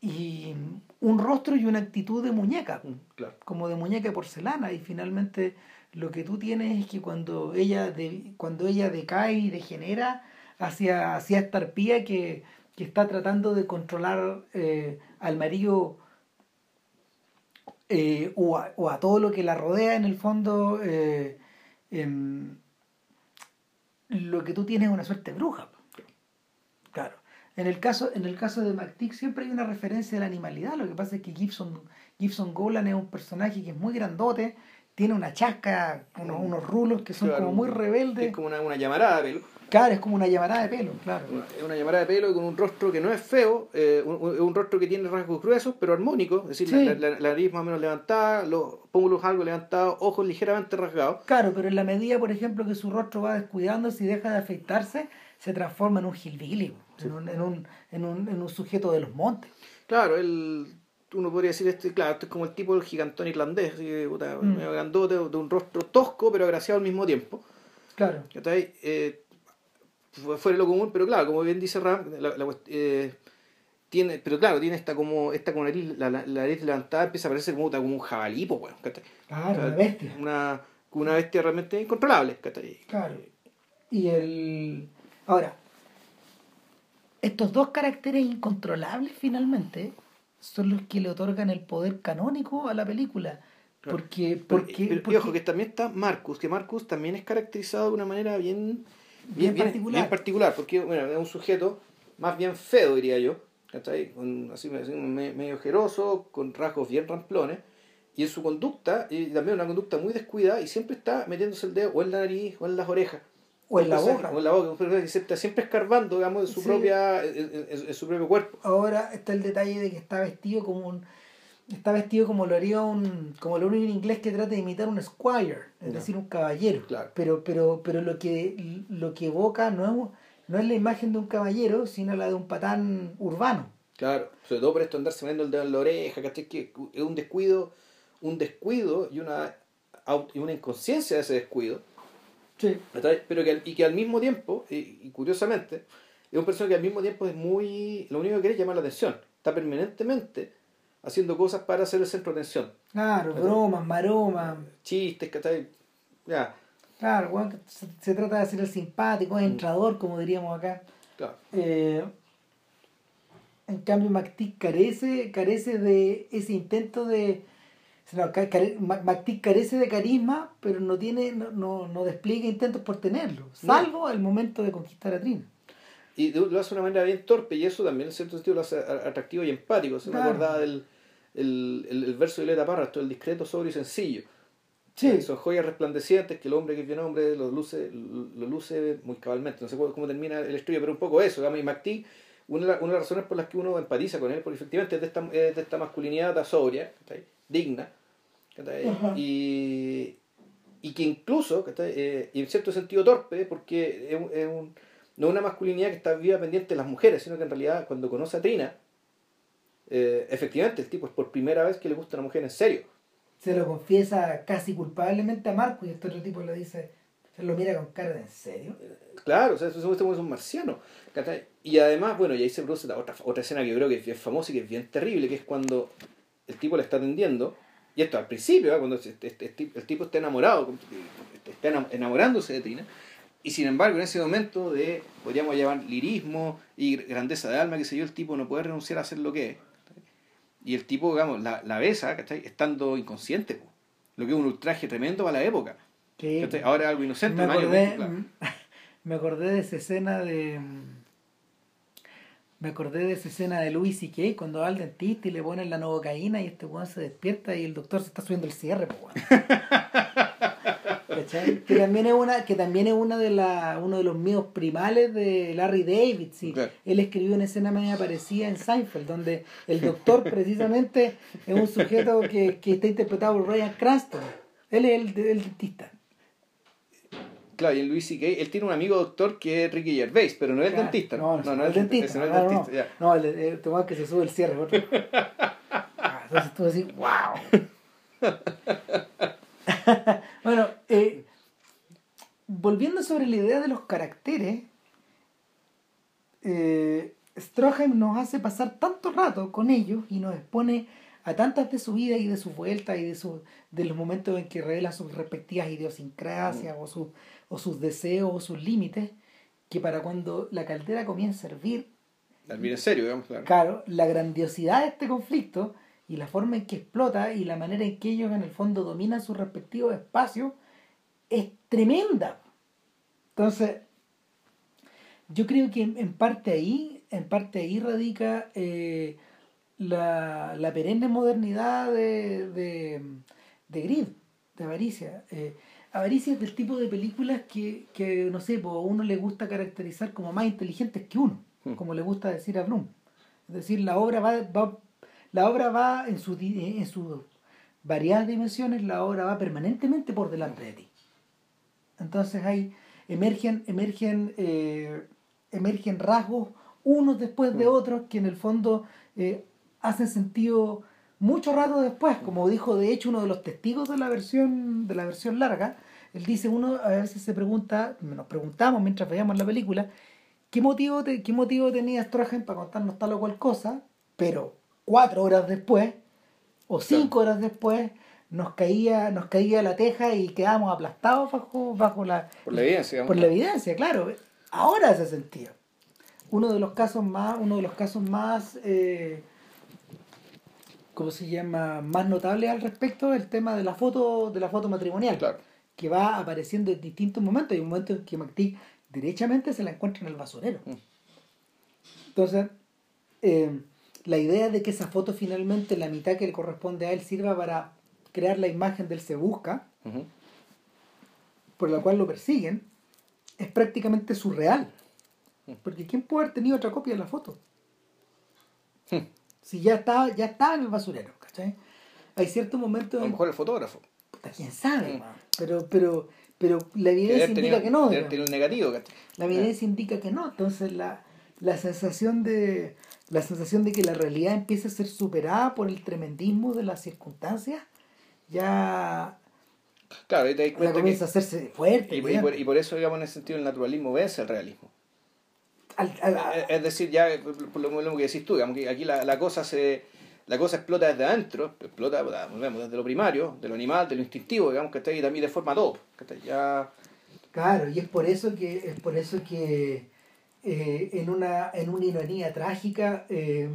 y un rostro y una actitud de muñeca, mm, como de muñeca de porcelana, y finalmente lo que tú tienes es que cuando ella, de, cuando ella decae y degenera, hacia, hacia esta arpía que, está tratando de controlar eh, al marido eh, o, a, todo lo que la rodea en el fondo eh, em, lo que tú tienes es una suerte bruja claro. En el caso en el caso de McTeague siempre hay una referencia a la animalidad lo que pasa es que Gibson Gibson Golan es un personaje que es muy grandote tiene una chasca unos, unos rulos que son como muy rebeldes es como una, una llamarada de Claro, es como una llamarada de pelo, claro. Es una llamarada de pelo con un rostro que no es feo, eh, un, un, rostro que tiene rasgos gruesos, pero armónicos, es decir, la, nariz más o menos levantada, los pómulos algo levantados, ojos ligeramente rasgados. Claro, pero en la medida, por ejemplo, que su rostro va descuidándose y deja de afeitarse, se transforma en un gilvilio, en, un, en, un, en, un, en un sujeto de los montes. Claro, él uno podría decir este, claro, esto es como el tipo del gigantón irlandés, así, puta, mm. grandote, de un rostro tosco pero agraciado al mismo tiempo. Claro. Eh, fuera lo común, pero claro, como bien dice Ram, la, eh, tiene, pero claro, tiene esta como, esta como nariz, la, la, nariz levantada empieza a parecer como, como un jabalí, pues bueno, Claro, una bestia. Una, una bestia realmente incontrolable, Claro. Y el. Ahora, estos dos caracteres incontrolables finalmente son los que le otorgan el poder canónico a la película. Porque, porque, pero, ojo, que también está Marcus, que Marcus también es caracterizado de una manera bien bien, particular. Bien particular, porque bueno, es un sujeto más bien feo, diría yo, Con, así, medio ojeroso, con rasgos bien ramplones, y en su conducta, y también una conducta muy descuidada, y siempre está metiéndose el dedo o en la nariz o en las orejas. O en la boca. O en la boca, está siempre escarbando, digamos, en su, propia, en, su propio cuerpo. Ahora está el detalle de que está vestido como un está vestido como lo haría un como lo haría un inglés que trata de imitar un squire es decir un caballero Claro. pero pero pero lo que lo que evoca no es no es la imagen de un caballero sino la de un patán urbano Claro, sobre todo por esto andarse metiendo el dedo en la oreja, ¿cachai? Que es un descuido, un descuido y una, y una inconsciencia de ese descuido, sí. Pero que, y que al mismo tiempo, y, y curiosamente, es un personaje que al mismo tiempo es muy, lo único que quiere es llamar la atención, está permanentemente haciendo cosas para ser el centro de atención, claro bromas maromas. Chistes, ¿cachai? Ya, claro que se, se trata de hacer el simpático Mm. entrador como diríamos acá. Claro, Eh, en cambio, McTeague carece, carece de ese intento de. No, ca- care- Ma- McTeague carece de carisma, pero no tiene, no, no, no despliega intentos por tenerlo, salvo el momento de conquistar a Trina. y lo hace de una manera bien torpe y eso también en cierto sentido lo hace atractivo y empático, se me Claro. acordaba del el, el, el verso de Violeta Parra, el discreto, sobrio y sencillo. Sí, Son joyas resplandecientes que el hombre que es bien hombre lo luce, lo luce muy cabalmente. No sé cómo termina el estudio, pero un poco eso. digamos, Y McTeague, una, una de las razones por las que uno empatiza con él, porque efectivamente es de esta, es de esta masculinidad sobria, digna. Y, y que incluso, ¿cachai? Eh, y en cierto sentido torpe, porque es, un- es un- no es una masculinidad que está viva pendiente de las mujeres, sino que en realidad cuando conoce a Trina, eh, efectivamente el tipo es por primera vez que le gusta a una mujer en serio. se lo confiesa casi culpablemente a Marco y este otro tipo le dice, se lo mira con cara de en serio. Claro, o sea, eso es un marciano. Y además, bueno, y ahí se produce la otra, otra escena que yo creo que es bien famosa y que es bien terrible, que es cuando el tipo le está atendiendo, y esto al principio, ¿eh? cuando este- este- este- el tipo está enamorado, está enam- enamorándose de Tina, y sin embargo en ese momento de, podríamos llamar lirismo y grandeza de alma, que sé yo, el tipo no puede renunciar a hacer lo que es. Y el tipo, digamos, la, la besa, ¿cachai? Estando inconsciente, po. lo que es un ultraje tremendo para la época. ¿cachai? Ahora es algo inocente, me año acordé, 20, claro. <laughs> me acordé de esa escena de me acordé de esa escena de Louis C.K. cuando va al dentista y le ponen la novocaína y este weón se despierta y el doctor se está subiendo el cierre. <laughs> ¿Cachai? que también es una que también es una de la, uno de los míos primales de Larry David sí. Claro. él escribió una escena media parecida en Seinfeld donde el doctor <laughs> precisamente es un sujeto que, que está interpretado por Ryan Cranston él es el, el dentista Claro, y en Luis C.K. él tiene un amigo doctor que es Ricky Gervais, pero no es el dentista. No, no, no, es el dentista. no No, el no, no, el, el, el tomado que se sube el cierre. otro. <laughs> Ah, Entonces tú así, <laughs> wow. bueno, eh, volviendo sobre la idea de los caracteres, eh, Stroheim nos hace pasar tanto rato con ellos y nos expone a tantas de su vida y de su vuelta y de, su, de los momentos en que revela sus respectivas idiosincrasias o, sus o sus deseos o sus límites, que para cuando la caldera comienza a hervir, en serio, digamos, claro. claro, la grandiosidad de este conflicto y la forma en que explota y la manera en que ellos en el fondo dominan sus respectivos espacios es tremenda. Entonces, yo creo que en, en parte ahí, en parte ahí radica eh, la, la perenne modernidad de, de, de Grid, de Avaricia. Eh, Avaricia es del tipo de películas que, que no sé, pues, a uno le gusta caracterizar como más inteligentes que uno, Hmm. como le gusta decir a Bloom. Es decir, la obra va, va la obra va en sus di- en sus variadas dimensiones, la obra va permanentemente por delante de ti. Entonces hay emergen emergen eh, emergen rasgos unos después de Mm. otros que en el fondo eh, hacen sentido mucho rato después, como dijo de hecho uno de los testigos de la versión de la versión larga, él dice uno a veces se pregunta, nos preguntamos mientras veíamos la película, ¿qué motivo te- qué motivo tenía Stroheim para contarnos tal o cual cosa? Pero cuatro horas después o cinco horas después nos caía nos caía la teja y quedábamos aplastados bajo bajo la Por la evidencia, por la evidencia, claro. Ahora hace sentido. Uno de los casos más, uno de los casos más, eh, ¿cómo se llama? Más notables al respecto es el tema de la foto, de la foto matrimonial, Claro. que va apareciendo en distintos momentos. Hay un momento en que McTeague derechamente se la encuentra en el basurero. Mm. Entonces, eh, la idea de que esa foto finalmente, la mitad que le corresponde a él, sirva para crear la imagen del se busca, por la cual lo persiguen, es prácticamente surreal. Porque ¿quién puede haber tenido otra copia de la foto? Hmm. Si ya estaba, ya estaba en el basurero. ¿cachai? Hay ciertos momentos... A lo mejor el fotógrafo. Puta, quién sabe, pero, pero, pero la evidencia indica que no. Tiene un negativo, La evidencia indica que no, entonces la, la sensación de la sensación de que la realidad empieza a ser superada por el tremendismo de las circunstancias ya claro y te das cuenta comienza a hacerse fuerte y, y, por, eso digamos en ese sentido el naturalismo vence el realismo es decir ya por lo mismo que decís tú digamos que aquí la, la cosa se la cosa explota desde adentro, explota volvemos, desde lo primario, de lo animal, de lo instintivo, digamos, que está ahí también de forma top. Que ya... Claro, y es por eso que, es por eso que eh, en, una, en una ironía trágica, eh,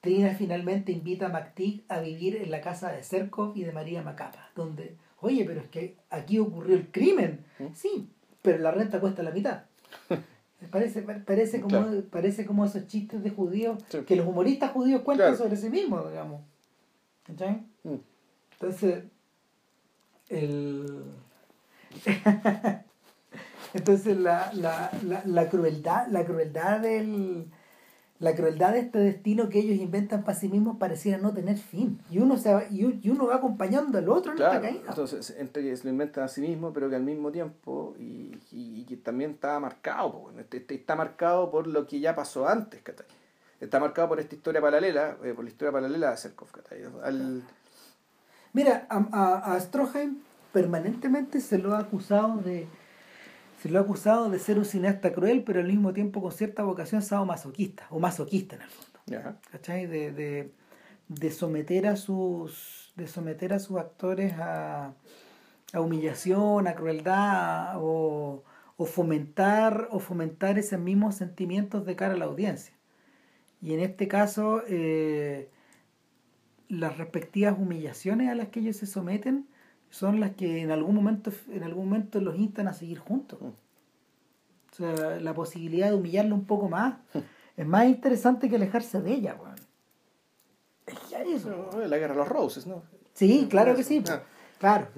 Trina finalmente invita a MacTig a vivir en la casa de Cerco y de María Macapa, donde, oye, pero es que aquí ocurrió el crimen. ¿Mm? Sí, pero la renta cuesta la mitad. Parece, parece, como, parece como esos chistes de judíos que los humoristas judíos cuentan sobre sí mismos, digamos. ¿Cachai? Mm. Entonces, el... <laughs> Entonces la, la, la, la, crueldad, la crueldad del, la crueldad de este destino que ellos inventan para sí mismos pareciera no tener fin. Y uno se va, y, uno va acompañando al otro en esta caída. Entonces, entre que se lo inventan a sí mismo, pero que al mismo tiempo, y, y, que también está marcado, este, este, está marcado por lo que ya pasó antes, Está marcado por esta historia paralela, eh, por la historia paralela de Serkov, Al... Mira, a, a Stroheim permanentemente se lo ha acusado de se lo ha acusado de ser un cineasta cruel, pero al mismo tiempo con cierta vocación masoquista o masoquista en el fondo. ¿Cachai? De, de, de, someter a sus de someter a sus actores a, a humillación, a crueldad o, o, fomentar o fomentar esos mismos sentimientos de cara a la audiencia. Y en este caso, eh, las respectivas humillaciones a las que ellos se someten son las que en algún momento, en algún momento los instan a seguir juntos. O sea, la posibilidad de humillarlo un poco más es más interesante que alejarse de ella, weón. Es eso. La guerra de los roses, ¿no? Sí, claro que sí. Ah. Claro,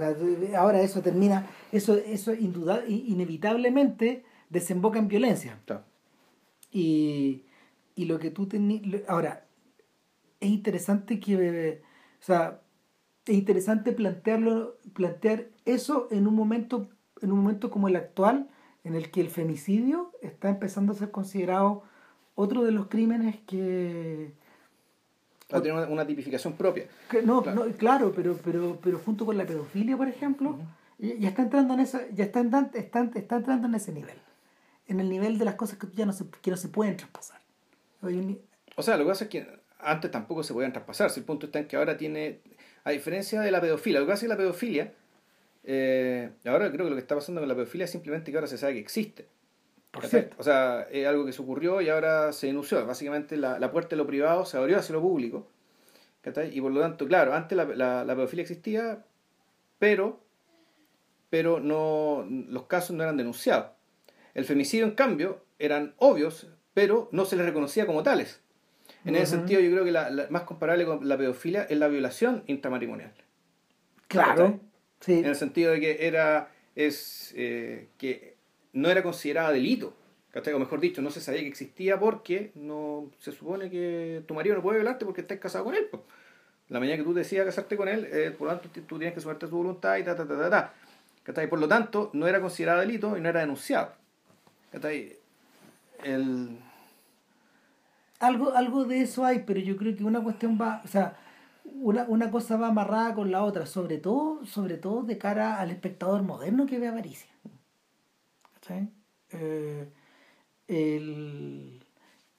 ahora eso termina, eso, eso indudable, inevitablemente desemboca en violencia. Y, y lo que tú tenías, ahora, es interesante que, o sea, es interesante plantearlo, plantear eso en un momento, en un momento como el actual, en el que el femicidio está empezando a ser considerado otro de los crímenes que tiene una, tipificación propia. no, claro. no, claro, pero, pero, pero junto con la pedofilia, por ejemplo, ya está entrando en esa, ya está, está, está, entrando en ese nivel. En el nivel de las cosas que ya no se, que no se pueden traspasar. O sea, lo que pasa es que antes tampoco se podían traspasar. Si el punto está en que ahora tiene a diferencia de la pedofilia, lo que hace la pedofilia, eh, ahora creo que lo que está pasando con la pedofilia es simplemente que ahora se sabe que existe. O sea, es algo que se ocurrió y ahora se denunció. Básicamente la, la puerta de lo privado se abrió hacia lo público. Y por lo tanto, claro, antes la, la, la, pedofilia existía, pero, pero no, los casos no eran denunciados. El femicidio, en cambio, eran obvios, pero no se les reconocía como tales. En ese sentido, yo creo que la, más comparable con la pedofilia es la violación intramatrimonial. Claro. Sí. En el sentido de que era es eh, que no era considerada delito. O mejor dicho, no se sabía que existía porque no se supone que tu marido no puede violarte porque estás casado con él. La mañana que tú decidas casarte con él, eh, por lo tanto tú tienes que suerte tu voluntad y ta, ta, ta, ta, ta. Por lo tanto, no era considerada delito y no era denunciado. El algo, algo de eso hay, pero yo creo que una cuestión va, o sea, una, una cosa va amarrada con la otra, sobre todo, sobre todo de cara al espectador moderno que ve avaricia. Eh,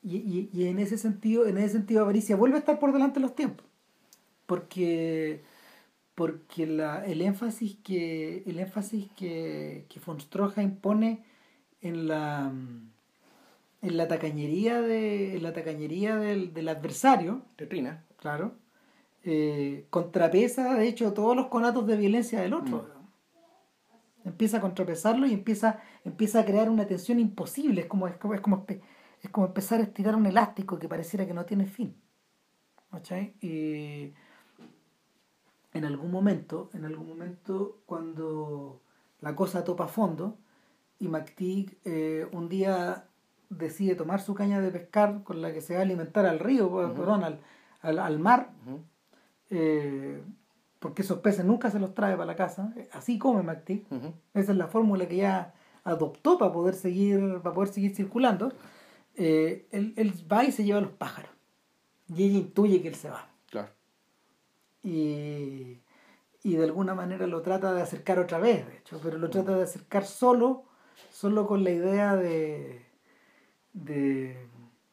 y, y, en ese sentido, en ese sentido avaricia vuelve a estar por delante de los tiempos. Porque porque la, el énfasis que el énfasis que, que von Stroheim pone en la en la tacañería de en la tacañería del, del adversario Trina claro eh, contrapesa de hecho todos los conatos de violencia del otro mm. empieza a contrapesarlo y empieza empieza a crear una tensión imposible es como es como es como, es como empezar a estirar un elástico que pareciera que no tiene fin ¿cachai? y en algún momento en algún momento cuando la cosa topa fondo y McTeague eh, un día decide tomar su caña de pescar con la que se va a alimentar al río, perdón, al, al, mar, eh, porque esos peces nunca se los trae para la casa, así come McTeague, esa es la fórmula que ya adoptó para poder seguir, para poder seguir circulando, eh, él, él, va y se lleva a los pájaros. Y ella intuye que él se va. Claro. Y, y de alguna manera lo trata de acercar otra vez, de hecho, pero lo trata de acercar solo, solo con la idea de, de,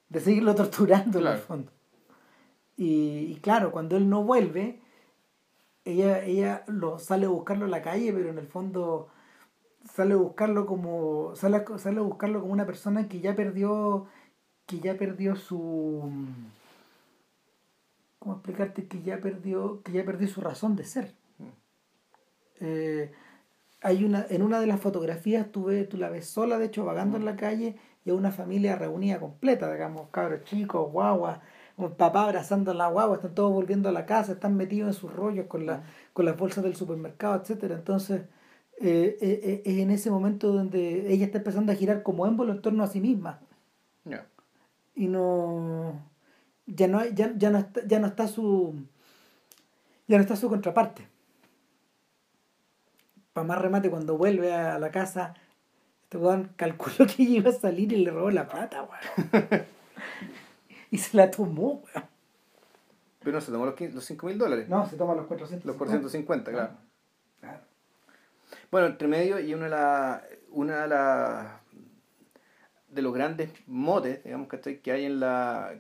de seguirlo <laughs> torturando en el fondo. Y, y, claro, cuando él no vuelve, ella, ella lo sale a buscarlo en la calle, pero en el fondo sale a buscarlo como sale, sale a buscarlo como una persona que ya perdió que ya perdió su cómo explicarte que ya perdió que ya perdió su razón de ser mm. eh, hay una en una de las fotografías tú, ves, tú la ves sola de hecho vagando en la calle a una familia reunida completa digamos cabros chicos guaguas un papá abrazando a la guagua están todos volviendo a la casa están metidos en sus rollos con la, con las bolsas del supermercado etcétera entonces eh, eh, eh, es en ese momento donde ella está empezando a girar como émbolo en torno a sí misma. Y no. Ya no, ya, ya, no está, ya no está su. Ya no está su contraparte. Para más remate, cuando vuelve a la casa, este weón calculó que iba a salir y le robó la plata, weón. <laughs> y se la tomó, weón. Pero no se tomó los, los 5 mil dólares. No, se toma los 450. Los 450, claro. Claro. Bueno, entre medio y una de las una de la, de los grandes motes, digamos que hay en la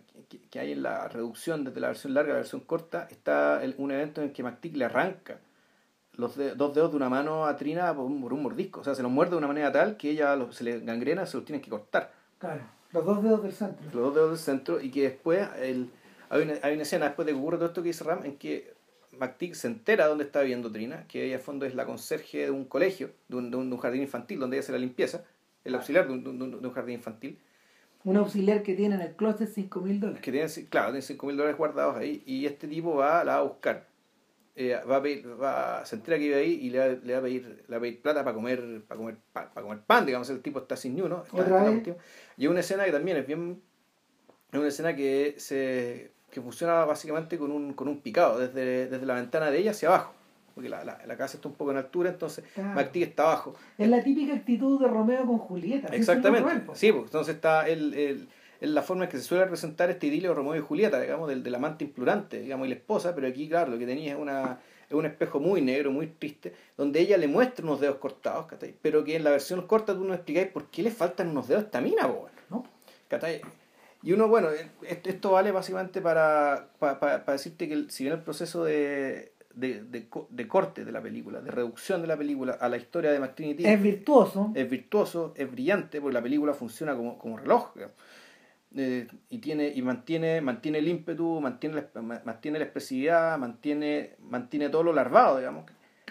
que, hay en la reducción desde la versión larga a la versión corta, está un evento en que McTick le arranca los dos dedos de una mano a Trina por un, mordisco. O sea, se los muerde de una manera tal que ella se le gangrena, se los tiene que cortar. Claro, los dos dedos del centro. Los dos dedos del centro y que después el, hay, una, hay una escena después de que ocurre todo esto que dice Ram en que McTeague se entera dónde está viviendo Trina, que ella a fondo es la conserje de un colegio, de un, de un, jardín infantil, donde ella hace la limpieza, el auxiliar de un, de un jardín infantil. Un auxiliar que tiene en el closet 5 mil dólares. Que tiene, claro, tiene 5 mil dólares guardados ahí, y este tipo va, la va a buscar. Eh, va a pedir, va, se entera que vive ahí y le va, le va, a pedir, le va a pedir plata para comer, para comer, para, comer pan, digamos, el tipo está sin ni uno. y es una escena que también es bien, es una escena que se que funciona básicamente con un, con un picado, desde, desde la ventana de ella hacia abajo, porque la, la, la casa está un poco en altura, entonces claro. está abajo. Es la típica actitud de Romeo con Julieta. Exactamente, sí, pues, entonces está el, el, es la forma en que se suele representar este idilio de Romeo y Julieta, digamos, del, del amante implorante, digamos, y la esposa, pero aquí, claro, lo que tenía es una es un espejo muy negro, muy triste, donde ella le muestra unos dedos cortados, pero que en la versión corta tú no explicáis por qué le faltan unos dedos a esta mina, ¿no? Y uno, bueno, esto vale básicamente para, para, decirte que si bien el proceso de, de, de, corte de la película, de reducción de la película a la historia de McTrinity es virtuoso. Es virtuoso, es brillante, porque la película funciona como, como reloj. Eh, y tiene y mantiene mantiene el ímpetu mantiene la, mantiene la expresividad mantiene mantiene todo lo larvado digamos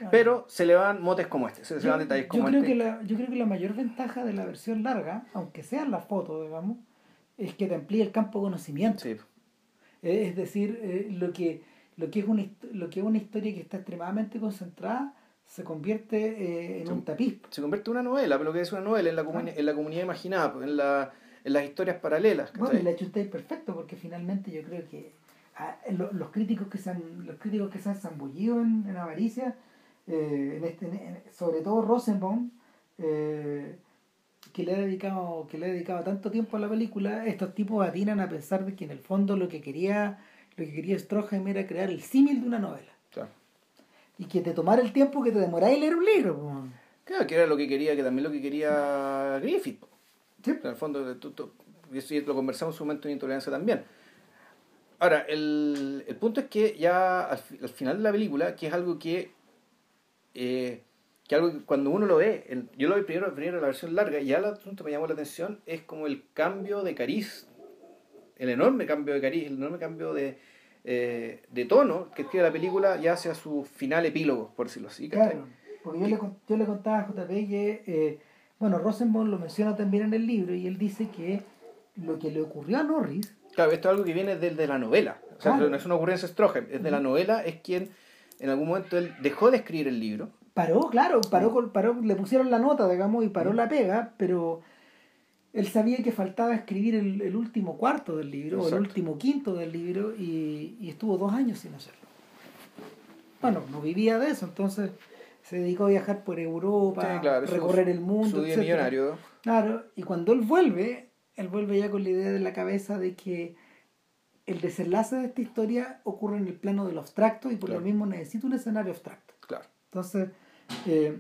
pero se le van motes como este se, le van detalles como yo creo este que la, yo creo que la mayor ventaja de la versión larga aunque sea la foto digamos es que te amplía el campo de conocimiento. Sí. Es decir, eh, lo, que, lo, que es una, lo que es una historia que está extremadamente concentrada se convierte eh, en un tapiz. Se convierte en una novela, pero lo que es una novela en la, en la comunidad imaginada, en, la, en las historias paralelas. Bueno, y la hecho usted perfecto, porque finalmente yo creo que ah, los, críticos que se han, los críticos que se han zambullido en, en Avaricia, eh, en este, sobre todo Rosenbaum, eh, que le ha dedicado que le ha dedicado tanto tiempo a la película estos tipos atinan a pensar de que en el fondo lo que quería lo que quería Stroheim era crear el símil de una novela claro. y que te tomara el tiempo que te demoráis leer un libro claro que era lo que quería que también lo que quería Griffith ¿Sí? en el fondo y eso lo conversamos en su momento de intolerancia también ahora el, el punto es que ya al, al, final de la película que es algo que eh, que algo que cuando uno lo ve, yo lo vi primero, primero la versión larga y ya el asunto me llamó la atención, es como el cambio de cariz, el enorme cambio de cariz, el enorme cambio de, eh, de tono que tiene la película ya hacia su final epílogo, por decirlo así. Claro, porque yo le, yo le contaba a JP que, eh, bueno, Rosenbaum lo menciona también en el libro y él dice que lo que le ocurrió a Norris... Claro, esto es algo que viene de, de la novela, o sea, no es una ocurrencia Stroheim, es de la novela, es quien en algún momento él dejó de escribir el libro. Paró, claro, paró, paró, le pusieron la nota, digamos, y paró la pega, pero él sabía que faltaba escribir el, el último cuarto del libro, o el último quinto del libro, y, y, estuvo dos años sin hacerlo. bueno, no vivía de eso, entonces se dedicó a viajar por Europa, recorrer el mundo. Su día millonario. Claro, y cuando él vuelve, él vuelve ya con la idea de la cabeza de que el desenlace de esta historia ocurre en el plano del abstracto y por lo mismo necesita un escenario abstracto. Claro. Entonces, eh,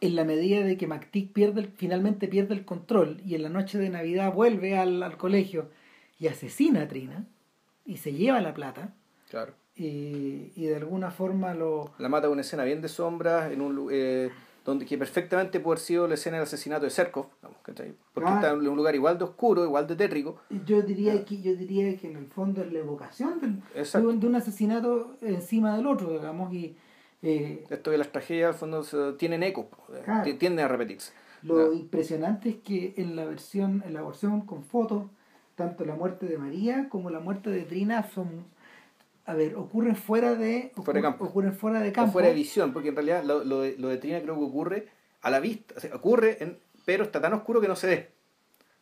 en la medida de que MacTick pierde finalmente pierde el control y en la noche de Navidad vuelve al, colegio y asesina a Trina y se lleva la plata. Claro. Y, y de alguna forma lo... La mata una escena bien de sombras en un... Eh, donde que perfectamente puede haber sido la escena del asesinato de Serkov, porque está en un lugar igual de oscuro, igual de tétrico. Yo diría, que, yo diría que en el fondo es la evocación del, de un asesinato encima del otro, digamos, y... Eh, Esto de las tragedias al fondo tienen eco, eh, tienden a repetirse. Lo impresionante es que en la versión, en la versión con fotos, tanto la muerte de María como la muerte de Trina son a ver, ocurren fuera de, fuera de campo. ocurren fuera de campo. fuera de visión, porque en realidad lo, lo, de, lo de Trina creo que ocurre a la vista, o sea, ocurre, en, pero está tan oscuro que no se ve.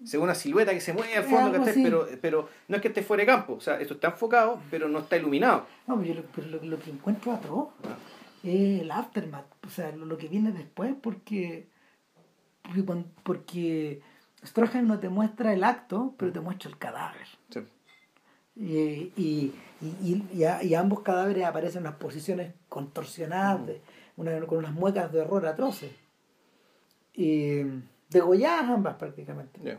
Según una silueta que se mueve al fondo, pero, pero no es que esté fuera de campo, o sea, esto está enfocado, pero no está iluminado. No, pero, yo lo, pero lo, que encuentro atroz ah. es el aftermath, o sea, lo, que viene después, porque, porque, porque Stroheim no te muestra el acto, pero te muestra el cadáver. Sí. Y, y, y, y, ambos cadáveres aparecen en unas posiciones contorsionadas, con unas muecas de horror atroces. Y degolladas ambas prácticamente.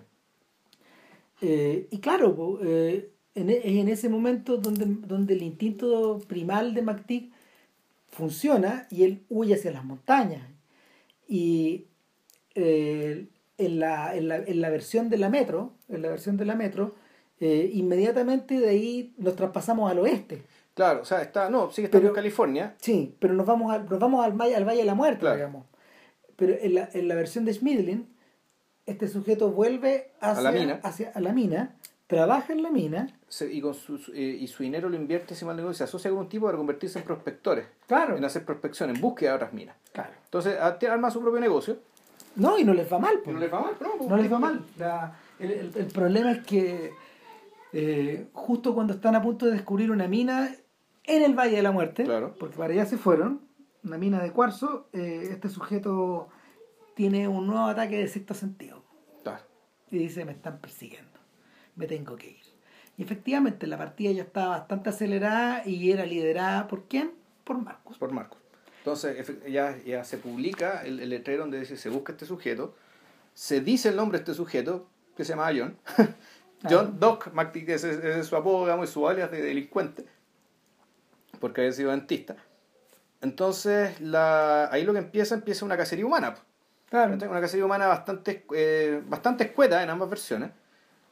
Eh, y claro, eh, en, e, en, ese momento donde, donde el instinto primal de MacTick funciona y él huye hacia las montañas. Y eh, en, la, en, la, en la versión de la metro, en la versión de la metro, eh, inmediatamente de ahí nos traspasamos al oeste. Claro, o sea, está, no, sigue estando en California. Sí, pero nos vamos, al, nos vamos al, al Valle de la Muerte, digamos. Pero en la, en la versión de Schmidlin, este sujeto vuelve hacia, a la mina, hacia, a la mina trabaja en la mina. y, con su, eh, y su dinero lo invierte, si mal se asocia a algún tipo para convertirse en prospectores. Claro. En hacer prospección, en búsqueda de otras minas. Claro. Entonces, arma su propio negocio. No, y no les va mal. Pues. No les va mal, no. No les va mal. el, el, el, problema es que eh, justo cuando están a punto de descubrir una mina en el Valle de la Muerte, porque para allá se fueron, una mina de cuarzo, eh, este sujeto tiene un nuevo ataque de sexto sentido. Y dice, me están persiguiendo, me tengo que ir. Y efectivamente la partida ya estaba bastante acelerada y era liderada por quién? Por Marcos. Por Marcos. Entonces ya, ya se publica el, el letrero donde dice, se busca este sujeto, se dice el nombre de este sujeto, que se llama John, <laughs> John Doc McTick, ese, es su apodo, digamos, y su alias de delincuente, porque había sido dentista. Entonces, la, ahí lo que empieza, empieza una cacería humana. Claro. Una cacería humana bastante, eh, bastante escueta en ambas versiones.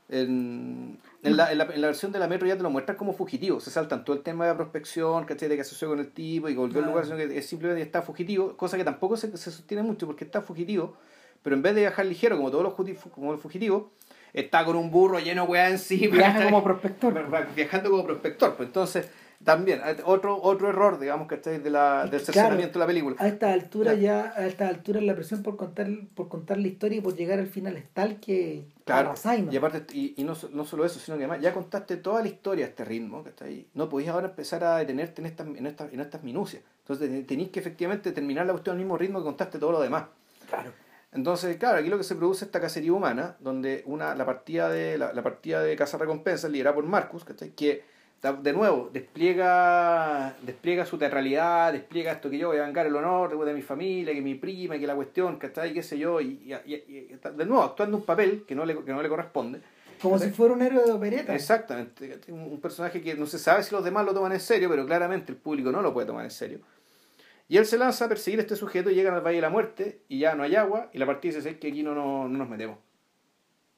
En, en, la, en, la, versión de la Metro ya te lo muestran como fugitivo. Se saltan todo el tema de la prospección, ¿cachai? De que asoció con el tipo y volvió al lugar, sino que simplemente está fugitivo, cosa que tampoco se, se, sostiene mucho porque está fugitivo, pero en vez de viajar ligero como todos los, como los fugitivos, está con un burro lleno de weá encima. Viaja como prospector. Viajando como prospector. Pues entonces, también, eh, otro, otro error, digamos, que de la, del cercenamiento de la película. A esta altura ya, a esta altura la presión por contar, por contar la historia y por llegar al final es tal que claro. Y aparte, y, y no, no, solo eso, sino que además ya contaste toda la historia a este ritmo, que está ahí. No podías ahora empezar a detenerte en estas, en estas, en estas minucias. Entonces tenéis que efectivamente terminar la cuestión al mismo ritmo que contaste todo lo demás. Claro. Entonces, claro, aquí lo que se produce es esta cacería humana, donde una, la partida de la, partida de Casa Recompensa liderada por Marcus, que de nuevo despliega, despliega su teatralidad, despliega esto que yo voy a vengar el honor de, mi familia, que mi prima, que la cuestión, que está ahí, qué sé yo, y, de nuevo actuando un papel que no le, que no le corresponde. Como si fuera un héroe de opereta. Exactamente, un personaje que no se sabe si los demás lo toman en serio, pero claramente el público no lo puede tomar en serio. Y él se lanza a perseguir a este sujeto y llegan al Valle de la Muerte y ya no hay agua y la partida dice, es que aquí no, no, nos metemos.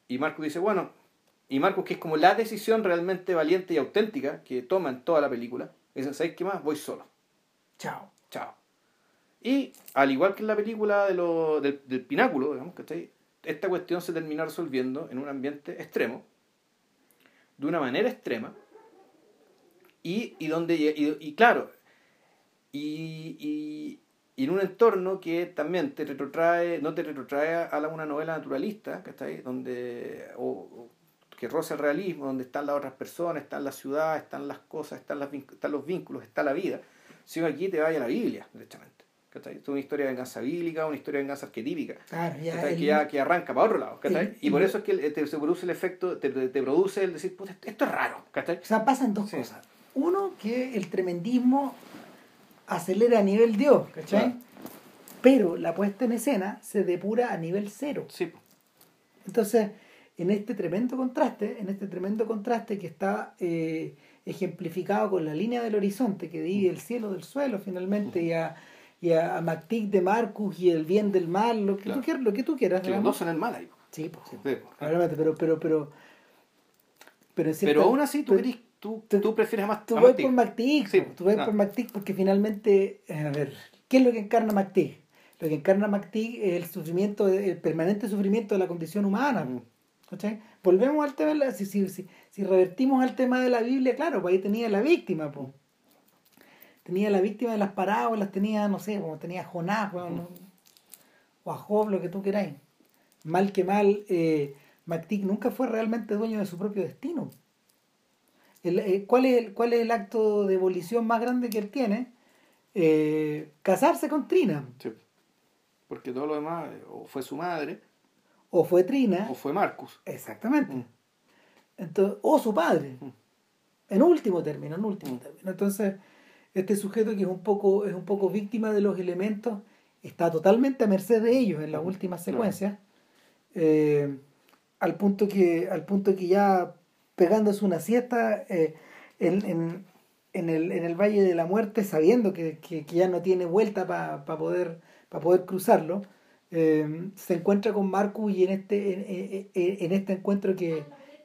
Y Marcos dice, bueno, y Marcos que es como la decisión realmente valiente y auténtica que toma en toda la película, dice, ¿sabes qué más? Voy solo. Chao. Chao. Y al igual que en la película de lo, del, pináculo, digamos, que esta cuestión se termina resolviendo en un ambiente extremo, de una manera extrema, y, y donde, y claro, y, y, en un entorno que también te retrotrae, no te retrotrae a la, una novela naturalista, que está ahí, donde, o, que roza el realismo, donde están las otras personas, están las ciudades, están las cosas, están, las, están los vínculos, está la vida, sino aquí te vaya a la Biblia, derechamente. ¿cachai? Es una historia de venganza bíblica, una historia de venganza arquetípica. Claro, ya que, ya, que arranca para otro lado, el- y por el- eso es que te, se produce el efecto, te, te- te produce el decir, puta, esto es raro, ¿cachai? O sea, pasan dos Sí. cosas. Uno, que el tremendismo acelera a nivel Dios, ¿cachai? Claro. Pero la puesta en escena se depura a nivel cero. Sí. Entonces, en este tremendo contraste, en este tremendo contraste que está eh, ejemplificado con la línea del horizonte que divide el cielo del suelo finalmente y a, y a, Mactic de Marcus y el bien del mal, lo que, Claro. tú, quieras, lo que tú quieras. que los dos son el mal ahí. Sí, pues, sí. Sí, pero, pero, pero, pero, Pero aún así, tú, pero- querís- tú, tú- tú prefieres más Tú vas por Sí, po, tú vas por MacTic porque finalmente, eh, a ver, ¿qué es lo que encarna MacTic? Lo que encarna MacTic es el sufrimiento, el permanente sufrimiento de la condición humana. ¿cachai? Volvemos al tema, de la- si, si, si, si revertimos al tema de la Biblia, claro, pues ahí tenía la víctima, pues. Tenía la víctima de las parábolas, tenía, no sé, como tenía a Jonás, weón, ¿no? o a Job, lo que tú queráis. Mal que mal, eh, nunca fue realmente dueño de su propio destino. El, eh, ¿cuál, es el, ¿Cuál es el acto de ebullición más grande que él tiene? Eh, casarse con Trina. Sí. Porque todo lo demás, eh, o fue su madre, O fue Trina. o fue Marcus. Exactamente. Mm. Entonces, o su padre. Mm. En último término, en último Mm. término. Entonces, este sujeto que es un poco, es un poco víctima de los elementos, está totalmente a merced de ellos en las Mm. últimas Claro. secuencias. eh, al punto que, al punto que ya pegándose una siesta eh, en, en- en el, en el Valle de la Muerte, sabiendo que, que- que ya no tiene vuelta para poder, pa poder cruzarlo, eh, se encuentra con Marcus y en este, en, en- en- en este encuentro que,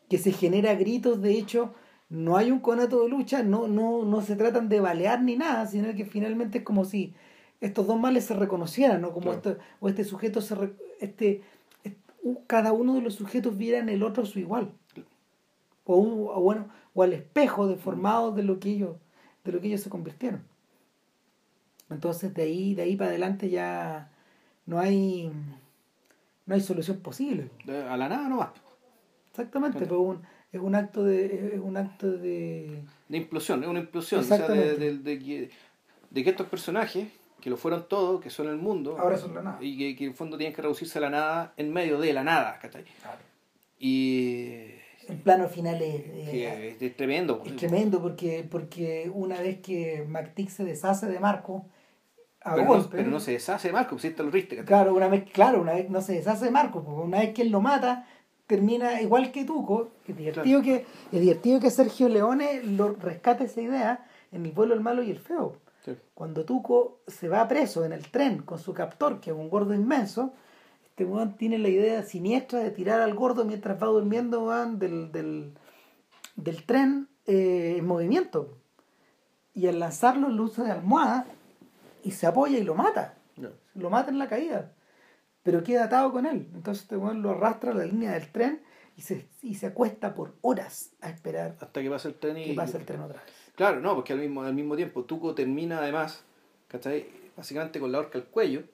que se genera gritos, de hecho, no hay un conato de lucha, no, no, no se tratan de balear ni nada, sino que finalmente es como si estos dos males se reconocieran, ¿no? Como Claro. esto, o este sujeto se re- este, cada uno de los sujetos viera en el otro su igual. O, un- o bueno, o al espejo deformado de lo que ellos, de lo que ellos se convirtieron. Entonces de ahí, de ahí para adelante ya no hay no hay solución posible. A la nada nomás. Exactamente, Claro. pero un- es un acto de, es un acto de De implosión, es una implosión. O sea, de, Exactamente. de- de que, de que estos personajes, que lo fueron todos, que son el mundo, Ahora son la nada. y que, que en el fondo tienen que reducirse a la nada en medio de la nada, ¿cachai? Y el plano final es, es- que es, es tremendo. es tremendo porque, porque una vez que MacTick se deshace de Marco a Pero no, golpe, pero no se deshace de Marco, si está lo riste, ¿cachai? Claro, una vez, claro, una vez no se deshace de Marco, porque una vez que él lo mata, termina igual que Tuco, es divertido que, es divertido que Sergio Leone lo rescate esa idea en el vuelo el malo y el feo. Sí. Cuando Tuco se va preso en el tren con su captor, que es un gordo inmenso, este weón tiene la idea siniestra de tirar al gordo mientras va durmiendo weón, del, del, del tren eh, en movimiento. Y al lanzarlo lo usa de almohada y se apoya y lo mata No. lo mata en la caída, pero queda atado con él. Entonces este weón lo arrastra a la línea del tren y se, y se acuesta por horas a esperar Hasta que pasa el tren y... que pase el tren otra vez. Claro, no, porque al mismo, al mismo tiempo Tuco termina además, ¿cachai? Básicamente con la horca al cuello.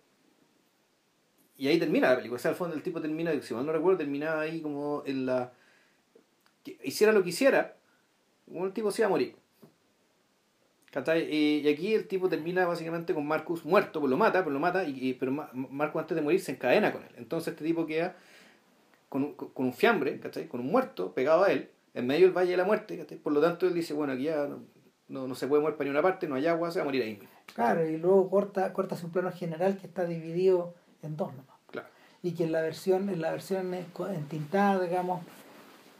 Y ahí termina la película. O sea, al fondo el tipo termina, si mal no recuerdo, terminaba ahí como en la... que hiciera lo que hiciera, un tipo se iba a morir. Y, aquí el tipo termina básicamente con Marcus muerto, pues lo mata, pues lo mata, y, pero Ma- Marcus antes de morir se encadena con él. Entonces este tipo queda con un, con un fiambre, ¿cachai? Con un muerto pegado a él, en medio del Valle de la Muerte, ¿cachai? Por lo tanto él dice, bueno, aquí ya no, no, se puede mover para ninguna parte, no hay agua, se va a morir ahí mismo. Claro, y luego corta, corta un plano general que está dividido en dos nomás. Claro. Y que en la versión, en la versión en- entintada, digamos,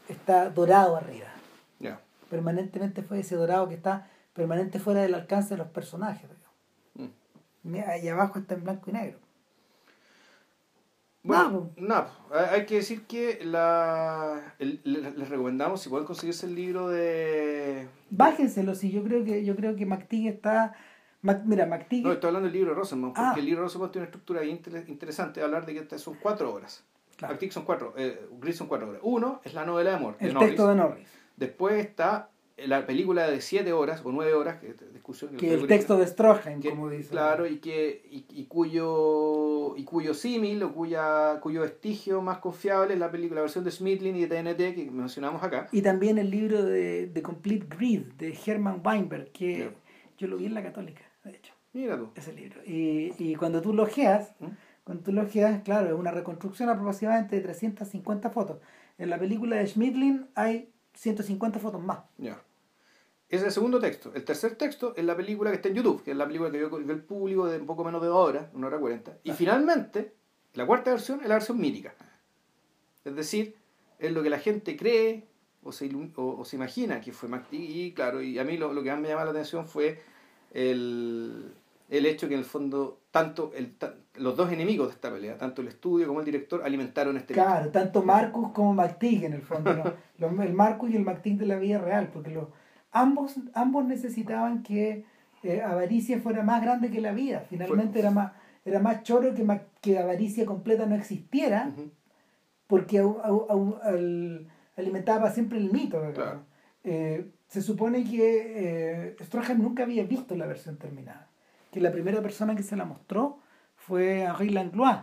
está dorado arriba. Ya. Permanentemente fue ese dorado que está permanente fuera del alcance de los personajes. digamos. Mm. Ahí abajo está en blanco y negro. Bueno, no, hay hay que decir que la, el- le- les recomendamos, si pueden conseguirse el libro de... Bájenselo, sí, yo creo que, yo creo que MacTigue está. Mac- mira, MacTigue. No, estoy hablando del libro de Rosenbaum, porque Ah. el libro de Rosenbaum tiene una estructura bien inter- interesante de hablar de que son cuatro horas. Claro. Arctic son cuatro, eh, Gris son cuatro horas. Uno es la novela de amor, de el Norris. texto de Norris. Después está la película de siete horas o nueve horas, que es discusión. Que el texto de Stroheim, que- como dice. Claro, y que y, y cuyo y cuyo símil o cuya cuyo vestigio más confiable es la película, la versión de Smithlin y de TNT que mencionamos acá. Y también el libro de The Complete Greed de Herman Weinberg, que yo lo vi en la Católica. De hecho. Mira tú. Ese libro. Y, y cuando tú logeas, ¿Mm? cuando tú logeas, claro, es una reconstrucción aproximadamente de 350 fotos. En la película de Schmidlin hay 150 fotos más. Ya. Ese es el segundo texto. El tercer texto es la película que está en YouTube, que es la película que vio, el público de un poco menos de dos horas, una hora cuarenta. Y Ah. finalmente, la cuarta versión es la versión mítica. Es decir, es lo que la gente cree o se, o, o se imagina que fue McTeague. Y claro, y a mí lo, lo que más me llama la atención fue el, el hecho que en el fondo tanto el, los dos enemigos de esta pelea, tanto el estudio como el director, alimentaron este mito. Claro, tanto Marcus como McTeague en el fondo. ¿no? <laughs> Los- el Marcus y el McTeague de la vida real, porque los, ambos, ambos necesitaban que eh, Avaricia fuera más grande que la vida. Finalmente Fue- era más, era más choro que, que Avaricia completa no existiera, porque au- au- au- al- alimentaba siempre el mito. Claro. Eh, se supone que eh, Stroheim nunca había visto la versión terminada. Que la primera persona que se la mostró fue Henri Langlois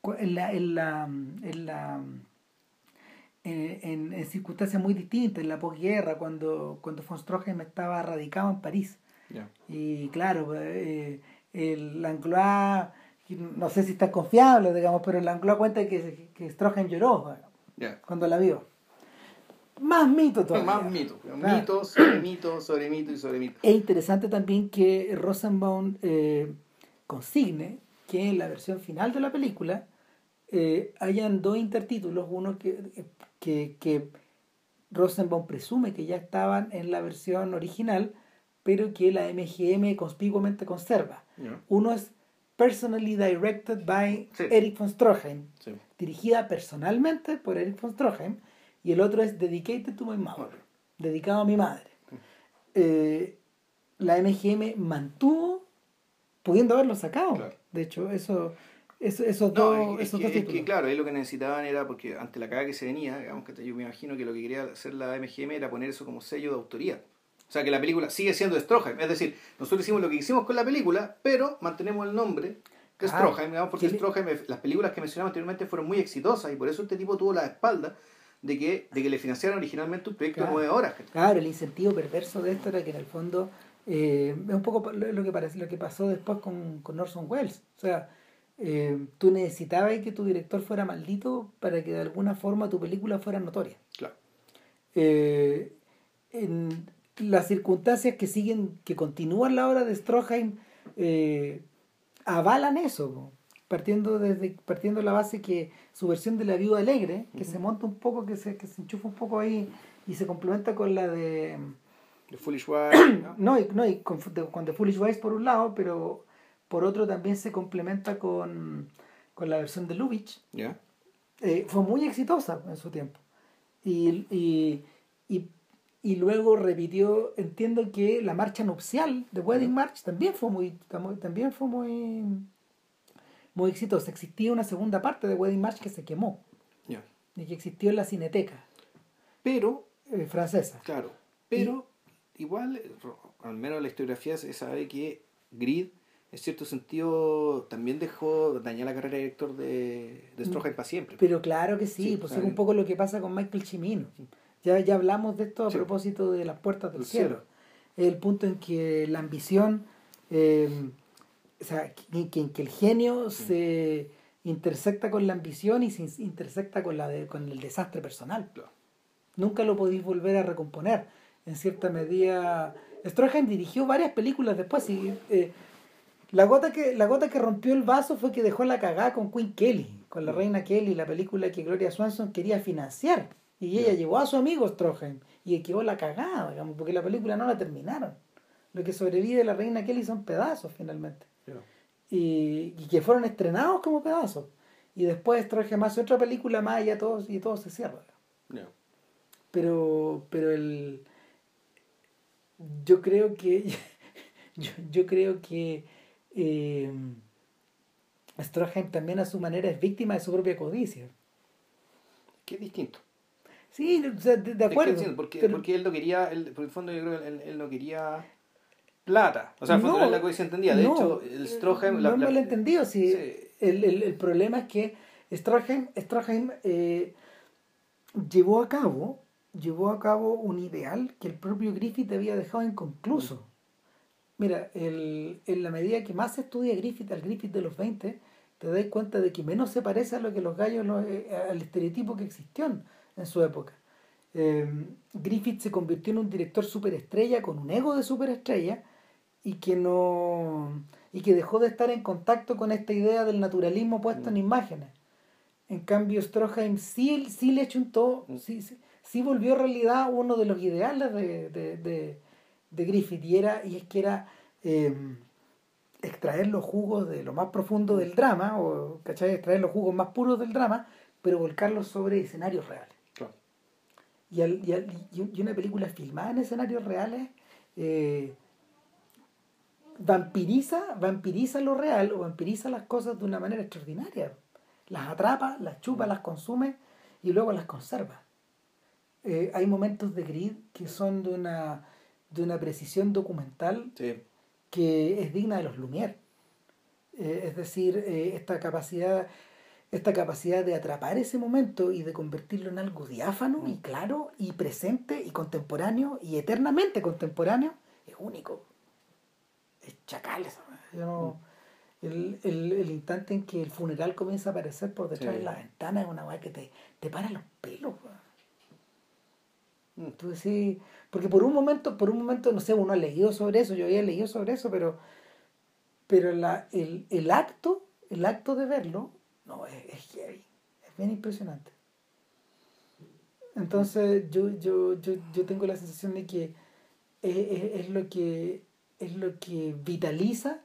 cu- en la, en la, en la en, en- circunstancias muy distintas, en la posguerra, cuando, cuando von Stroheim estaba radicado en París. Ya. Y claro, eh, el Langlois, no sé si está confiable, digamos, pero el Langlois cuenta que, que Stroheim lloró Ya. cuando la vio. Más mito todavía. Más mito. Mito sobre mito, sobre mito y sobre mito. Es interesante también que Rosenbaum eh, consigne que en la versión final de la película eh, hayan dos intertítulos, uno que, que, que Rosenbaum presume que ya estaban en la versión original, pero que la MGM conspicuamente conserva. Uno es Personally Directed by Sí. Eric von Stroheim, Sí. dirigida personalmente por Eric von Stroheim, y el otro es Dedicated to My Mother, dedicado a mi madre. Eh, la MGM mantuvo, pudiendo haberlo sacado. Claro. De hecho, eso, eso- esos No, dos, es, es esos que, dos es que, claro, ahí lo que necesitaban era, porque ante la caga que se venía, digamos que yo me imagino que lo que quería hacer la MGM era poner eso como sello de autoría. O sea, que la película sigue siendo de Stroheim. Es decir, nosotros hicimos lo que hicimos con la película, pero mantenemos el nombre de Claro. Stroheim, digamos, porque Stroheim, las películas que mencionamos anteriormente fueron muy exitosas y por eso este tipo tuvo la espalda de que, de que le financiaran originalmente un proyecto Claro. de nueve horas. Claro, el incentivo perverso de esto era que en el fondo eh, es un poco lo que, parece, lo que pasó después con, con Orson Welles. O sea, eh, tú necesitabas que tu director fuera maldito para que de alguna forma tu película fuera notoria. Claro. Eh, en las circunstancias que siguen, que continúan la obra de Stroheim, eh, avalan eso. Partiendo desde partiendo de la base que su versión de La Viuda Alegre, que se monta un poco, que se, que se enchufa un poco ahí y se complementa con la de... The Foolish Wife, <clears throat> ¿no? No, y, no, y con, de- con The Foolish Wives por un lado, pero por otro también se complementa con, con la versión de Lubitsch, eh, fue muy exitosa en su tiempo. Y, y, y, y luego repitió, entiendo que la marcha nupcial de Wedding March también fue muy, tam- también fue muy, muy exitosa. Existía una segunda parte de Wedding March que se quemó Ya. y que existió en la cineteca Pero eh, francesa. Claro, pero igual, al menos en la historiografía se sabe que Grid, en cierto sentido, también dejó dañar la carrera de director de, de Stroheim para siempre. Pero claro que sí, Sí, pues es un poco lo que pasa con Michael Cimino. Ya, ya hablamos de esto a Sí. propósito de las puertas del cielo. cielo. El punto en que la ambición, eh, o sea, que, que- que el genio se intersecta con la ambición y se in- intersecta con, la de- con el desastre personal. Claro. Nunca lo podéis volver a recomponer. En cierta medida, Stroheim dirigió varias películas después. Y, eh, la, gota que, la gota que rompió el vaso fue que dejó la cagada con Queen Kelly, con la reina Kelly, la película que Gloria Swanson quería financiar. Y ella llevó a su amigo Stroheim y quedó la cagada, digamos, porque la película no la terminaron. Lo que sobrevive de la reina Kelly son pedazos finalmente y, y que fueron estrenados como pedazos. Y después Stroheim hace otra película más y ya todo, y todo se cierra. Pero, pero el. Yo creo que. <laughs> Yo, yo creo que. Eh, Stroheim también a su manera es víctima de su propia codicia. Que es distinto. Sí, o sea, de, de Es que acuerdo. porque, pero- porque él no quería, él, por el fondo yo creo que él, él no quería plata. O sea, fondo No, era la codicia entendía. De no, hecho, el Stroheim... No me lo he entendido. Sí, Sí. El, el, el problema es que Stroheim, Stroheim eh, llevó a cabo llevó a cabo un ideal que el propio Griffith había dejado inconcluso. Mira, el, en la medida que más se estudia Griffith, al Griffith de los 20, te das cuenta de que menos se parece a lo que los gallos, eh, al estereotipo que existió en, su época. Eh, Griffith se convirtió en un director superestrella con un ego de superestrella y que no y que dejó de estar en contacto con esta idea del naturalismo puesto en mm. imágenes. En cambio, Stroheim sí, sí le chuntó, mm. sí, sí, sí, volvió realidad uno de los ideales de, de, de, Griffith y, era, y es que era em, extraer los jugos de lo más profundo del drama, o ¿cachai? extraer los jugos más puros del drama, pero volcarlos sobre escenarios reales. Y, y, una película filmada en escenarios reales eh, vampiriza, vampiriza lo real o vampiriza las cosas de una manera extraordinaria. Las atrapa, las chupa, las consume y luego las conserva. Eh, hay momentos de grid que son de una, de una precisión documental que es digna de los Lumière. Eh, es decir, eh, esta capacidad esta capacidad de atrapar ese momento y de convertirlo en algo diáfano y mm. claro y presente y contemporáneo y eternamente contemporáneo es único. Es chacal eso. Mm. el, el, instante en que el funeral comienza a aparecer por detrás de la ventana es una weá que te, te para los pelos. Entonces sí, porque por un momento, por un momento, no sé, uno ha leído sobre eso, yo había leído sobre eso, pero, pero la, el, el acto, el acto de verlo, no, es, es es bien impresionante. Entonces yo, yo, yo, yo tengo la sensación de que es, es, lo que es lo que vitaliza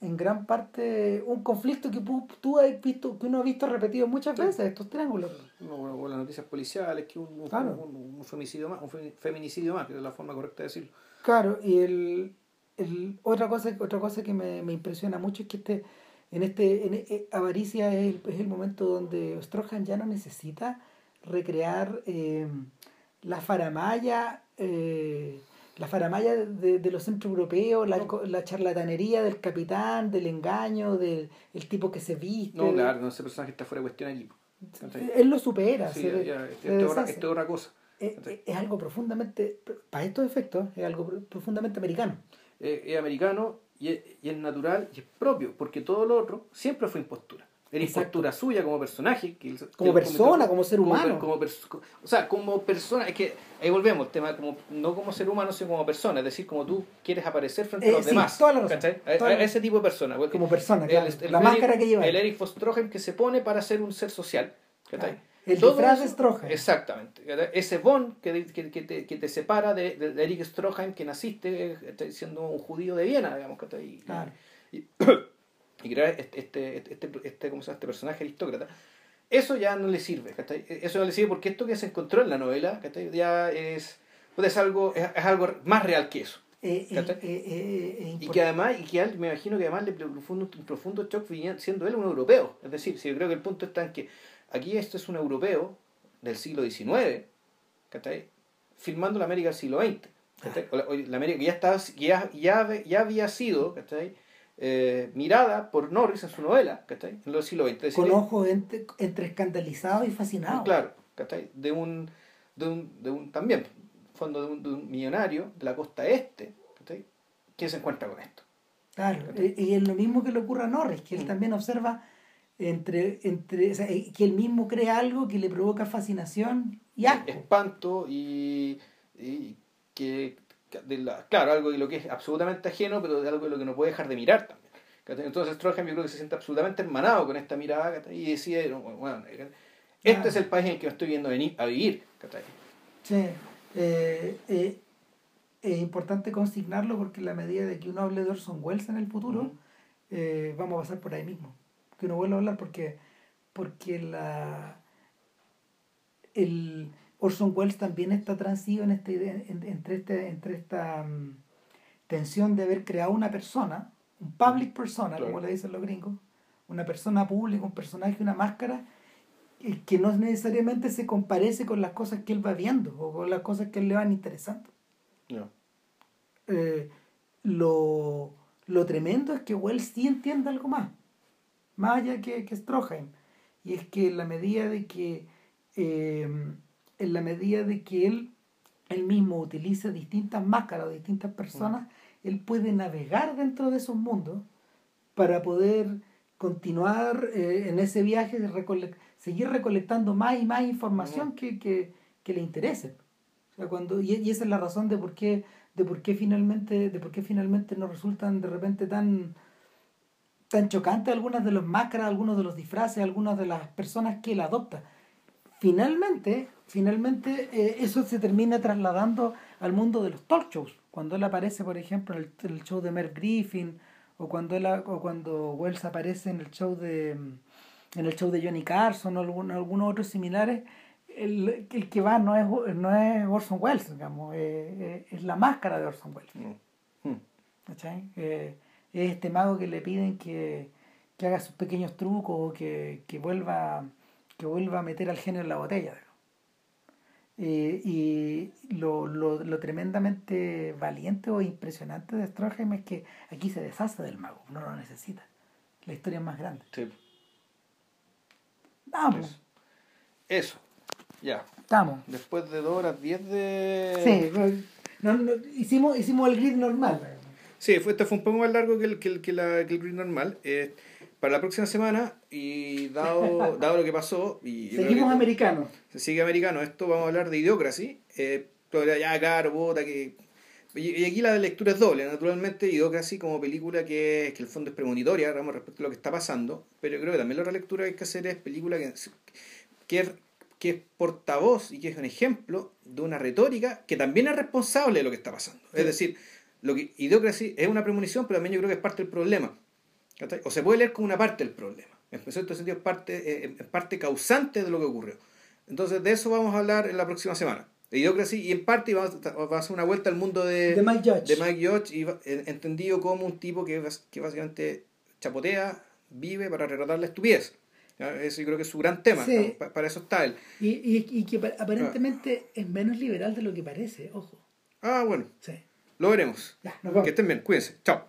en gran parte un conflicto que tú, has visto, que uno ha visto repetido muchas veces, estos triángulos. o las noticias policiales, que un, un, femicidio más, un feminicidio más, que es la forma correcta de decirlo. Claro, y el, el, otra cosa, otra cosa que me, me impresiona mucho es que este, en este, en, eh, Avaricia es el, es el momento donde Strohan ya no necesita recrear eh, la faramaya eh, la faramaya de, de los centros europeos, la, la, charlatanería del capitán, del engaño, del el tipo que se viste. No, claro, no, ese personaje está fuera de cuestión allí. Él lo supera. Sí, ya, esto, es otra cosa. Es, es, algo profundamente, para estos efectos, es algo profundamente americano. es americano y es, y es natural y es propio, porque todo lo otro siempre fue impostura. Era impostura suya como personaje. Que, como persona, como, ser humano. Como, o sea, como persona, es que ahí volvemos, tema como no como ser humano, sino como persona, es decir, como tú quieres aparecer frente a los eh, demás. Toda la razón, ese tipo de persona. Como persona, claro. la máscara que lleva. El Eric Fostrogen que se pone para ser un ser social. El disfraz de Stroheim. Exactamente. Ese bond que, que, que, te, que te separa de, de, Eric Stroheim, que naciste siendo un judío de Viena, digamos. Y, claro. y, y crear este, este, este, este, ¿cómo se llama? este personaje aristócrata, eso ya no le sirve, Eso no le sirve porque esto que se encontró en la novela, Ya es, pues es, algo, es, algo más real que eso. Eh, eh, eh, y que además, y que me imagino que además le profundo, un profundo shock siendo él un europeo. Es decir, si yo creo que el punto está en que aquí esto es un europeo del siglo XIX, filmando la América del siglo XX. La América que ya, estaba, ya, ya, ya había sido, ¿cachai? Eh, mirada por Norris en su novela, ¿cachai? En los siglo XX. Con ojos entre, entre escandalizados y fascinados. Claro, ¿cachai? De un, de un, de un también, fondo de un, de un millonario de la costa este, ¿cachai? ¿Quién se encuentra con esto? Claro, y es lo mismo que le ocurre a Norris, que él mm. también observa entre, entre que él mismo crea algo que le provoca fascinación y asco. Espanto y, y que de la, claro, algo de lo que es absolutamente ajeno, pero de algo de lo que no puede dejar de mirar también. Entonces Stroheim yo creo que se siente absolutamente hermanado con esta mirada y decide, bueno, este es el país en el que estoy viendo venir a vivir. Sí, eh, eh, es importante consignarlo porque en la medida de que uno hable de Orson Welles en el futuro, eh, vamos a pasar por ahí mismo. Que uno vuelva a hablar porque, porque la, el, Orson Welles también está transido en esta idea, entre, este, entre esta mm, tensión de haber creado una persona, un public persona, como le dicen los gringos, una persona pública, un personaje, una máscara, que no necesariamente se comparece con las cosas que él va viendo o con las cosas que él le van interesando. Eh, lo, tremendo es que Wells sí entiende algo más, más allá que, que Stroheim, y es que en la medida de que eh, en la medida de que él, él mismo utiliza distintas máscaras, distintas personas, él puede navegar dentro de esos mundos para poder continuar eh, en ese viaje, seguir recolectando más y más información que, que, que, le interese. O sea, cuando, y, esa es la razón de por qué, de por qué finalmente, de por qué finalmente nos resultan de repente tan, tan chocantes algunas de las máscaras, algunos de los disfraces, algunas de las personas que él adopta. Finalmente, finalmente eh, eso se termina trasladando al mundo de los talk shows. Cuando él aparece, por ejemplo, en el, show de Merv Griffin, o cuando él, o cuando Wells aparece en el show de en el show de Johnny Carson o algunos otros similares, el, el, que va no es, no es Orson Welles, digamos, es la máscara de Orson Welles. Mm. Mm. Eh, es este mago que le piden que, que haga sus pequeños trucos o que, que, vuelva, que vuelva a meter al genio en la botella. Eh, y lo, lo, lo, tremendamente valiente o impresionante de Stroheim es que aquí se deshace del mago, no lo necesita. La historia es más grande. Sí. Vamos. Eso. Ya. Estamos. Después de dos horas diez de. Sí, no, hicimos, hicimos el grid normal. Sí, fue, este fue un poco más largo que el, que el, que la, que el grid normal. Eh, para la próxima semana, y dado, <laughs> dado lo que pasó. Y Seguimos americanos. Se sigue americano. Esto vamos a hablar de Idiocracy. Eh, ya, caro, bota, que. Y aquí la lectura es doble, naturalmente, Idiocracy como película que, que el fondo es premonitoria, respecto a lo que está pasando, pero yo creo que también la otra lectura que hay que hacer es película que, que, que es portavoz y que es un ejemplo de una retórica que también es responsable de lo que está pasando. Es decir, lo que Idiocracy es una premonición, pero también yo creo que es parte del problema. O se puede leer como una parte del problema. En cierto sentido, es parte, eh, parte causante de lo que ocurrió. Entonces, de eso vamos a hablar en la próxima semana. De Idiocracy, y en parte vamos a, hacer una vuelta al mundo de, de Mike Judge. De Mike Judge y, entendido como un tipo que, que básicamente chapotea, vive para retratar la estupidez. Eso yo creo que es su gran tema. Para eso está él. Y, y, y que aparentemente es menos liberal de lo que parece, ojo. Ah, bueno. Sí. Lo veremos. que estén bien. Cuídense. Chao.